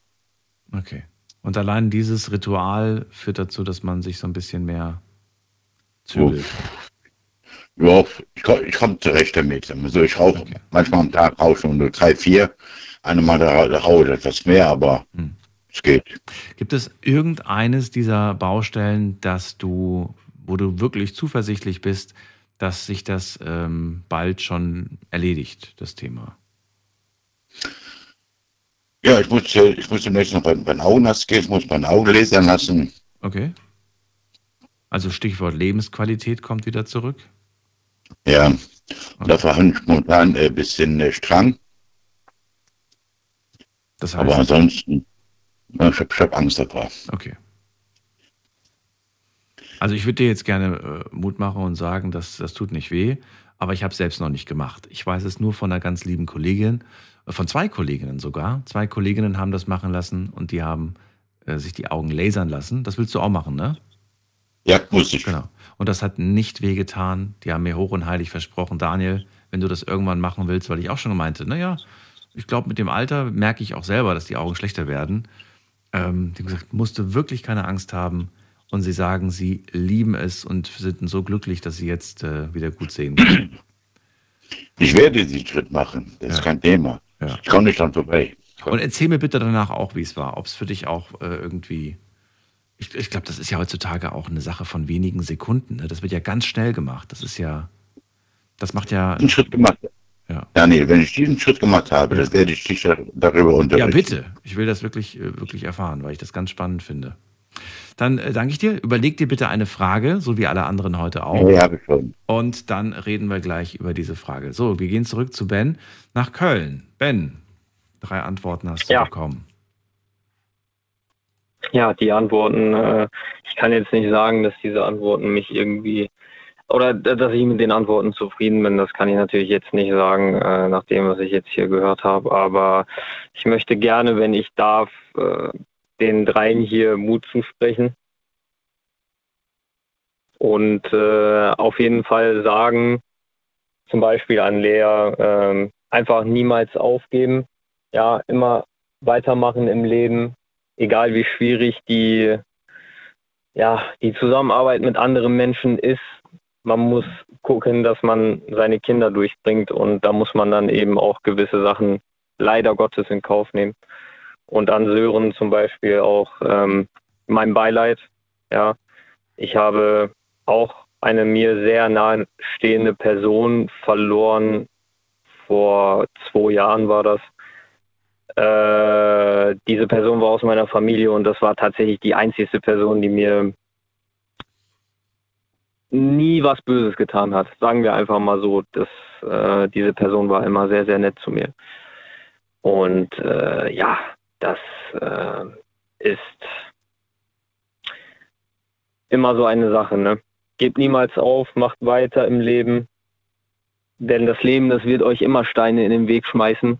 Okay. Und allein dieses Ritual führt dazu, dass man sich so ein bisschen mehr zügelt. Ja, ich, komm- komme zurecht damit. Also ich rauche manchmal am Tag rauche schon nur drei, vier. Einmal da, da rauche ich etwas mehr, aber Hm. es geht. Gibt es irgendeines dieser Baustellen, dass du, wo du wirklich zuversichtlich bist, dass sich das ähm, bald schon erledigt, das Thema? Ja, ich muss, äh, ich muss demnächst noch bei, bei den Augenarzt gehen, ich muss meine Augen lasern lassen. Okay. Also Stichwort Lebensqualität kommt wieder zurück. Ja, und da verhandle ich momentan ein bisschen äh, strang. Das Aber ansonsten, ja, ich habe hab Angst davor. Okay. Also ich würde dir jetzt gerne äh, Mut machen und sagen, dass das tut nicht weh, aber ich habe es selbst noch nicht gemacht. Ich weiß es nur von einer ganz lieben Kollegin, äh, von zwei Kolleginnen sogar. Zwei Kolleginnen haben das machen lassen und die haben äh, sich die Augen lasern lassen. Das willst du auch machen, ne? Ja, muss ich. Genau. Und das hat nicht wehgetan. Die haben mir hoch und heilig versprochen, Daniel, wenn du das irgendwann machen willst, weil ich auch schon meinte, naja, ich glaube, mit dem Alter merke ich auch selber, dass die Augen schlechter werden. Ähm, die haben gesagt, musst du wirklich keine Angst haben. Und sie sagen, sie lieben es und sind so glücklich, dass sie jetzt äh, wieder gut sehen können. Ich werde diesen Schritt machen. Das ist kein Thema. Ja. Ich komme nicht dran vorbei. Und erzähl mir bitte danach auch, wie es war. Ob es für dich auch äh, irgendwie. Ich, ich glaube, das ist ja heutzutage auch eine Sache von wenigen Sekunden. Ne? Das wird ja ganz schnell gemacht. Das ist ja. Das macht ja. Einen Schritt gemacht. Ja. Daniel, wenn ich diesen Schritt gemacht habe, das werde ich dich da- darüber Ja, unterrichten. bitte. Ich will das wirklich, äh, wirklich erfahren, weil ich das ganz spannend finde. Dann äh, danke ich dir. Überleg dir bitte eine Frage, so wie alle anderen heute auch. Ja, habe ich schon. Und dann reden wir gleich über diese Frage. So, wir gehen zurück zu Ben nach Köln. Ben, drei Antworten hast du Ja. bekommen. Ja, die Antworten, äh, ich kann jetzt nicht sagen, dass diese Antworten mich irgendwie oder dass ich mit den Antworten zufrieden bin, das kann ich natürlich jetzt nicht sagen, äh, nach dem, was ich jetzt hier gehört habe. Aber ich möchte gerne, wenn ich darf, äh, den dreien hier Mut zusprechen. Und äh, auf jeden Fall sagen, zum Beispiel an Lea, ähm, einfach niemals aufgeben. Ja, immer weitermachen im Leben, egal wie schwierig die, ja, die Zusammenarbeit mit anderen Menschen ist. Man muss gucken, dass man seine Kinder durchbringt und da muss man dann eben auch gewisse Sachen leider Gottes in Kauf nehmen. Und an Sören zum Beispiel auch ähm, mein Beileid. Ja, ich habe auch eine mir sehr nahe stehende Person verloren. Vor zwei Jahren war das. Äh, diese Person war aus meiner Familie und das war tatsächlich die einzigste Person, die mir nie was Böses getan hat. Sagen wir einfach mal so, dass äh, diese Person war immer sehr, sehr nett zu mir. Und äh, ja, das äh, ist immer so eine Sache. Ne? Gebt niemals auf, macht weiter im Leben, denn das Leben, das wird euch immer Steine in den Weg schmeißen.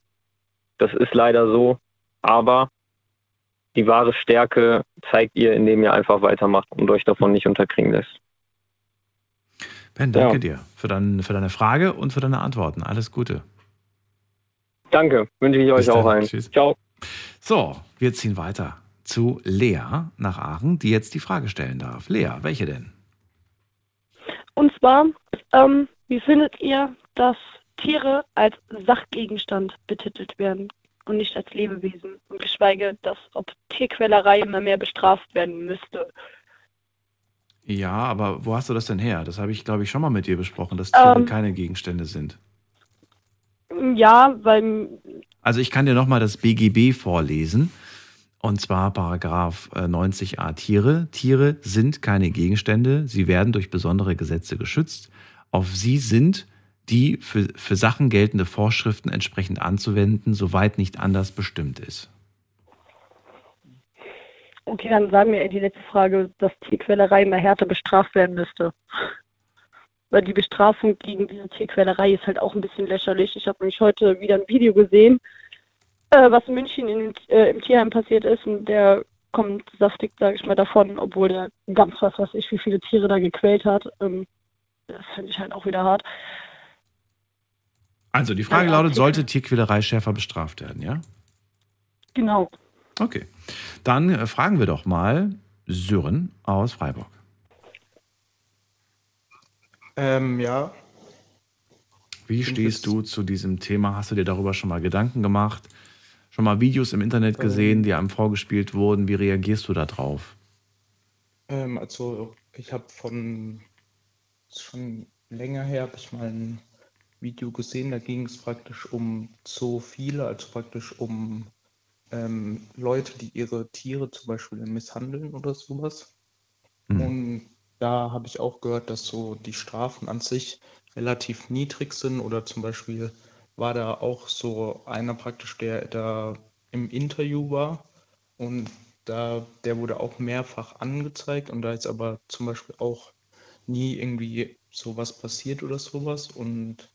Das ist leider so, aber die wahre Stärke zeigt ihr, indem ihr einfach weitermacht und euch davon nicht unterkriegen lässt. Ben, danke Ja. dir für, dein, für deine Frage und für deine Antworten. Alles Gute. Danke, wünsche ich euch auch dann. ein. Tschüss. Ciao. So, wir ziehen weiter zu Lea nach Aachen, die jetzt die Frage stellen darf. Lea, welche denn? Und zwar, ähm, wie findet ihr, dass Tiere als Sachgegenstand betitelt werden und nicht als Lebewesen? Und geschweige, dass ob Tierquälerei immer mehr bestraft werden müsste. Ja, aber wo hast du das denn her? Das habe ich, glaube ich, schon mal mit dir besprochen, dass Tiere Ähm. keine Gegenstände sind. Ja, weil Also ich kann dir nochmal das BGB vorlesen. Und zwar Paragraph äh, 90a Tiere. Tiere sind keine Gegenstände. Sie werden durch besondere Gesetze geschützt. Auf sie sind die für, für Sachen geltende Vorschriften entsprechend anzuwenden, soweit nicht anders bestimmt ist. Okay, dann sagen wir die letzte Frage, dass Tierquälerei immer härter bestraft werden müsste. Weil die Bestrafung gegen diese Tierquälerei ist halt auch ein bisschen lächerlich. Ich habe nämlich heute wieder ein Video gesehen, äh, was in München in, äh, im Tierheim passiert ist und der kommt saftig, sage ich mal, davon, obwohl der ganz was weiß ich, wie viele Tiere da gequält hat. Ähm, das finde ich halt auch wieder hart. Also die Frage Ja, lautet, sollte Tierquälerei schärfer bestraft werden, ja? Genau. Okay. Dann äh, fragen wir doch mal Sören aus Freiburg. Ähm, ja, Wie stehst du zu diesem Thema? Hast du dir darüber schon mal Gedanken gemacht? Schon mal Videos im Internet gesehen, die einem vorgespielt wurden? Wie reagierst du da drauf? ähm, also ich habe von schon länger her habe ich mal ein Video gesehen, da ging es praktisch um Zoophile, also praktisch um ähm, Leute, die ihre Tiere zum Beispiel misshandeln oder sowas. Mhm. Und da habe ich auch gehört, dass so die Strafen an sich relativ niedrig sind oder zum Beispiel war da auch so einer praktisch, der da im Interview war und da, der wurde auch mehrfach angezeigt und da ist aber zum Beispiel auch nie irgendwie sowas passiert oder sowas und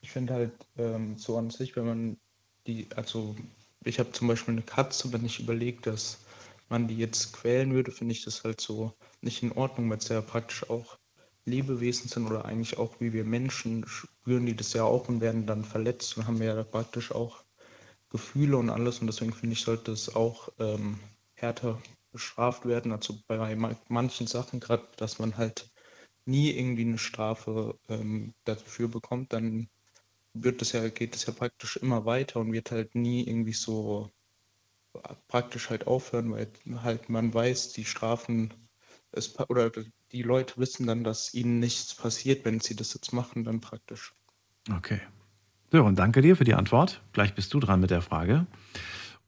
ich finde halt ähm, so an sich, wenn man die, also ich habe zum Beispiel eine Katze, wenn ich überlege, dass man die jetzt quälen würde, finde ich das halt so nicht in Ordnung, weil es ja praktisch auch Lebewesen sind oder eigentlich auch wie wir Menschen spüren die das ja auch und werden dann verletzt und haben ja praktisch auch Gefühle und alles und deswegen finde ich, sollte es auch ähm, härter bestraft werden. Also bei ma- manchen Sachen, gerade dass man halt nie irgendwie eine Strafe ähm, dafür bekommt, dann wird es ja, geht es ja praktisch immer weiter und wird halt nie irgendwie so praktisch halt aufhören, weil halt man weiß, die Strafen es, oder die Leute wissen dann, dass ihnen nichts passiert, wenn sie das jetzt machen, dann praktisch. Okay. Sören, danke dir für die Antwort. Gleich bist du dran mit der Frage.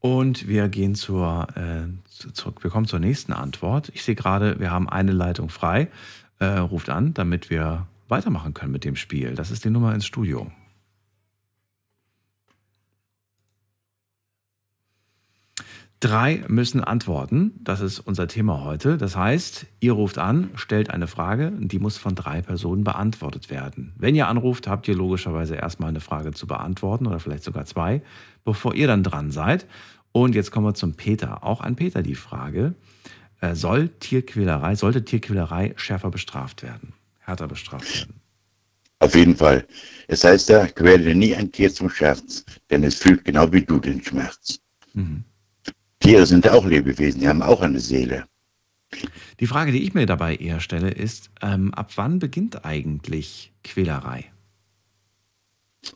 Und wir gehen zur, äh, zu, wir kommen zur nächsten Antwort. Ich sehe gerade, wir haben eine Leitung frei. Äh, ruft an, damit wir weitermachen können mit dem Spiel. Das ist die Nummer ins Studio. Drei müssen antworten. Das ist unser Thema heute. Das heißt, ihr ruft an, stellt eine Frage, die muss von drei Personen beantwortet werden. Wenn ihr anruft, habt ihr logischerweise erstmal eine Frage zu beantworten oder vielleicht sogar zwei, bevor ihr dann dran seid. Und jetzt kommen wir zum Peter. Auch an Peter die Frage, äh, soll Tierquälerei, sollte Tierquälerei schärfer bestraft werden, härter bestraft werden? Auf jeden Fall. Es heißt ja, quäle nie ein Tier zum Scherz, denn es fühlt genau wie du den Schmerz. Mhm. Tiere sind auch Lebewesen, die haben auch eine Seele. Die Frage, die ich mir dabei eher stelle, ist, ähm, ab wann beginnt eigentlich Quälerei?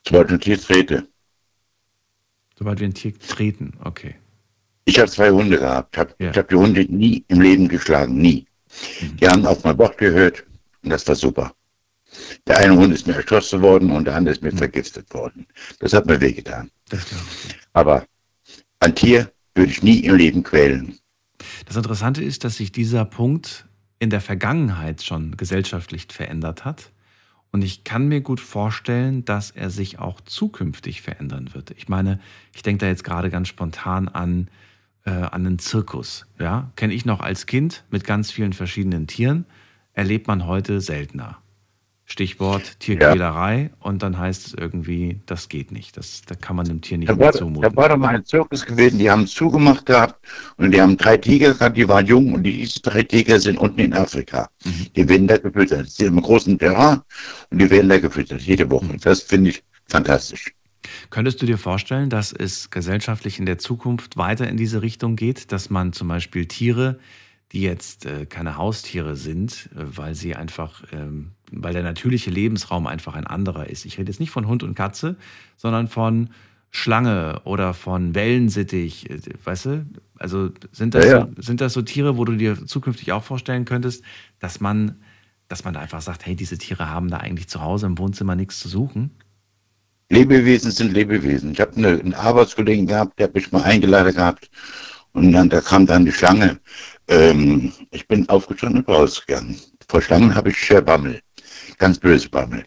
Sobald ein Tier trete. Sobald wir ein Tier treten, okay. Ich habe zwei Hunde gehabt. Hab, Ich habe die Hunde nie im Leben geschlagen, nie. Die haben auf mein Wort gehört und das war super. Der eine Hund ist mir erschossen worden und der andere ist mir vergiftet worden. Das hat mir wehgetan. Aber ein Tier würde ich nie im Leben quälen. Das Interessante ist, dass sich dieser Punkt in der Vergangenheit schon gesellschaftlich verändert hat. Und ich kann mir gut vorstellen, dass er sich auch zukünftig verändern wird. Ich meine, ich denke da jetzt gerade ganz spontan an, äh, an einen Zirkus. Ja? Kenne ich noch als Kind mit ganz vielen verschiedenen Tieren, erlebt man heute seltener. Stichwort Tierquälerei und dann heißt es irgendwie, das geht nicht. Das, da kann man dem Tier nicht Da mehr war, zumuten. da war doch mal ein Zirkus gewesen, die haben zugemacht gehabt und die haben drei Tiger gehabt, die waren jung und diese drei Tiger sind unten in Afrika. Die werden da gefüttert. Sie sind im großen Terrain und die werden da gefüttert, jede Woche. Das finde ich fantastisch. Könntest du dir vorstellen, dass es gesellschaftlich in der Zukunft weiter in diese Richtung geht, dass man zum Beispiel Tiere, die jetzt äh, keine Haustiere sind, äh, weil sie einfach, ähm, weil der natürliche Lebensraum einfach ein anderer ist. Ich rede jetzt nicht von Hund und Katze, sondern von Schlange oder von Wellensittich, äh, weißt du? Also sind das, Ja, ja. So, sind das so Tiere, wo du dir zukünftig auch vorstellen könntest, dass man, dass man da einfach sagt, hey, diese Tiere haben da eigentlich zu Hause im Wohnzimmer nichts zu suchen? Lebewesen sind Lebewesen. Ich habe eine, einen Arbeitskollegen gehabt, der hat mich mal eingeladen gehabt und dann da kam dann die Schlange. Ähm, ich bin aufgestanden und rausgegangen. Vor Schlangen habe ich äh, Bammel. Ganz böse Bammel.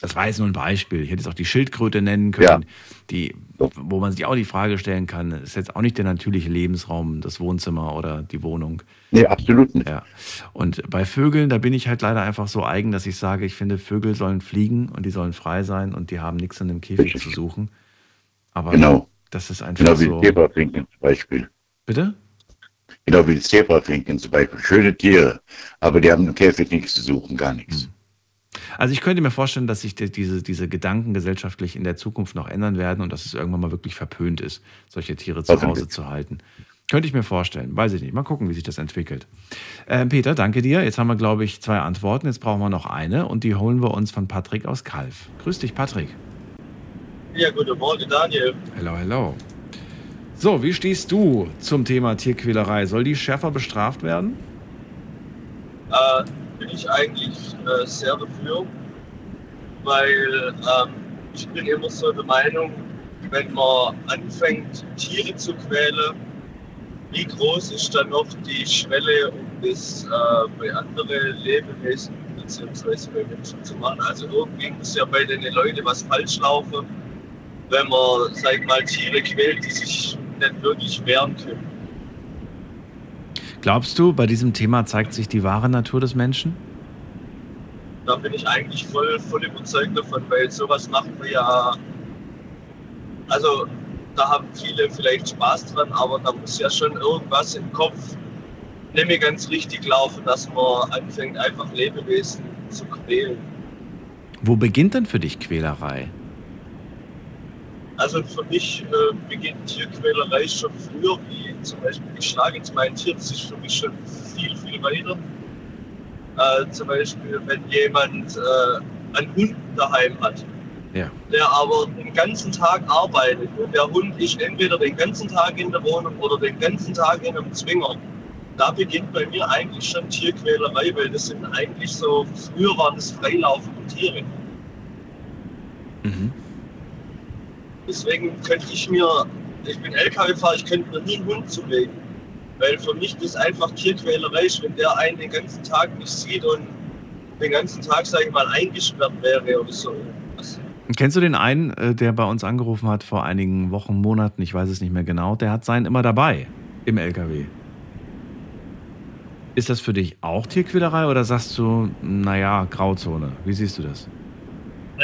Das war jetzt nur ein Beispiel. Ich hätte jetzt auch die Schildkröte nennen können, die, wo man sich auch die Frage stellen kann, ist jetzt auch nicht der natürliche Lebensraum, das Wohnzimmer oder die Wohnung. Nee, absolut nicht. Ja. Und bei Vögeln, da bin ich halt leider einfach so eigen, dass ich sage, ich finde, Vögel sollen fliegen und die sollen frei sein und die haben nichts in einem Käfig zu suchen. Aber Genau. das ist einfach Genau wie so. Zebrafinken zum Beispiel. Bitte? Genau wie die Zebrafinken zum Beispiel. Schöne Tiere, aber die haben im Käfig nichts zu suchen, gar nichts. Also ich könnte mir vorstellen, dass sich die- diese, diese Gedanken gesellschaftlich in der Zukunft noch ändern werden und dass es irgendwann mal wirklich verpönt ist, solche Tiere zu. Hause zu halten. Könnte ich mir vorstellen. Weiß ich nicht. Mal gucken, wie sich das entwickelt. Ähm, Peter, danke dir. Jetzt haben wir, glaube ich, zwei Antworten. Jetzt brauchen wir noch eine und die holen wir uns von Patrick aus Kalf. Grüß dich, Patrick. Ja, guten Morgen, Daniel. Hello, hello. So, wie stehst du zum Thema Tierquälerei? Soll die schärfer bestraft werden? Äh, bin ich eigentlich äh, sehr dafür, weil ähm, ich bin immer so der Meinung, wenn man anfängt, Tiere zu quälen, wie groß ist dann noch die Schwelle, um das äh, bei anderen Lebewesen bzw. bei Menschen zu machen? Also irgendwie muss ja bei den Leuten was falsch laufen, wenn man, sag ich mal, Tiere quält, die sich nicht wirklich wehren können. Glaubst du, bei diesem Thema zeigt sich die wahre Natur des Menschen? Da bin ich eigentlich voll, voll überzeugt davon, weil sowas machen wir ja. Also, da haben viele vielleicht Spaß dran, aber da muss ja schon irgendwas im Kopf nicht mehr ganz richtig laufen, dass man anfängt, einfach Lebewesen zu quälen. Wo beginnt denn für dich Quälerei? Also für mich äh, beginnt Tierquälerei schon früher, wie zum Beispiel ich schlage jetzt mein Tier, das ist für mich schon viel, viel weiter. Äh, zum Beispiel, wenn jemand äh, einen Hund daheim hat, Ja. der aber den ganzen Tag arbeitet und der Hund ist entweder den ganzen Tag in der Wohnung oder den ganzen Tag in einem Zwinger. Da beginnt bei mir eigentlich schon Tierquälerei, weil das sind eigentlich so, früher waren das freilaufende Tiere. Mhm. Deswegen könnte ich mir, ich bin LKW-Fahrer, ich könnte mir nie einen Hund zulegen. Weil für mich das einfach Tierquälerei ist, wenn der einen den ganzen Tag nicht sieht und den ganzen Tag, sage ich mal, eingesperrt wäre oder so. Kennst du den einen, äh, der bei uns angerufen hat vor einigen Wochen, Monaten, ich weiß es nicht mehr genau, der hat seinen immer dabei im LKW. Ist das für dich auch Tierquälerei oder sagst du, naja, Grauzone? Wie siehst du das?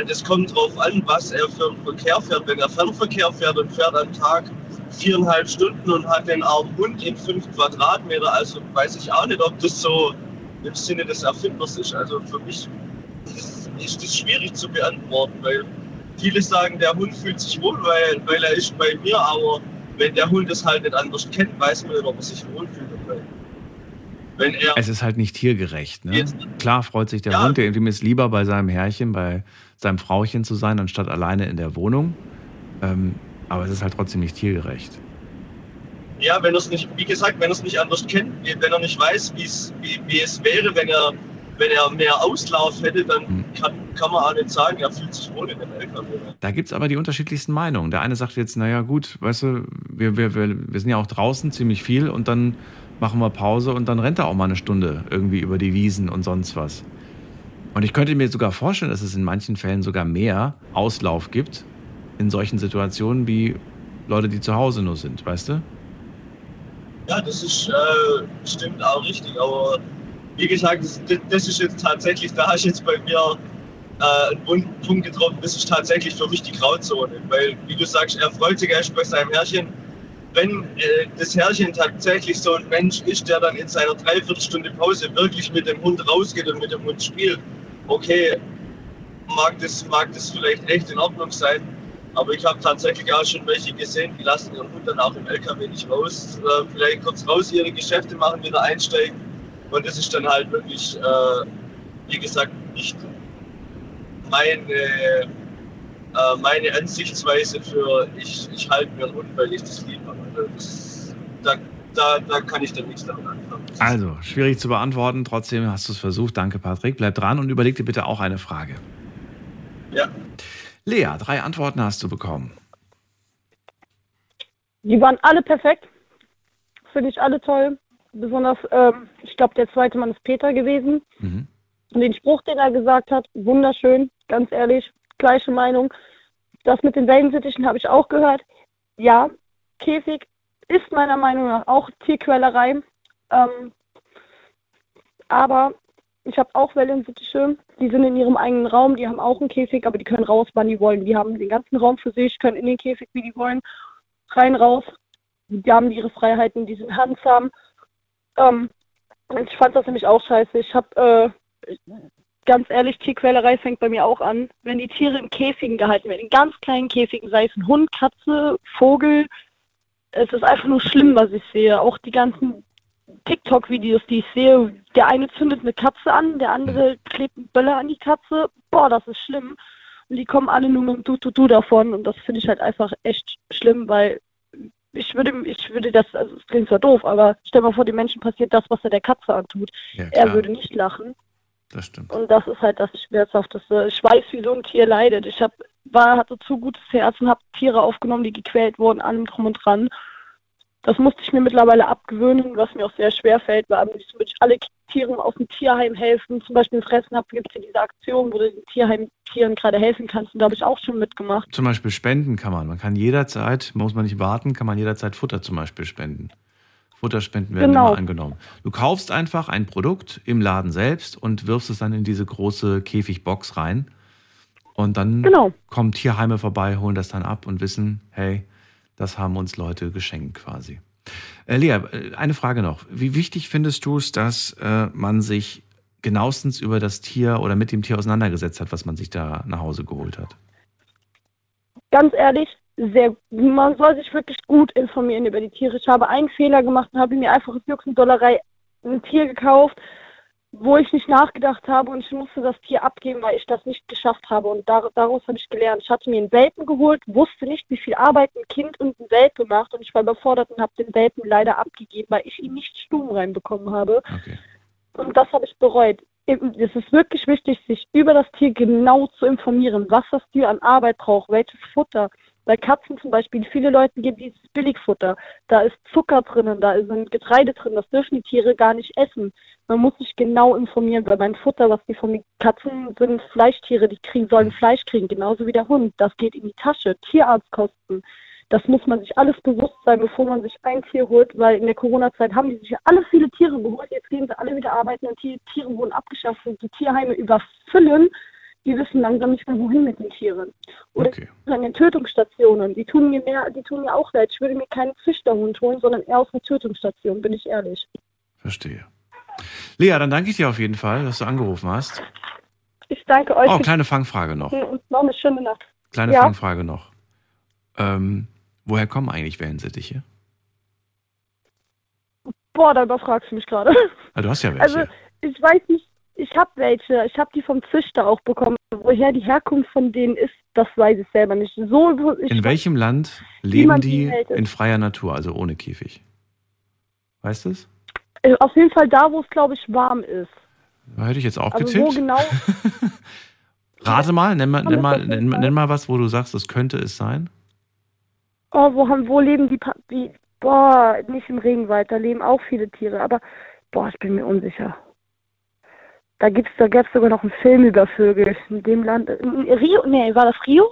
Das kommt drauf an, was er für einen Verkehr fährt. Wenn er Fernverkehr fährt und fährt am Tag viereinhalb Stunden und hat den armen Hund in fünf Quadratmeter, also weiß ich auch nicht, ob das so im Sinne des Erfinders ist. Also für mich ist, das schwierig zu beantworten, weil viele sagen, der Hund fühlt sich wohl, weil, weil er ist bei mir, aber wenn der Hund es halt nicht anders kennt, weiß man nicht, ob er sich wohlfühlt. Wenn er Es ist halt nicht tiergerecht. Ne? Klar freut sich der Hund, der ihm ist lieber bei seinem Herrchen, bei seinem Frauchen zu sein, anstatt alleine in der Wohnung. Ähm, aber es ist halt trotzdem nicht tiergerecht. Ja, wenn er es nicht, wie gesagt, wenn er es nicht anders kennt, wenn er nicht weiß, wie, wie es wäre, wenn er, wenn er mehr Auslauf hätte, dann Hm. kann, kann man auch nicht sagen, er fühlt sich wohl in dem LKW. Da gibt es aber die unterschiedlichsten Meinungen. Der eine sagt jetzt, naja gut, weißt du, wir, wir, wir, wir sind ja auch draußen ziemlich viel und dann machen wir Pause und dann rennt er auch mal eine Stunde irgendwie über die Wiesen und sonst was. Und ich könnte mir sogar vorstellen, dass es in manchen Fällen sogar mehr Auslauf gibt in solchen Situationen wie Leute, die zu Hause nur sind, weißt du? Ja, das ist äh, stimmt auch richtig, aber wie gesagt, das, das ist jetzt tatsächlich, da hast du jetzt bei mir äh, einen wunden Punkt getroffen, das ist tatsächlich für mich die Grauzone, weil, wie du sagst, er freut sich erst bei seinem Herrchen. Wenn äh, das Herrchen tatsächlich so ein Mensch ist, der dann in seiner Dreiviertelstunde Pause wirklich mit dem Hund rausgeht und mit dem Hund spielt, okay, mag das, mag das vielleicht echt in Ordnung sein. Aber ich habe tatsächlich auch schon welche gesehen, die lassen ihren Hund dann auch im LKW nicht raus. Äh, vielleicht kurz raus ihre Geschäfte machen, wieder einsteigen. Und das ist dann halt wirklich, äh, wie gesagt, nicht meine, äh, meine Ansichtsweise für ich, ich halte mir einen Hund, weil ich das lieb habe. Also das, da, da, da kann ich dann nichts damit anfangen. Also, schwierig zu beantworten, trotzdem hast du es versucht. Danke, Patrick. Bleib dran und überleg dir bitte auch eine Frage. Ja. Lea, drei Antworten hast du bekommen. Die waren alle perfekt. Finde ich alle toll. Besonders, ähm, ich glaube, der zweite Mann ist Peter gewesen. Mhm. Und den Spruch, den er gesagt hat, wunderschön, ganz ehrlich, gleiche Meinung. Das mit den Wellensittichen habe ich auch gehört. Ja, Käfig ist meiner Meinung nach auch Tierquälerei. Ähm, aber ich habe auch Wellensittiche, die sind in ihrem eigenen Raum, die haben auch einen Käfig, aber die können raus, wann die wollen. Die haben den ganzen Raum für sich, können in den Käfig, wie die wollen, rein, raus. Die haben ihre Freiheiten, die sind handsam. Ähm, ich fand das nämlich auch scheiße. Ich habe, äh, ganz ehrlich, Tierquälerei fängt bei mir auch an, wenn die Tiere in Käfigen gehalten werden, in ganz kleinen Käfigen, sei es ein Hund, Katze, Vogel. Es ist einfach nur schlimm, was ich sehe. Auch die ganzen TikTok-Videos, die ich sehe, der eine zündet eine Katze an, der andere klebt einen Böller an die Katze. Boah, das ist schlimm. Und die kommen alle nur mit dem Du-Tu-Du davon und das finde ich halt einfach echt schlimm, weil ich würde, ich würde das, also es klingt zwar doof, aber stell mal vor, dem Menschen passiert das, was er der Katze antut. Ja, er würde nicht lachen. Das stimmt. Und das ist halt das Schmerzhafteste. Ich weiß, wie so ein Tier leidet. Ich hab, war, hatte zu gutes Herz und habe Tiere aufgenommen, die gequält wurden, allem drum und dran. Das musste ich mir mittlerweile abgewöhnen, was mir auch sehr schwer fällt, weil am liebsten würde ich alle Tieren aus dem Tierheim helfen. Zum Beispiel in Fressnapf gibt es ja diese Aktion, wo du den Tierheim-Tieren gerade helfen kannst. Und da habe ich auch schon mitgemacht. Zum Beispiel spenden kann man. Man kann jederzeit, muss man nicht warten, kann man jederzeit Futter zum Beispiel spenden. Futterspenden werden Genau. immer angenommen. Du kaufst einfach ein Produkt im Laden selbst und wirfst es dann in diese große Käfigbox rein. Und dann Genau. kommen Tierheime vorbei, holen das dann ab und wissen, hey, das haben uns Leute geschenkt quasi. Äh, Lea, äh, eine Frage noch. Wie wichtig findest du es, dass äh, man sich genauestens über das Tier oder mit dem Tier auseinandergesetzt hat, was man sich da nach Hause geholt hat? Ganz ehrlich, sehr, man soll sich wirklich gut informieren über die Tiere. Ich habe einen Fehler gemacht und habe mir einfach aus Jux und Dollerei ein Tier gekauft, wo ich nicht nachgedacht habe und ich musste das Tier abgeben, weil ich das nicht geschafft habe. Und dar daraus habe ich gelernt. Ich hatte mir einen Welpen geholt, wusste nicht, wie viel Arbeit ein Kind und ein Welpe macht und ich war überfordert und habe den Welpen leider abgegeben, weil ich ihn nicht stumm reinbekommen habe. Und das habe ich bereut. Es ist wirklich wichtig, sich über das Tier genau zu informieren, was das Tier an Arbeit braucht, welches Futter. Bei Katzen zum Beispiel, viele Leute geben dieses Billigfutter. Da ist Zucker drin, da ist ein Getreide drin, das dürfen die Tiere gar nicht essen. Man muss sich genau informieren, weil mein Futter, was die von den Katzen sind, Fleischtiere, die kriegen, sollen Fleisch kriegen, genauso wie der Hund. Das geht in die Tasche. Tierarztkosten. Das muss man sich alles bewusst sein, bevor man sich ein Tier holt, weil in der Corona-Zeit haben die sich ja alle viele Tiere geholt. Jetzt gehen sie alle wieder arbeiten und die Tiere wurden abgeschafft und die Tierheime überfüllen. Die wissen langsam nicht mehr, wohin mit den Tieren. Oder an den Tötungsstationen. Die tun mir mehr, die tun mir auch leid. Ich würde mir keinen Züchterhund holen, sondern eher aus einer Tötungsstation, bin ich ehrlich. Verstehe. Lea, dann danke ich dir auf jeden Fall, dass du angerufen hast. Ich danke euch. Oh, kleine Fangfrage noch. Und noch eine schöne Nacht. Kleine ja? Fangfrage noch. Ähm, woher kommen eigentlich Wellensittiche? Boah, da überfragst du mich gerade. Ah, du hast ja welche. Also, ich weiß nicht, ich habe welche. Ich habe die vom Züchter auch bekommen. Woher die Herkunft von denen ist, das weiß ich selber nicht. So, ich in welchem Land leben die die in freier Natur, also ohne Käfig? Weißt du es? Äh, Auf jeden Fall da, wo es, glaube ich, warm ist. Da hätte ich jetzt auch Also wo genau? Rate mal, nenn mal, nenn mal, nenn, nenn mal was, wo du sagst, das könnte es sein. Oh, wo, haben, wo leben die, die? Boah, nicht im Regenwald. Da leben auch viele Tiere. Aber boah, ich bin mir unsicher. Da gibt's, da gab's sogar noch einen Film über Vögel in dem Land. Rio? Nee, war das Rio?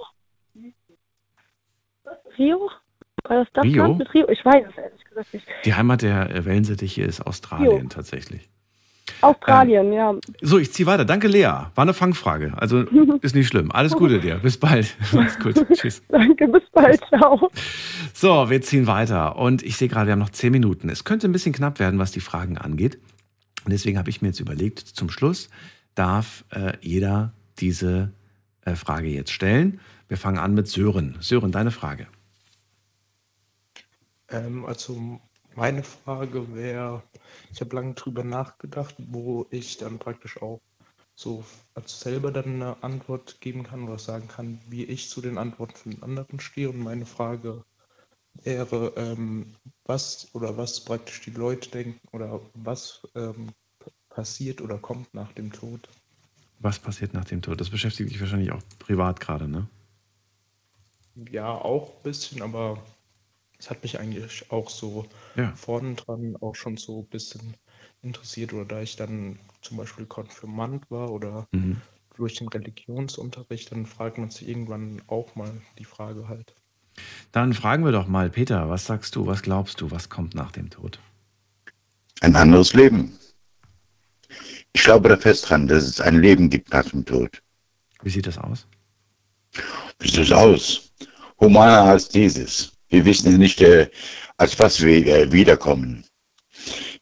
Rio? War das das Rio? Land mit Rio? Ich weiß es ehrlich gesagt nicht. Die Heimat der äh, Wellensittiche ist Australien tatsächlich. Australien, ja. So, ich ziehe weiter. Danke, Lea. War eine Fangfrage. Also ist nicht schlimm. Alles Gute dir. Bis bald. Mach's gut. Tschüss. Danke, bis bald. Ciao. So, wir ziehen weiter. Und ich sehe gerade, wir haben noch zehn Minuten. Es könnte ein bisschen knapp werden, was die Fragen angeht. Und deswegen habe ich mir jetzt überlegt, zum Schluss darf äh, jeder diese äh, Frage jetzt stellen. Wir fangen an mit Sören. Sören, deine Frage. Ähm, also meine Frage wäre, ich habe lange drüber nachgedacht, wo ich dann praktisch auch so als selber dann eine Antwort geben kann oder sagen kann, wie ich zu den Antworten von anderen stehe. Und meine Frage wäre, ähm, was oder was praktisch die Leute denken oder was ähm, passiert oder kommt nach dem Tod. Was passiert nach dem Tod? Das beschäftigt dich wahrscheinlich auch privat gerade, ne? Ja, auch ein bisschen, aber es hat mich eigentlich auch so Ja. vorne dran auch schon so ein bisschen interessiert oder da ich dann zum Beispiel Konfirmand war oder Mhm. durch den Religionsunterricht, dann fragt man sich irgendwann auch mal die Frage halt. Dann fragen wir doch mal, Peter, was sagst du, was glaubst du, was kommt nach dem Tod? Ein anderes Leben. Ich glaube da fest dran, dass es ein Leben gibt nach dem Tod. Wie sieht das aus? Wie sieht es aus? Humaner als dieses. Wir wissen ja nicht, äh, als was wir äh, wiederkommen.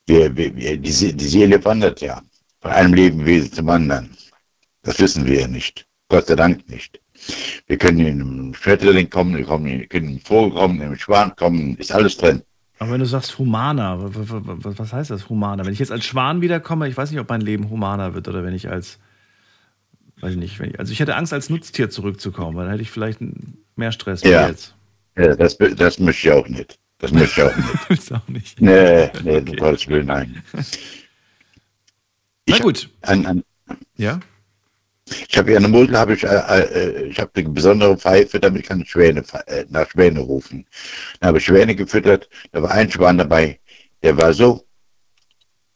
Wir, wir, die, die Seele wandert ja von einem Lebewesen zum anderen. Das wissen wir ja nicht. Gott sei Dank nicht. Wir können in einem Schmetterling kommen, wir kommen, wir können in einen Vogel kommen, in Schwan kommen, ist alles drin. Aber wenn du sagst humaner, was heißt das humaner? Wenn ich jetzt als Schwan wiederkomme, ich weiß nicht, ob mein Leben humaner wird oder wenn ich als, weiß ich nicht, wenn ich, also ich hätte Angst, als Nutztier zurückzukommen, weil dann hätte ich vielleicht mehr Stress Ja. jetzt. Ja, das, das möchte ich auch nicht. Das möchte ich auch nicht. Willst du auch nicht? Nee, nee, um Gottes Willen, nein. Na gut. An, an, Ja? Ich habe ja eine Mulde, habe ich, äh, äh, ich habe eine besondere Pfeife, damit kann ich Schwäne, äh, nach Schwäne rufen. Dann habe ich Schwäne gefüttert, da war ein Schwan dabei, der war so,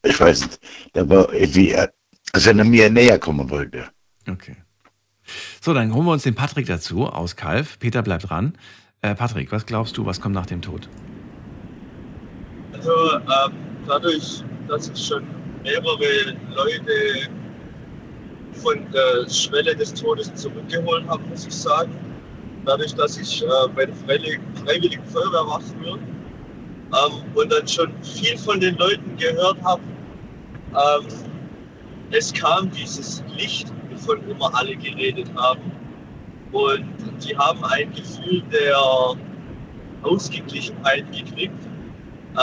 ich weiß nicht, der war wie, äh, als wenn er mir näher kommen wollte. Okay. So, dann holen wir uns den Patrick dazu aus Kalf. Peter bleibt dran. Äh, Patrick, was glaubst du, was kommt nach dem Tod? Also ähm, dadurch, dass ich schon mehrere Leute von der Schwelle des Todes zurückgeholt habe, muss ich sagen. Dadurch, dass ich äh, bei der Freiwilligen, Feuerwehr war früher ähm, und dann schon viel von den Leuten gehört habe, ähm, es kam dieses Licht, wovon immer alle geredet haben. Und die haben ein Gefühl der Ausgeglichenheit gekriegt.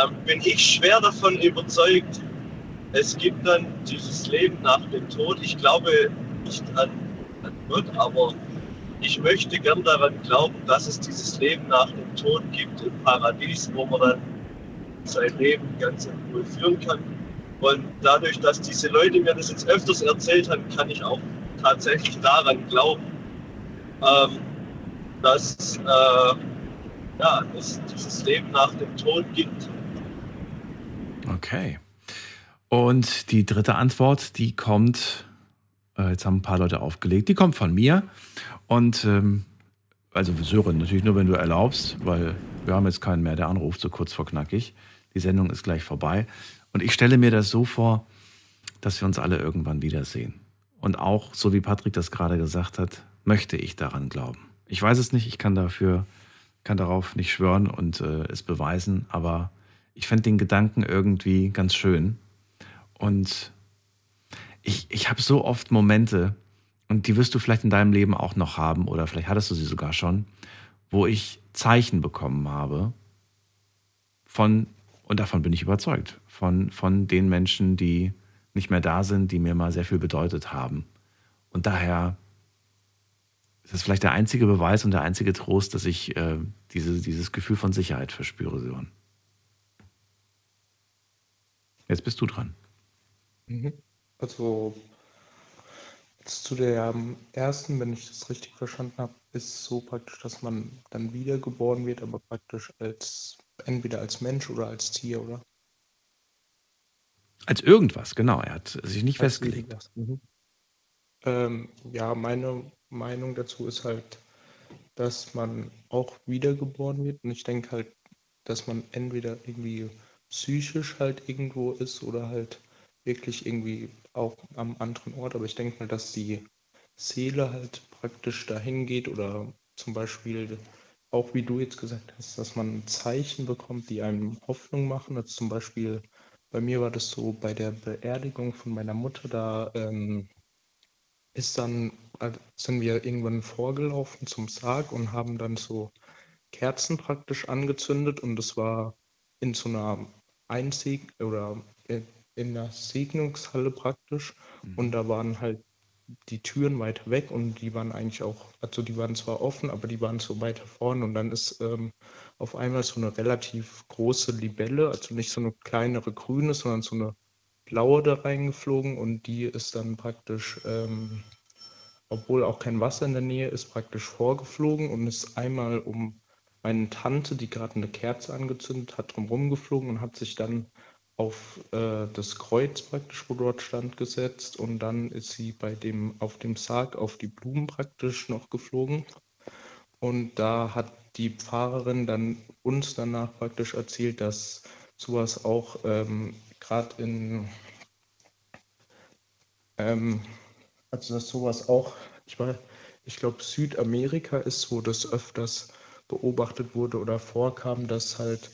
Ähm, bin ich schwer davon überzeugt, es gibt dann dieses Leben nach dem Tod. Ich glaube nicht an, an Gott, aber ich möchte gern daran glauben, dass es dieses Leben nach dem Tod gibt im Paradies, wo man dann sein Leben ganz in Ruhe führen kann. Und dadurch, dass diese Leute mir das jetzt öfters erzählt haben, kann ich auch tatsächlich daran glauben. Ähm, dass äh, ja, es dieses Leben nach dem Tod gibt. Okay. Und die dritte Antwort, die kommt, äh, jetzt haben ein paar Leute aufgelegt, die kommt von mir. Und ähm, also Sören, natürlich nur, wenn du erlaubst, weil wir haben jetzt keinen mehr, der anruft, so kurz vor knackig. Die Sendung ist gleich vorbei. Und ich stelle mir das so vor, dass wir uns alle irgendwann wiedersehen. Und auch, so wie Patrick das gerade gesagt hat, möchte ich daran glauben. Ich weiß es nicht, ich kann dafür, kann darauf nicht schwören und äh, es beweisen, aber ich fände den Gedanken irgendwie ganz schön. Und ich, ich habe so oft Momente, und die wirst du vielleicht in deinem Leben auch noch haben, oder vielleicht hattest du sie sogar schon, wo ich Zeichen bekommen habe von, und davon bin ich überzeugt, von, von den Menschen, die nicht mehr da sind, die mir mal sehr viel bedeutet haben. Und daher ist das vielleicht der einzige Beweis und der einzige Trost, dass ich äh, diese, dieses Gefühl von Sicherheit verspüre, Sören. Jetzt bist du dran. Mhm. Also zu der ersten, wenn ich das richtig verstanden habe, ist so praktisch, dass man dann wiedergeboren wird, aber praktisch als entweder als Mensch oder als Tier, oder? Als irgendwas, genau. Er hat sich nicht als festgelegt. Mhm. Ähm, ja, meine Meinung dazu ist halt, dass man auch wiedergeboren wird. Und ich denke halt, dass man entweder irgendwie psychisch halt irgendwo ist oder halt wirklich irgendwie auch am anderen Ort. Aber ich denke mal, dass die Seele halt praktisch dahin geht oder zum Beispiel auch wie du jetzt gesagt hast, dass man Zeichen bekommt, die einem Hoffnung machen. Also zum Beispiel bei mir war das so bei der Beerdigung von meiner Mutter, da ähm, ist dann, äh, sind wir irgendwann vorgelaufen zum Sarg und haben dann so Kerzen praktisch angezündet und das war in so einer Einzig oder in der Segnungshalle praktisch. Mhm. und da waren halt die Türen weiter weg und die waren eigentlich auch, also die waren zwar offen, aber die waren so weiter vorne. Und dann ist ähm, auf einmal so eine relativ große Libelle, also nicht so eine kleinere grüne, sondern so eine blaue da reingeflogen. Und die ist dann praktisch, ähm, obwohl auch kein Wasser in der Nähe ist, praktisch vorgeflogen und ist einmal um meine Tante, die gerade eine Kerze angezündet hat, drumherum geflogen und hat sich dann auf äh, das Kreuz praktisch, wo dort stand, gesetzt und dann ist sie bei dem, auf dem Sarg auf die Blumen praktisch noch geflogen. Und da hat die Pfarrerin dann uns danach praktisch erzählt, dass sowas auch ähm, gerade in, ähm, also dass sowas auch, ich, ich glaube Südamerika ist, wo das öfters beobachtet wurde oder vorkam, dass halt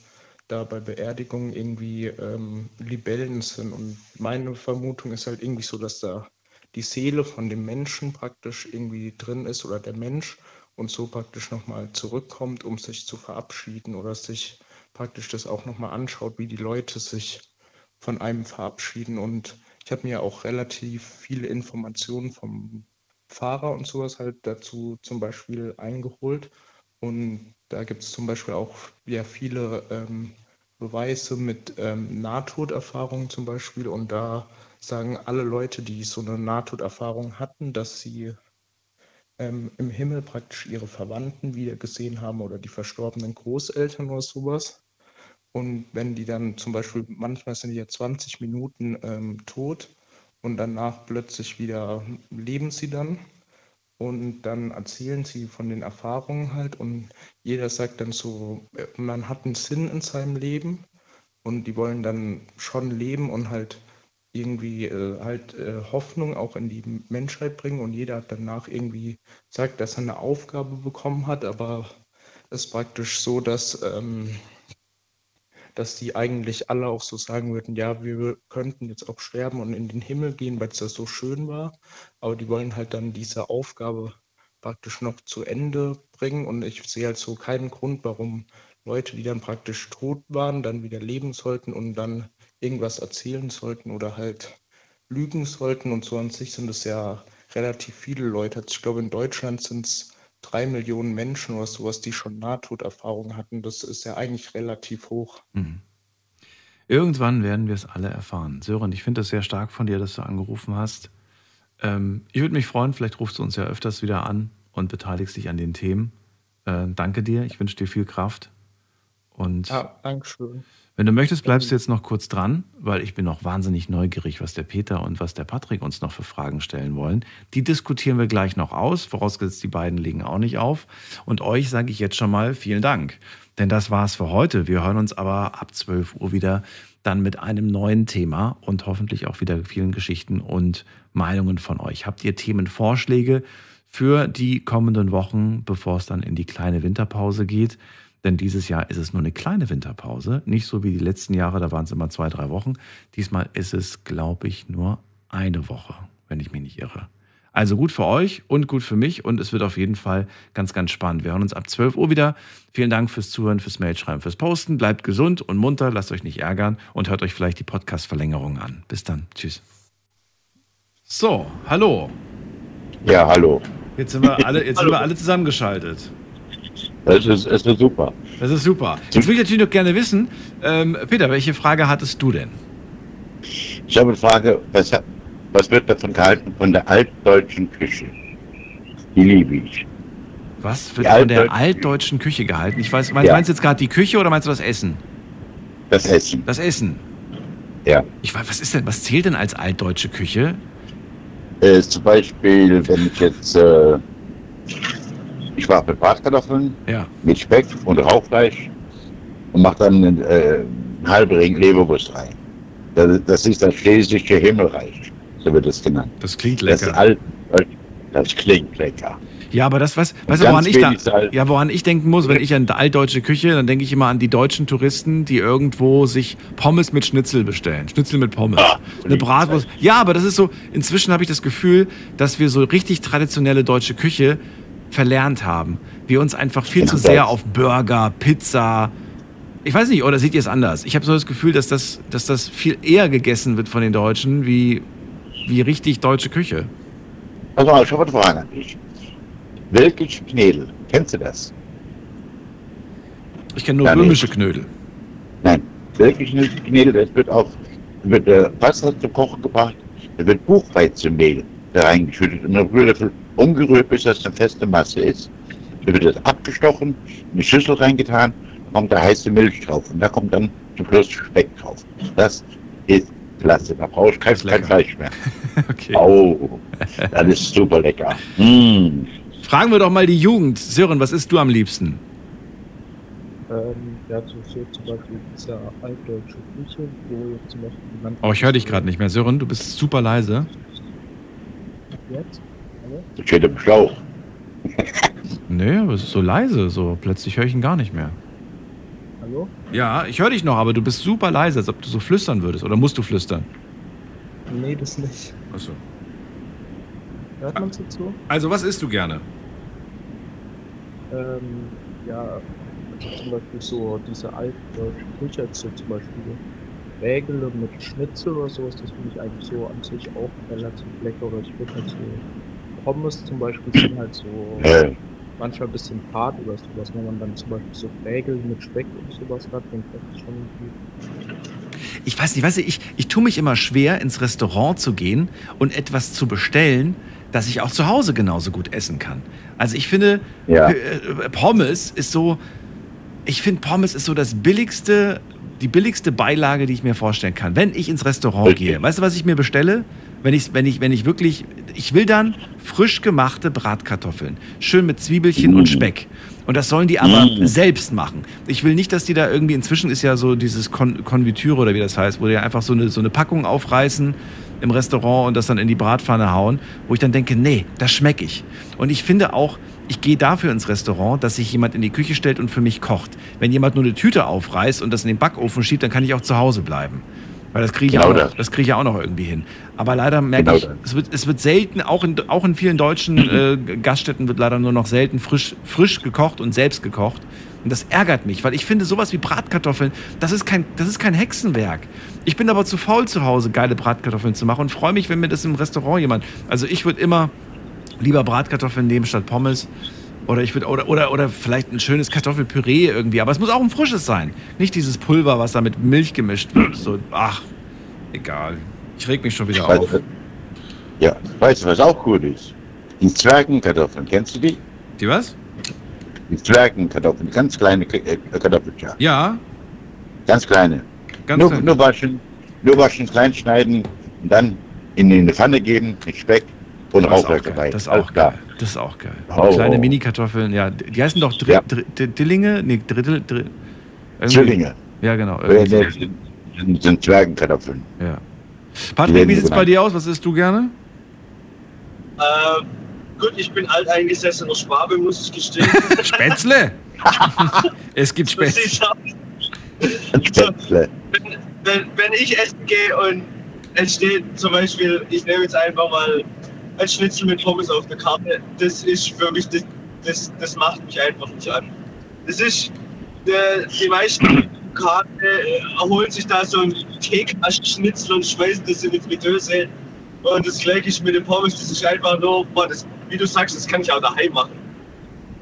da bei Beerdigungen irgendwie ähm, Libellen sind. Und meine Vermutung ist halt irgendwie so, dass da die Seele von dem Menschen praktisch irgendwie drin ist oder der Mensch und so praktisch nochmal zurückkommt, um sich zu verabschieden oder sich praktisch das auch nochmal anschaut, wie die Leute sich von einem verabschieden. Und ich habe mir auch relativ viele Informationen vom Fahrer und sowas halt dazu zum Beispiel eingeholt. Und da gibt es zum Beispiel auch ja viele ähm, Beweise mit ähm, Nahtoderfahrungen zum Beispiel. Und da sagen alle Leute, die so eine Nahtoderfahrung hatten, dass sie ähm, im Himmel praktisch ihre Verwandten wieder gesehen haben oder die verstorbenen Großeltern oder sowas. Und wenn die dann zum Beispiel, manchmal sind die ja 20 Minuten ähm, tot und danach plötzlich wieder leben sie dann und dann erzählen sie von den Erfahrungen halt und jeder sagt dann so, äh, man hat einen Sinn in seinem Leben und die wollen dann schon leben und halt irgendwie äh, halt äh, Hoffnung auch in die Menschheit bringen und jeder hat danach irgendwie sagt, dass er eine Aufgabe bekommen hat, aber es ist praktisch so, dass ähm, dass die eigentlich alle auch so sagen würden, ja, wir könnten jetzt auch sterben und in den Himmel gehen, weil es da so schön war. Aber die wollen halt dann diese Aufgabe praktisch noch zu Ende bringen. Und ich sehe halt so keinen Grund, warum Leute, die dann praktisch tot waren, dann wieder leben sollten und dann irgendwas erzählen sollten oder halt lügen sollten. Und so an sich sind es ja relativ viele Leute. Also ich glaube, in Deutschland sind es drei Millionen Menschen oder sowas, die schon Nahtoderfahrungen hatten. Das ist ja eigentlich relativ hoch. Mhm. Irgendwann werden wir es alle erfahren. Sören, ich finde es sehr stark von dir, dass du angerufen hast. Ähm, ich würde mich freuen, vielleicht rufst du uns ja öfters wieder an und beteiligst dich an den Themen. Äh, danke dir. Ich wünsche dir viel Kraft. Und Ja, Dankeschön. Wenn du möchtest, bleibst du jetzt noch kurz dran, weil ich bin noch wahnsinnig neugierig, was der Peter und was der Patrick uns noch für Fragen stellen wollen. Die diskutieren wir gleich noch aus, vorausgesetzt die beiden legen auch nicht auf. Und euch sage ich jetzt schon mal vielen Dank. Denn das war's für heute. Wir hören uns aber ab 12 Uhr wieder dann mit einem neuen Thema und hoffentlich auch wieder vielen Geschichten und Meinungen von euch. Habt ihr Themenvorschläge für die kommenden Wochen, bevor es dann in die kleine Winterpause geht? Denn dieses Jahr ist es nur eine kleine Winterpause, nicht so wie die letzten Jahre, da waren es immer zwei, drei Wochen. Diesmal ist es, glaube ich, nur eine Woche, wenn ich mich nicht irre. Also gut für euch und gut für mich und es wird auf jeden Fall ganz, ganz spannend. Wir hören uns ab 12 Uhr wieder. Vielen Dank fürs Zuhören, fürs Mailschreiben, fürs Posten. Bleibt gesund und munter, lasst euch nicht ärgern und hört euch vielleicht die Podcast-Verlängerung an. Bis dann. Tschüss. So, hallo. Ja, hallo. Jetzt sind wir alle, jetzt sind wir alle zusammengeschaltet. Das ist, es ist super. Das ist super. Jetzt würde ich natürlich noch gerne wissen, ähm, Peter, welche Frage hattest du denn? Ich habe eine Frage, was, was wird davon gehalten von der altdeutschen Küche? Die liebe ich. Was wird Die von der altdeutsche- altdeutschen Küche gehalten? Ich weiß, meinst, Ja. meinst du jetzt gerade die Küche oder meinst du das Essen? Das Essen. Das Essen. Ja. Ich weiß, was ist denn, was zählt denn als altdeutsche Küche? Äh, zum Beispiel, wenn ich jetzt, äh, ich mache mit Bratkartoffeln, Ja. mit Speck und Rauchfleisch und mache dann äh, einen halben Ring Leberwurst rein. Das, das ist das schlesische Himmelreich, so wird es genannt. Das klingt Das, lecker. alt, das klingt lecker. Ja, aber das, was, weißt du, woran ich, da, ja, woran ich denken muss, wenn ich an altdeutsche Küche, dann denke ich immer an die deutschen Touristen, die irgendwo sich Pommes mit Schnitzel bestellen. Schnitzel mit Pommes. Eine Bratwurst. Ja, aber das ist so, inzwischen habe ich das Gefühl, dass wir so richtig traditionelle deutsche Küche verlernt haben. Wir uns einfach viel zu sehr auf Burger, Pizza, ich weiß nicht, oder seht ihr es anders? Ich habe so das Gefühl, dass das, dass das viel eher gegessen wird von den Deutschen wie, wie richtig deutsche Küche. Pass mal, ich habe eine Frage an dich. Welkisch Knädel, kennst du das? Ich kenne nur nee. böhmische Knödel. Nein, Welkisch Knädel, das wird auf wird, äh, Wasser zum Kochen gebracht, da wird Buchweizenmehl da reingeschüttet und dann wird das umgerührt, bis das eine feste Masse ist. Dann wird das abgestochen, in die Schüssel reingetan, dann kommt da heiße Milch drauf und da kommt dann zum Schluss Speck drauf. Das ist klasse, da brauche ich kein, kein Fleisch mehr. okay. Oh, das ist super lecker. Mm. Fragen wir doch mal die Jugend. Sören, was isst du am liebsten? Ähm, ja, so, so zum Beispiel diese altdeutsche Küche, wo jetzt zum Beispiel genannt Oh, ich höre dich gerade nicht mehr. Sören, du bist super leise. Jetzt? Das steht im Schlauch. Nee, aber es ist so leise. So plötzlich höre ich ihn gar nicht mehr. Hallo? Ja, ich höre dich noch, aber du bist super leise, als ob du so flüstern würdest. Oder musst du flüstern? Nee, das nicht. Achso. Hört man so? Also, was isst du gerne? Ähm, ja, also zum Beispiel so diese altdeutsche Küche, zum Beispiel Wägele mit Schnitzel oder sowas, das finde ich eigentlich so an sich auch relativ lecker. Oder ich würde halt so Pommes zum Beispiel sind halt so Ja. manchmal ein bisschen hart oder sowas, wenn man dann zum Beispiel so Wägel mit Speck und sowas hat, dann das ist schon gut. Ich weiß nicht, weißt du, ich, ich tue mich immer schwer, ins Restaurant zu gehen und etwas zu bestellen, das ich auch zu Hause genauso gut essen kann. Also ich finde, Ja. P- äh, Pommes ist so, ich finde Pommes ist so das billigste, die billigste Beilage, die ich mir vorstellen kann. Wenn ich ins Restaurant gehe, weißt du, was ich mir bestelle? Wenn ich, wenn ich, wenn ich wirklich, ich will dann frisch gemachte Bratkartoffeln, schön mit Zwiebelchen und Speck. Und das sollen die aber Mm. selbst machen. Ich will nicht, dass die da irgendwie, inzwischen ist ja so dieses Kon Konfitüre oder wie das heißt, wo die einfach so eine, so eine Packung aufreißen im Restaurant und das dann in die Bratpfanne hauen, wo ich dann denke, nee, das schmecke ich. Und ich finde auch, ich gehe dafür ins Restaurant, dass sich jemand in die Küche stellt und für mich kocht. Wenn jemand nur eine Tüte aufreißt und das in den Backofen schiebt, dann kann ich auch zu Hause bleiben. Weil das kriege ich, Genau auch noch- das. kriege ich ja auch noch irgendwie hin. Aber leider merke Genau ich, das. es wird, es wird selten, auch in, auch in vielen deutschen äh, Gaststätten wird leider nur noch selten frisch, frisch gekocht und selbst gekocht. Und das ärgert mich, weil ich finde, sowas wie Bratkartoffeln, das ist kein, das ist kein Hexenwerk. Ich bin aber zu faul zu Hause, geile Bratkartoffeln zu machen und freue mich, wenn mir das im Restaurant jemand. Also ich würde immer lieber Bratkartoffeln nehmen statt Pommes. Oder ich würde, oder, oder, oder vielleicht ein schönes Kartoffelpüree irgendwie. Aber es muss auch ein frisches sein. Nicht dieses Pulver, was da mit Milch gemischt wird. So, ach, egal. Ich reg mich schon wieder Weißt auf. du, Ja, weißt du, was auch gut ist? Die Zwergenkartoffeln, kennst du die? Die was? Die Zwergenkartoffeln, ganz kleine äh, Kartoffelchen. Ja, Ganz kleine. Ganz nur, klein. nur waschen, nur waschen, klein schneiden und dann in die Pfanne geben, mit Speck und Rauchwerk dabei. Das ist auch klar. Das ist auch geil. Oh, Kleine oh. Mini-Kartoffeln, ja. Die heißen doch Dri Dri Dri Dillinge? Nee, Drittel. Dri irgendwie- Zwillinge. Ja, genau. Äh, irgendwie nee, sind, sind, Zwergenkartoffeln. Ja. Patrick, wie sieht's so bei dir aus? Was isst du gerne? Ähm, gut, ich bin alteingesessener Schwabe, muss ich gestehen. Spätzle! es gibt Spätzle. Spätzle. wenn, wenn, wenn ich essen gehe und es steht zum Beispiel, ich nehme jetzt einfach mal ein Schnitzel mit Pommes auf der Karte, das ist für mich, das, das, das macht mich einfach nicht an. Das ist, der, die meisten Karten äh, holen sich da so ein Teekastenschnitzel und schmeißen das in die Fritteuse. Und das gleiche ist mit den Pommes, das ist einfach nur, boah, das, wie du sagst, das kann ich auch daheim machen.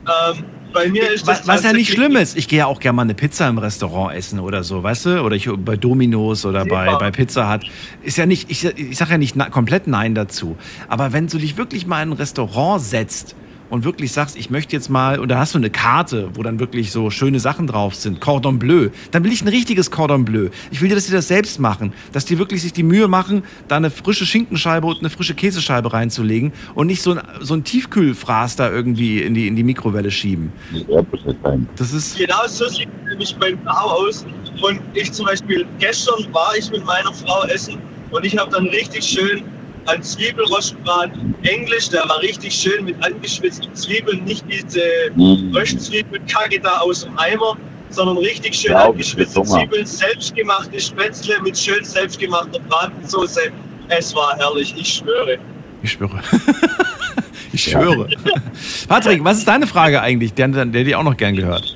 Ähm, bei mir ist das Was, ja nicht schlimm ist. Ich gehe ja auch gerne mal eine Pizza im Restaurant essen oder so, weißt du? Oder ich bei Domino's oder bei, bei Pizza Hut. Ist ja nicht, ich, ich sage ja nicht na, komplett Nein dazu. Aber wenn du dich wirklich mal in ein Restaurant setzt und wirklich sagst, ich möchte jetzt mal, und da hast du eine Karte, wo dann wirklich so schöne Sachen drauf sind, Cordon Bleu, dann will ich ein richtiges Cordon Bleu. Ich will dir, dass die das selbst machen, dass die wirklich sich die Mühe machen, da eine frische Schinkenscheibe und eine frische Käsescheibe reinzulegen und nicht so ein, so ein Tiefkühlfraß da irgendwie in die, in die Mikrowelle schieben. Das ist. Genau so sieht es nämlich bei Frau aus. Und ich zum Beispiel, gestern war ich mit meiner Frau essen und ich habe dann richtig schön einen Zwiebelrostbraten Englisch, der war richtig schön mit angeschwitzten Zwiebeln, nicht diese Mm. Röstzwiebelkacke da aus dem Eimer, sondern richtig schön Ja, angeschwitzte. Zwiebeln, selbstgemachte Spätzle mit schön selbstgemachter Bratensoße. Es war herrlich, ich schwöre. Ich schwöre. ich schwöre. Patrick, was ist deine Frage eigentlich, der, der dir auch noch gern gehört?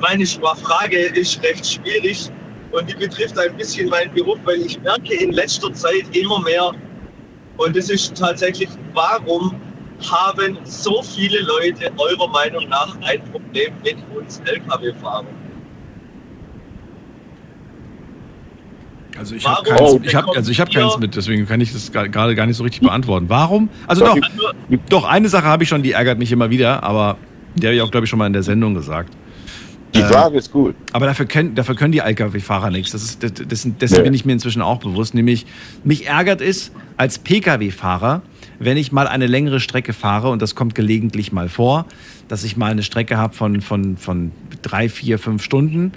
Meine Frage ist recht schwierig und die betrifft ein bisschen meinen Beruf, weil ich merke in letzter Zeit immer mehr, und das ist tatsächlich, warum haben so viele Leute eurer Meinung nach ein Problem mit uns Lkw-Fahrern? Also ich habe keins, ich hab, also ich hab keins mit, deswegen kann ich das gerade gar nicht so richtig beantworten. Warum? Also Doch, doch, doch, eine Sache habe ich schon, die ärgert mich immer wieder, aber die habe ich auch, glaube ich, schon mal in der Sendung gesagt. Die Frage ist gut. Aber dafür können, dafür können die Lkw-Fahrer nichts. Das ist, das, das, dessen Nee. bin ich mir inzwischen auch bewusst. Nämlich, mich ärgert es als Pkw-Fahrer, wenn ich mal eine längere Strecke fahre, und das kommt gelegentlich mal vor, dass ich mal eine Strecke habe von, von, von drei, vier, fünf Stunden.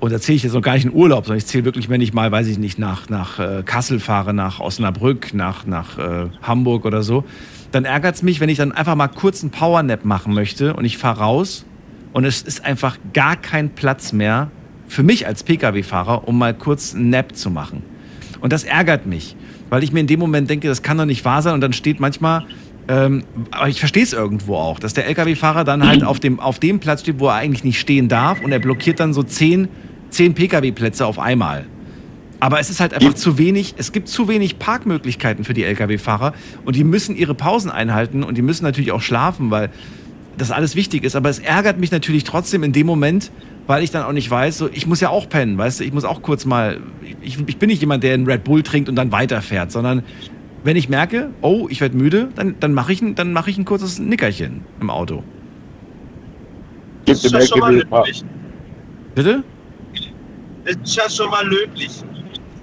Und da zähle ich jetzt noch gar nicht in Urlaub, sondern ich zähle wirklich, wenn ich mal, weiß ich nicht, nach, nach äh, Kassel fahre, nach Osnabrück, nach, nach äh, Hamburg oder so. Dann ärgert es mich, wenn ich dann einfach mal kurz einen Powernap machen möchte und ich fahre raus und es ist einfach gar kein Platz mehr für mich als Pkw-Fahrer, um mal kurz einen Nap zu machen. Und das ärgert mich, weil ich mir in dem Moment denke, das kann doch nicht wahr sein. Und dann steht manchmal, ähm, aber ich verstehe es irgendwo auch, dass der Lkw-Fahrer dann halt auf dem, auf dem Platz steht, wo er eigentlich nicht stehen darf und er blockiert dann so zehn, zehn Pkw-Plätze auf einmal. Aber es ist halt einfach zu wenig, es gibt zu wenig Parkmöglichkeiten für die Lkw-Fahrer und die müssen ihre Pausen einhalten und die müssen natürlich auch schlafen, weil das alles wichtig ist. Aber es ärgert mich natürlich trotzdem in dem Moment, weil ich dann auch nicht weiß, so, ich muss ja auch pennen, weißt du, ich muss auch kurz mal, ich, ich bin nicht jemand, der einen Red Bull trinkt und dann weiterfährt, sondern wenn ich merke, oh, ich werde müde, dann, dann mache ich, ein- dann mach ich ein kurzes Nickerchen im Auto. Das ist ja schon mal löblich. Bitte? Das ist ja schon mal löblich.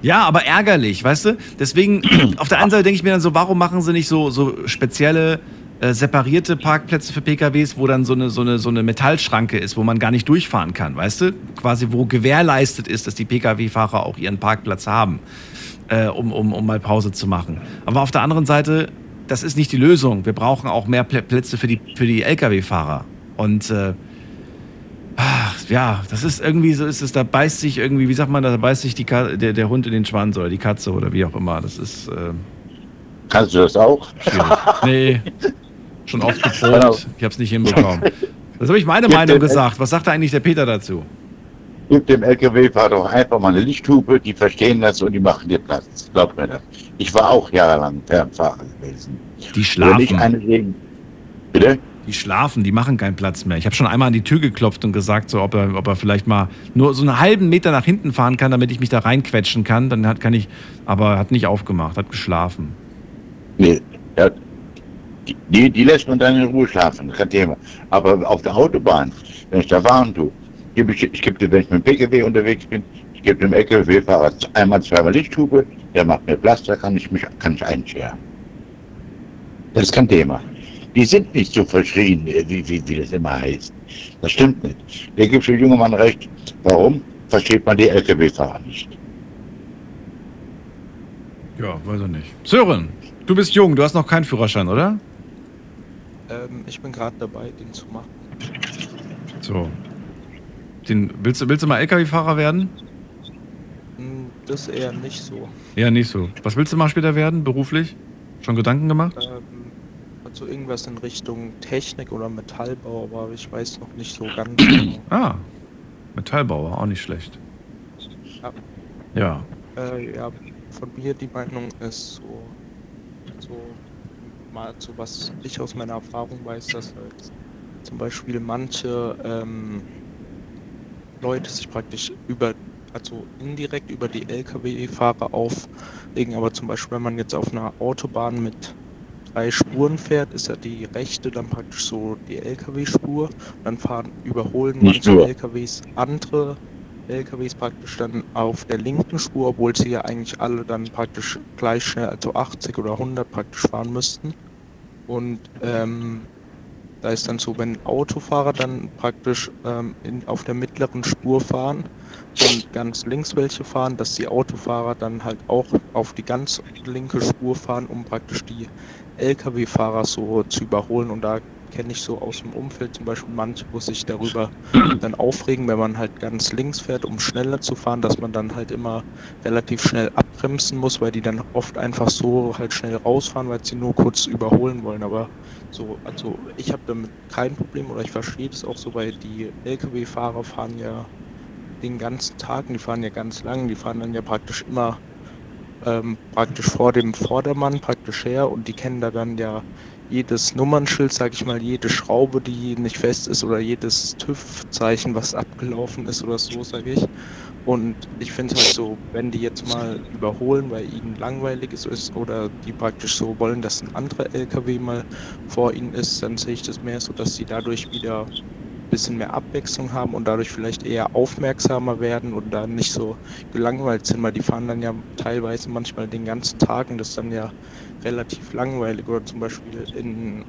Ja, aber ärgerlich, weißt du? Deswegen, auf der einen Seite denke ich mir dann so, warum machen sie nicht so, so spezielle, äh, separierte Parkplätze für PKWs, wo dann so eine, so, eine, so eine Metallschranke ist, wo man gar nicht durchfahren kann, weißt du? Quasi, wo gewährleistet ist, dass die Pkw-Fahrer auch ihren Parkplatz haben, äh, um, um, um mal Pause zu machen. Aber auf der anderen Seite, das ist nicht die Lösung. Wir brauchen auch mehr Plä- Plätze für die, für die Lkw-Fahrer. Und äh, Ach, ja, das ist irgendwie so ist es, da beißt sich irgendwie, wie sagt man, da beißt sich die Ka der, der Hund in den Schwanz oder die Katze oder wie auch immer. Das ist äh, Kannst du das auch? schwierig. Nee, schon oft Genau. geprobt. Ich habe es nicht hinbekommen. Das habe ich meine Gib Meinung gesagt. Was sagt da eigentlich der Peter dazu? Gib dem LKW-Fahrer doch einfach mal eine Lichthupe, die verstehen das und die machen dir Platz. Glaub mir das. Ich war auch jahrelang Fernfahrer gewesen. Die schlafen. eine sehen. Bitte? Die schlafen, die machen keinen Platz mehr. Ich habe schon einmal an die Tür geklopft und gesagt, so, ob, er, ob er vielleicht mal nur so einen halben Meter nach hinten fahren kann, damit ich mich da reinquetschen kann. Dann hat, kann ich, aber er hat nicht aufgemacht, hat geschlafen. Nee, er, Die, die, die lässt man dann in Ruhe schlafen, kein Thema. Aber auf der Autobahn, wenn ich da fahren tue, gebe ich, ich gebe dir, wenn ich mit dem PKW unterwegs bin, ich gebe dem LKW-Fahrer einmal, zweimal Lichthube, der macht mir da kann ich mich kann ich einscheren. Das ist kein Thema. Die sind nicht so verschrien, äh, wie, wie, wie das immer heißt. Das stimmt nicht. Der gibt dem jungen Mann recht. Warum? Versteht man die LKW-Fahrer nicht. Ja, weiß ich nicht. Sören, du bist jung, du hast noch keinen Führerschein, oder? Ähm, ich bin gerade dabei, den zu machen. So. Den, willst, du- willst du mal LKW-Fahrer werden? Hm, Das eher nicht so. Ja, nicht so. Was willst du mal später werden, beruflich? Schon Gedanken gemacht? Ähm, also irgendwas in Richtung Technik oder Metallbau, aber ich weiß noch nicht so ganz genau. Ah, Metallbauer, auch nicht schlecht. Ja. Ja. Äh, ja, von mir die Meinung ist so mal so was ich aus meiner Erfahrung weiß, dass halt zum Beispiel manche ähm, Leute sich praktisch über, also indirekt über die Lkw-Fahrer aufregen, aber zum Beispiel wenn man jetzt auf einer Autobahn mit drei Spuren fährt, ist ja die rechte dann praktisch so die Lkw-Spur. Dann fahren, überholen Nicht manche nur. LKWs andere LKWs praktisch dann auf der linken Spur, obwohl sie ja eigentlich alle dann praktisch gleich schnell, also 80 oder 100 praktisch fahren müssten. Und ähm, da ist dann so, wenn Autofahrer dann praktisch ähm, in, auf der mittleren Spur fahren und ganz links welche fahren, dass die Autofahrer dann halt auch auf die ganz linke Spur fahren, um praktisch die Lkw-Fahrer so zu überholen. Und da kenne ich so aus dem Umfeld zum Beispiel manche, wo sich darüber dann aufregen, wenn man halt ganz links fährt, um schneller zu fahren, dass man dann halt immer relativ schnell abbremsen muss, weil die dann oft einfach so halt schnell rausfahren, weil sie nur kurz überholen wollen. Aber so, also ich habe damit kein Problem oder ich verstehe das auch so, weil die Lkw-Fahrer fahren ja den ganzen Tag, die fahren ja ganz lang, die fahren dann ja praktisch immer ähm, praktisch vor dem Vordermann praktisch her und die kennen da dann ja jedes Nummernschild, sag ich mal, jede Schraube, die nicht fest ist oder jedes TÜV-Zeichen, was abgelaufen ist oder so, sage ich. Und ich finde halt so, wenn die jetzt mal überholen, weil ihnen langweilig ist oder die praktisch so wollen, dass ein anderer LKW mal vor ihnen ist, dann sehe ich das mehr so, dass sie dadurch wieder ein bisschen mehr Abwechslung haben und dadurch vielleicht eher aufmerksamer werden und dann nicht so gelangweilt sind, weil die fahren dann ja teilweise manchmal den ganzen Tag und das dann ja relativ langweilig. Oder zum Beispiel in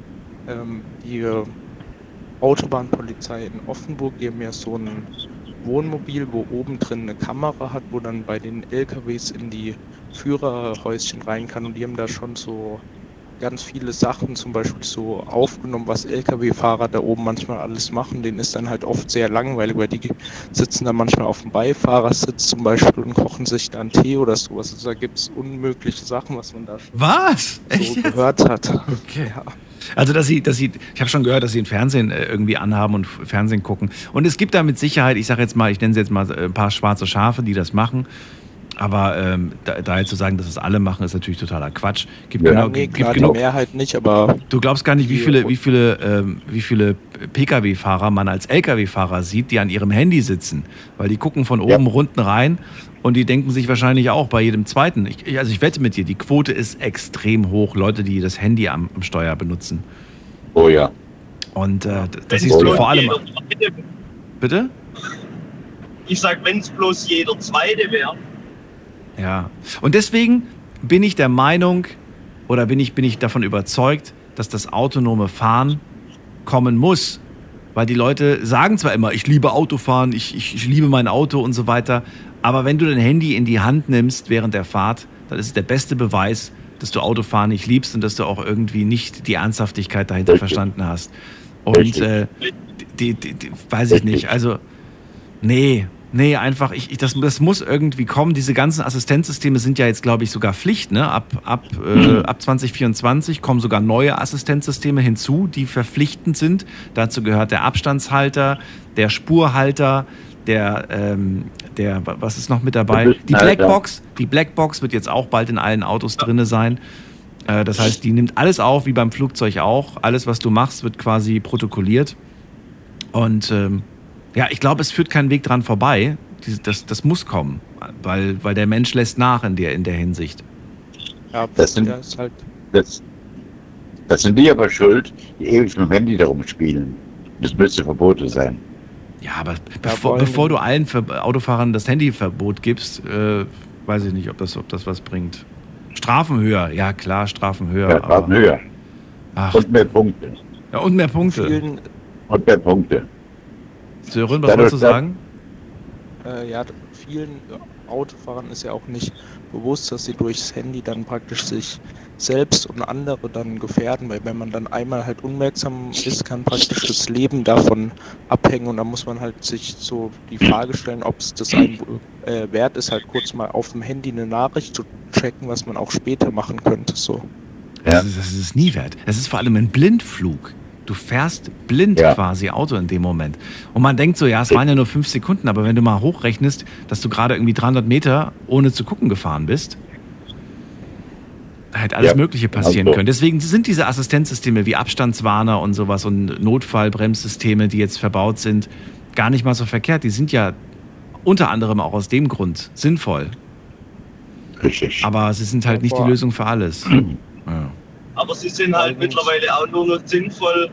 ähm, die Autobahnpolizei in Offenburg, die haben ja so ein Wohnmobil, wo oben drin eine Kamera hat, wo dann bei den LKWs in die Führerhäuschen rein kann und die haben da schon so ganz viele Sachen zum Beispiel so aufgenommen, was Lkw-Fahrer da oben manchmal alles machen. Denen ist dann halt oft sehr langweilig, weil die sitzen dann manchmal auf dem Beifahrersitz zum Beispiel und kochen sich dann Tee oder sowas. Also da gibt es unmögliche Sachen, was man da schon Was? so gehört hat. Okay. Also, dass sie, dass sie, ich habe schon gehört, dass sie ein Fernsehen äh, irgendwie anhaben und Fernsehen gucken. Und es gibt da mit Sicherheit, ich sage jetzt mal, ich nenne sie jetzt mal äh, ein paar schwarze Schafe, die das machen. Aber ähm, da, da jetzt zu sagen, dass es alle machen, ist natürlich totaler Quatsch. Gibt Ja, genau, nee, gibt klar, die genug, Mehrheit nicht, aber Du glaubst gar nicht, wie die- viele, wie viele, ähm, wie viele Pkw-Fahrer man als Lkw-Fahrer sieht, die an ihrem Handy sitzen. Weil die gucken von oben unten rein und die denken sich wahrscheinlich auch bei jedem zweiten. Ich, also ich wette mit dir, die Quote ist extrem hoch, Leute, die das Handy am, am Steuer benutzen. Oh ja. Und äh, das siehst du vor allem. Bitte? Ich sag, wenn es bloß jeder Zweite wäre. Ja. Und deswegen bin ich der Meinung oder bin ich, bin ich davon überzeugt, dass das autonome Fahren kommen muss. Weil die Leute sagen zwar immer, ich liebe Autofahren, ich, ich, ich liebe mein Auto und so weiter, aber wenn du dein Handy in die Hand nimmst während der Fahrt, dann ist es der beste Beweis, dass du Autofahren nicht liebst und dass du auch irgendwie nicht die Ernsthaftigkeit dahinter Richtig. verstanden hast. Und äh, die, die, die, weiß ich nicht, also Nee, nee, einfach, ich, ich, das, das muss irgendwie kommen. Diese ganzen Assistenzsysteme sind ja jetzt, glaube ich, sogar Pflicht. Ne? Ab, ab, äh, ab 2024 kommen sogar neue Assistenzsysteme hinzu, die verpflichtend sind. Dazu gehört der Abstandshalter, der Spurhalter, der, ähm, der, was ist noch mit dabei? Die. Blackbox. Die Blackbox wird jetzt auch bald in allen Autos drinne sein. Äh, Das heißt, die nimmt alles auf, wie beim Flugzeug auch. Alles, was du machst, wird quasi protokolliert. Und ähm, ja, ich glaube, es führt kein Weg dran vorbei. Das, das muss kommen, weil, weil der Mensch lässt nach in der, in der Hinsicht. ja, Das sind- ist halt Das, Das sind die aber schuld, die ewig mit dem Handy darum spielen. Das müsste verboten sein. Ja, aber bevor, bevor du allen Ver Autofahrern das Handyverbot gibst, äh, weiß ich nicht, ob das, ob das was bringt. Strafen höher, ja klar, Strafen höher. Ja, Strafen höher. Ach. Und mehr Punkte. Ja, und mehr Punkte. Und mehr Punkte. Sören, was wolltest du sagen? äh, ja, vielen Autofahrern ist ja auch nicht bewusst, dass sie durchs Handy dann praktisch sich selbst und andere dann gefährden, weil wenn man dann einmal halt unmerksam ist, kann praktisch das Leben davon abhängen und da muss man halt sich so die Frage stellen, ob es das einem äh, wert ist, halt kurz mal auf dem Handy eine Nachricht zu checken, was man auch später machen könnte. So. Das, ist, das ist es nie wert. Es ist vor allem ein Blindflug. Du fährst blind Ja. quasi Auto in dem Moment. Und man denkt so, ja, es waren ja nur fünf Sekunden, aber wenn du mal hochrechnest, dass du gerade irgendwie 300 Meter ohne zu gucken gefahren bist, hätte alles Ja, Mögliche passieren genau so. können. Deswegen sind diese Assistenzsysteme wie Abstandswarner und sowas und Notfallbremssysteme, die jetzt verbaut sind, gar nicht mal so verkehrt. Die sind ja unter anderem auch aus dem Grund sinnvoll. Richtig. Aber sie sind halt nicht die Lösung für alles. Ja. Aber sie sind halt mittlerweile auch nur noch sinnvoll,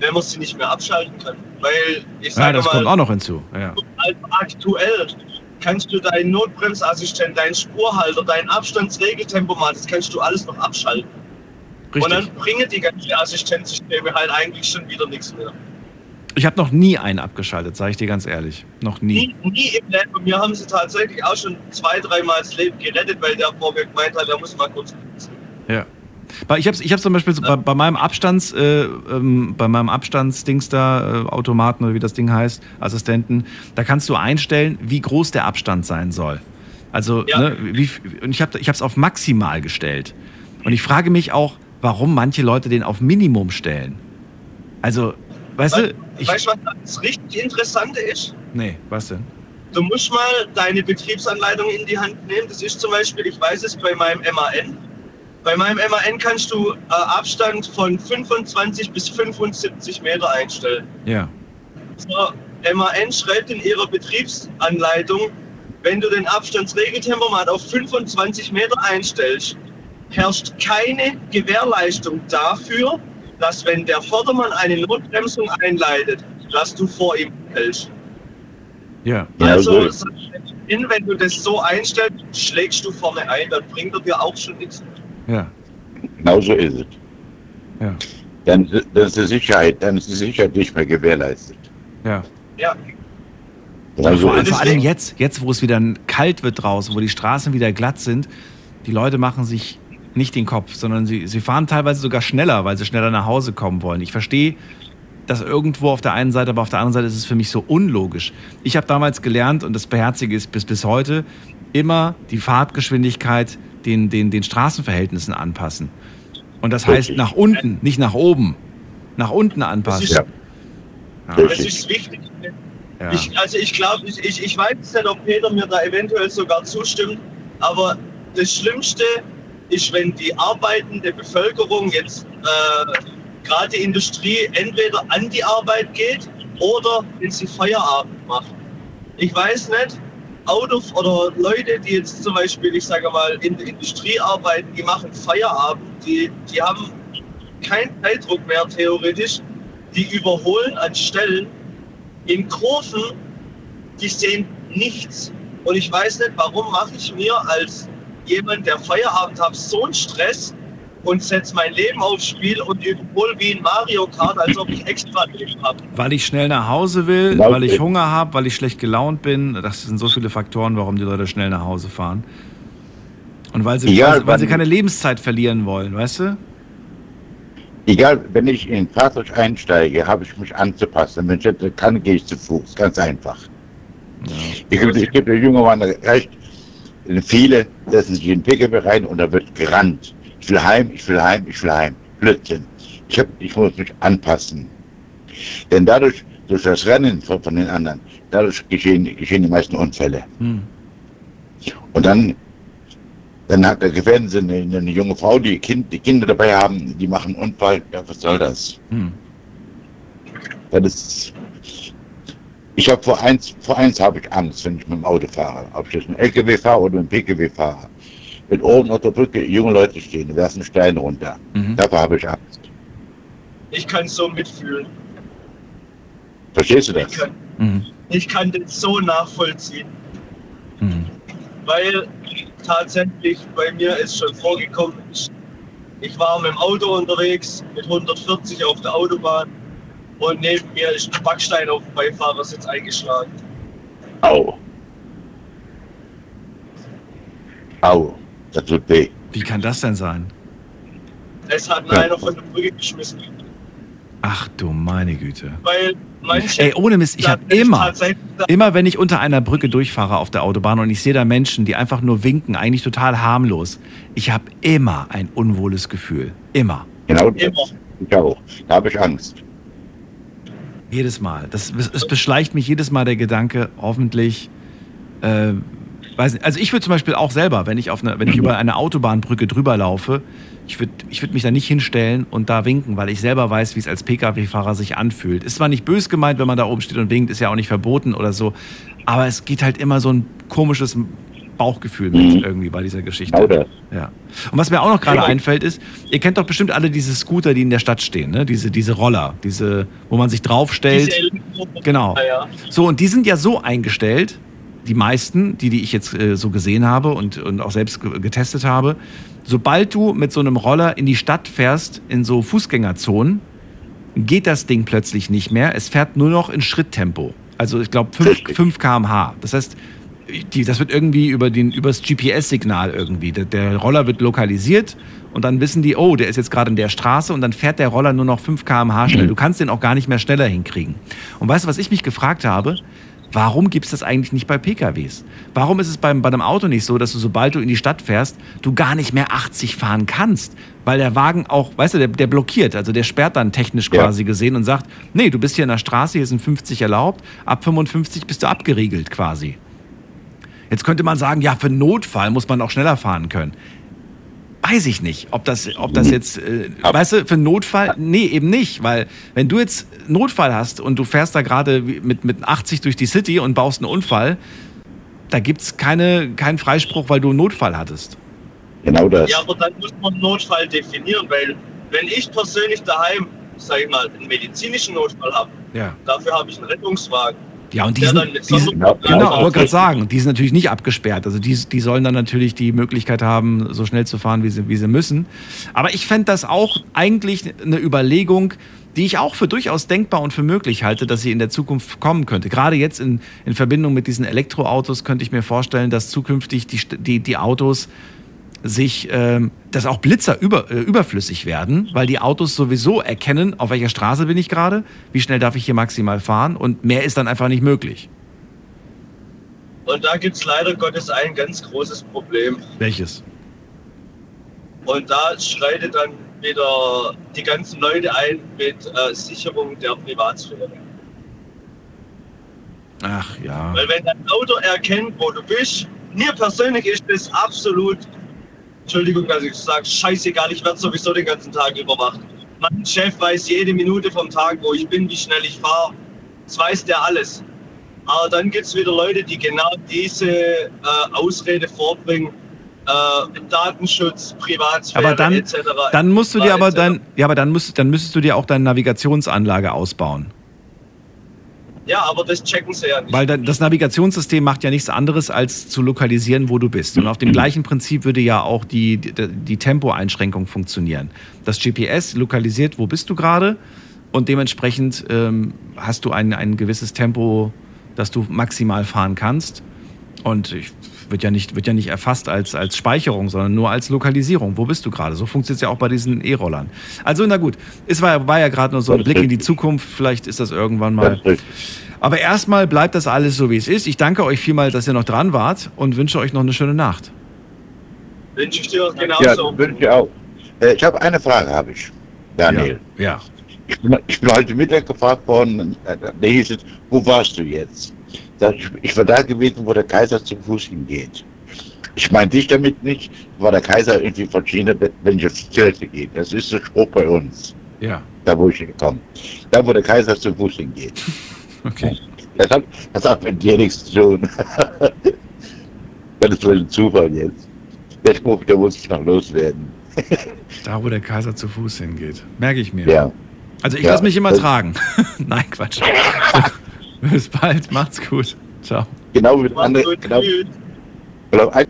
wenn man sie nicht mehr abschalten kann. Weil ich Ja, sage das mal, kommt auch noch hinzu. Ja. aktuell kannst du deinen Notbremsassistent, deinen Spurhalter, dein Abstandsregeltempomat, das kannst du alles noch abschalten. Und Richtig. dann bringen die ganzen Assistenzsysteme halt eigentlich schon wieder nichts mehr. Ich habe noch nie einen abgeschaltet, sage ich dir ganz ehrlich. Noch nie. Nie, nie im Leben. Und mir haben sie tatsächlich auch schon zwei, dreimal das Leben gerettet, weil der vorher gemeint hat, er muss mal kurz putzen. Ja. Ich habe ich hab zum Beispiel so bei, bei meinem Abstands, äh, ähm, bei meinem Abstandsdings da, äh, Automaten oder wie das Ding heißt, Assistenten, da kannst du einstellen, wie groß der Abstand sein soll. Also, ne, wie, und ich habe es auf maximal gestellt. Und ich frage mich auch, warum manche Leute den auf Minimum stellen. Also, weißt du, ich, weißt du, was das richtig Interessante ist? nee, was denn? Du musst mal deine Betriebsanleitung in die Hand nehmen. Das ist zum Beispiel, ich weiß es bei meinem MAN. Bei meinem MAN kannst du äh, Abstand von 25 bis 75 Meter einstellen. Ja. So, MAN schreibt in ihrer Betriebsanleitung, wenn du den Abstandsregeltempomat auf 25 Meter einstellst, herrscht keine Gewährleistung dafür, dass wenn der Vordermann eine Notbremsung einleitet, dass du vor ihm hältst. Ja. Also, wenn du das so einstellst, schlägst du vorne ein, dann bringt er dir auch schon nichts. Ja. Genau so ist es. Ja. Dann, ist- dann ist die Sicherheit, dann ist die Sicherheit nicht mehr gewährleistet. Ja. Ja. Genau so vor, allem- ist vor allem jetzt, jetzt, wo es wieder kalt wird draußen, wo die Straßen wieder glatt sind, die Leute machen sich nicht den Kopf, sondern sie, sie fahren teilweise sogar schneller, weil sie schneller nach Hause kommen wollen. Ich verstehe das irgendwo auf der einen Seite, aber auf der anderen Seite ist es für mich so unlogisch. Ich habe damals gelernt, und das beherzige ich bis, bis heute, immer die Fahrtgeschwindigkeit den, den, den Straßenverhältnissen anpassen. Und das heißt Richtig. nach unten, nicht nach oben. Nach unten anpassen. ist- Ja. Das ist wichtig. Ja. Ich, also ich glaube, ich, ich, ich weiß nicht, ob Peter mir da eventuell sogar zustimmt, aber das Schlimmste ist, wenn die arbeitende Bevölkerung jetzt äh, gerade die Industrie entweder an die Arbeit geht oder wenn sie Feierabend macht. Ich weiß nicht, Auto oder Leute, die jetzt zum Beispiel, ich sage mal, in der Industrie arbeiten, die machen Feierabend, die, die haben keinen Zeitdruck mehr theoretisch, die überholen an Stellen in Kurven, die sehen nichts. Und ich weiß nicht, warum mache ich mir als jemand, der Feierabend hat, so einen Stress und setze mein Leben aufs Spiel und überhole wie in Mario Kart, als ob ich extra Leben habe. Weil ich schnell nach Hause will, weil ich Hunger habe, weil ich schlecht gelaunt bin. Das sind so viele Faktoren, warum die Leute schnell nach Hause fahren. Und weil sie, Ja, weil, weil sie keine Lebenszeit verlieren wollen, weißt du? Egal, wenn ich in ein Fahrzeug einsteige, habe ich mich anzupassen. Wenn ich nicht kann, gehe ich zu Fuß. Ganz einfach. Ich gebe, ich gebe der junge Mann recht. Viele setzen sich in den Pkw rein und da wird gerannt. Ich will heim, ich will heim, ich will heim. Blödsinn. Ich, hab, ich muss mich anpassen. Denn dadurch, durch das Rennen von, von den anderen, dadurch geschehen, geschehen die meisten Unfälle. Hm. Und dann, dann hat, gefährden sie eine, eine junge Frau, die, kind, die Kinder dabei haben, die machen einen Unfall. Ja, was soll das? Hm. Das ist, ich habe vor eins, vor eins habe ich Angst, wenn ich mit dem Auto fahre. Ob ich jetzt mit dem LKW fahre oder mit dem PKW fahre. Wenn oben auf der Brücke junge Leute stehen, werfen Steine runter. Mhm. Davor habe ich Angst. Ich kann so mitfühlen. Verstehst du das? Ich kann, ich kann das so nachvollziehen. Weil tatsächlich bei mir ist schon vorgekommen, ich, ich war mit dem Auto unterwegs mit 140 auf der Autobahn und neben mir ist ein Backstein auf dem Beifahrersitz eingeschlagen. Au. Au. Das tut weh. Wie kann das denn sein? Es hat mir einer von der Brücke geschmissen. Ach du meine Güte. Weil manche. Ey, ohne Mist, ich habe immer, immer wenn ich unter einer Brücke durchfahre auf der Autobahn und ich sehe da Menschen, die einfach nur winken, eigentlich total harmlos, ich habe immer ein unwohles Gefühl. Immer. Genau. Ich auch. Da habe ich Angst. Jedes Mal. Das, es beschleicht mich jedes Mal der Gedanke, hoffentlich. Äh, weiß nicht, also ich würde zum Beispiel auch selber, wenn ich auf eine, wenn ich über eine Autobahnbrücke drüber laufe, ich würde ich würd mich da nicht hinstellen und da winken, weil ich selber weiß, wie es als Pkw-Fahrer sich anfühlt. Ist zwar nicht bös gemeint, wenn man da oben steht und winkt, ist ja auch nicht verboten oder so, aber es geht halt immer so ein komisches Bauchgefühl mit irgendwie bei dieser Geschichte. Das. Ja. Und was mir auch noch gerade einfällt ist, ihr kennt doch bestimmt alle diese Scooter, die in der Stadt stehen, ne? Diese, diese Roller, diese, wo man sich draufstellt. Diese Genau. So, und die sind ja so eingestellt, die meisten, die, die ich jetzt äh, so gesehen habe und, und auch selbst ge- getestet habe, sobald du mit so einem Roller in die Stadt fährst, in so Fußgängerzonen, geht das Ding plötzlich nicht mehr. Es fährt nur noch in Schritttempo. Also ich glaube 5, 5 km/h. Das heißt, die, das wird irgendwie über den übers GPS-Signal irgendwie. Der, der Roller wird lokalisiert und dann wissen die, oh, der ist jetzt gerade in der Straße und dann fährt der Roller nur noch 5 km/h schnell. Du kannst den auch gar nicht mehr schneller hinkriegen. Und weißt du, was ich mich gefragt habe? Warum gibt es das eigentlich nicht bei PKWs? Warum ist es beim, bei einem Auto nicht so, dass du, sobald du in die Stadt fährst, du gar nicht mehr 80 fahren kannst? Weil der Wagen auch, weißt du, der, der blockiert, also der sperrt dann technisch Ja. quasi gesehen und sagt, nee, du bist hier in der Straße, hier sind 50 erlaubt, ab 55 bist du abgeriegelt quasi. Jetzt könnte man sagen, ja, für Notfall muss man auch schneller fahren können. Weiß ich nicht, ob das, ob das jetzt, äh, weißt du, für einen Notfall, nee, eben nicht, weil wenn du jetzt Notfall hast und du fährst da gerade mit, mit 80 durch die City und baust einen Unfall, da gibt es keine, keinen Freispruch, weil du einen Notfall hattest. Genau das. Ja, aber dann muss man einen Notfall definieren, weil wenn ich persönlich daheim, sag ich mal, einen medizinischen Notfall habe, Ja. dafür habe ich einen Rettungswagen. Ja, und die der sind, die sind genau, ich wollte rausfährt. gerade sagen, die sind natürlich nicht abgesperrt. Also die, die sollen dann natürlich die Möglichkeit haben, so schnell zu fahren, wie sie, wie sie müssen. Aber ich fände das auch eigentlich eine Überlegung, die ich auch für durchaus denkbar und für möglich halte, dass sie in der Zukunft kommen könnte. Gerade jetzt in, in Verbindung mit diesen Elektroautos könnte ich mir vorstellen, dass zukünftig die, die, die Autos sich, ähm, dass auch Blitzer über, äh, überflüssig werden, weil die Autos sowieso erkennen, auf welcher Straße bin ich gerade, wie schnell darf ich hier maximal fahren und mehr ist dann einfach nicht möglich. Und da gibt es leider Gottes ein ganz großes Problem. Welches? Und da schreitet dann wieder die ganzen Leute ein mit äh, Sicherung der Privatsphäre. Ach ja. Weil wenn dein Auto erkennt, wo du bist, mir persönlich ist das absolut, Entschuldigung, dass ich sage, scheißegal, ich werde sowieso den ganzen Tag überwacht. Mein Chef weiß jede Minute vom Tag, wo ich bin, wie schnell ich fahre. Das weiß der alles. Aber dann gibt es wieder Leute, die genau diese äh, Ausrede vorbringen. Äh, Datenschutz, Privatsphäre Aber dann, etc. dann musst du dir aber dann, ja, aber dann musst, dann müsstest du dir auch deine Navigationsanlage ausbauen. Ja, aber das checken sie ja nicht. Weil das Navigationssystem macht ja nichts anderes, als zu lokalisieren, wo du bist. Und auf dem gleichen Prinzip würde ja auch die, die, die Tempoeinschränkung funktionieren. Das GPS lokalisiert, wo bist du gerade und dementsprechend ähm, hast du ein, ein gewisses Tempo, das du maximal fahren kannst. Und ich, wird, ja nicht, wird ja nicht erfasst als, als Speicherung, sondern nur als Lokalisierung. Wo bist du gerade? So funktioniert es ja auch bei diesen E-Rollern. Also, na gut, es war, war ja gerade nur so ein Blick in die Zukunft. Vielleicht ist das irgendwann mal. Aber erstmal bleibt das alles so, wie es ist. Ich danke euch vielmals, dass ihr noch dran wart und wünsche euch noch eine schöne Nacht. Wünsche ich dir Ja, genauso. das wünsche ich auch. Äh, ich habe eine Frage, habe ich. Daniel. Ja. Ich bin, ich bin heute Mittag gefragt worden, äh, da hieß es, wo warst du jetzt? Ich, war da gewesen, wo der Kaiser zum Fuß hingeht. Ich meine dich damit nicht, war der Kaiser irgendwie von China, wenn ich auf die Kirche gehe. Das ist der Spruch bei uns, Ja. da wo ich hinkomme. Da, wo der Kaiser zum Fuß hingeht. Okay. Das hat, das hat mit dir nichts zu tun. das ist ein Zufall jetzt. Der Spruch, der muss ich noch loswerden. Da, wo der Kaiser zu Fuß hingeht. Merke ich mir. Ja. Also ich Ja. lasse mich immer tragen. Nein, Quatsch. Bis bald. Macht's gut. Ciao. Genau wie andere. Genau, Hallo, ein-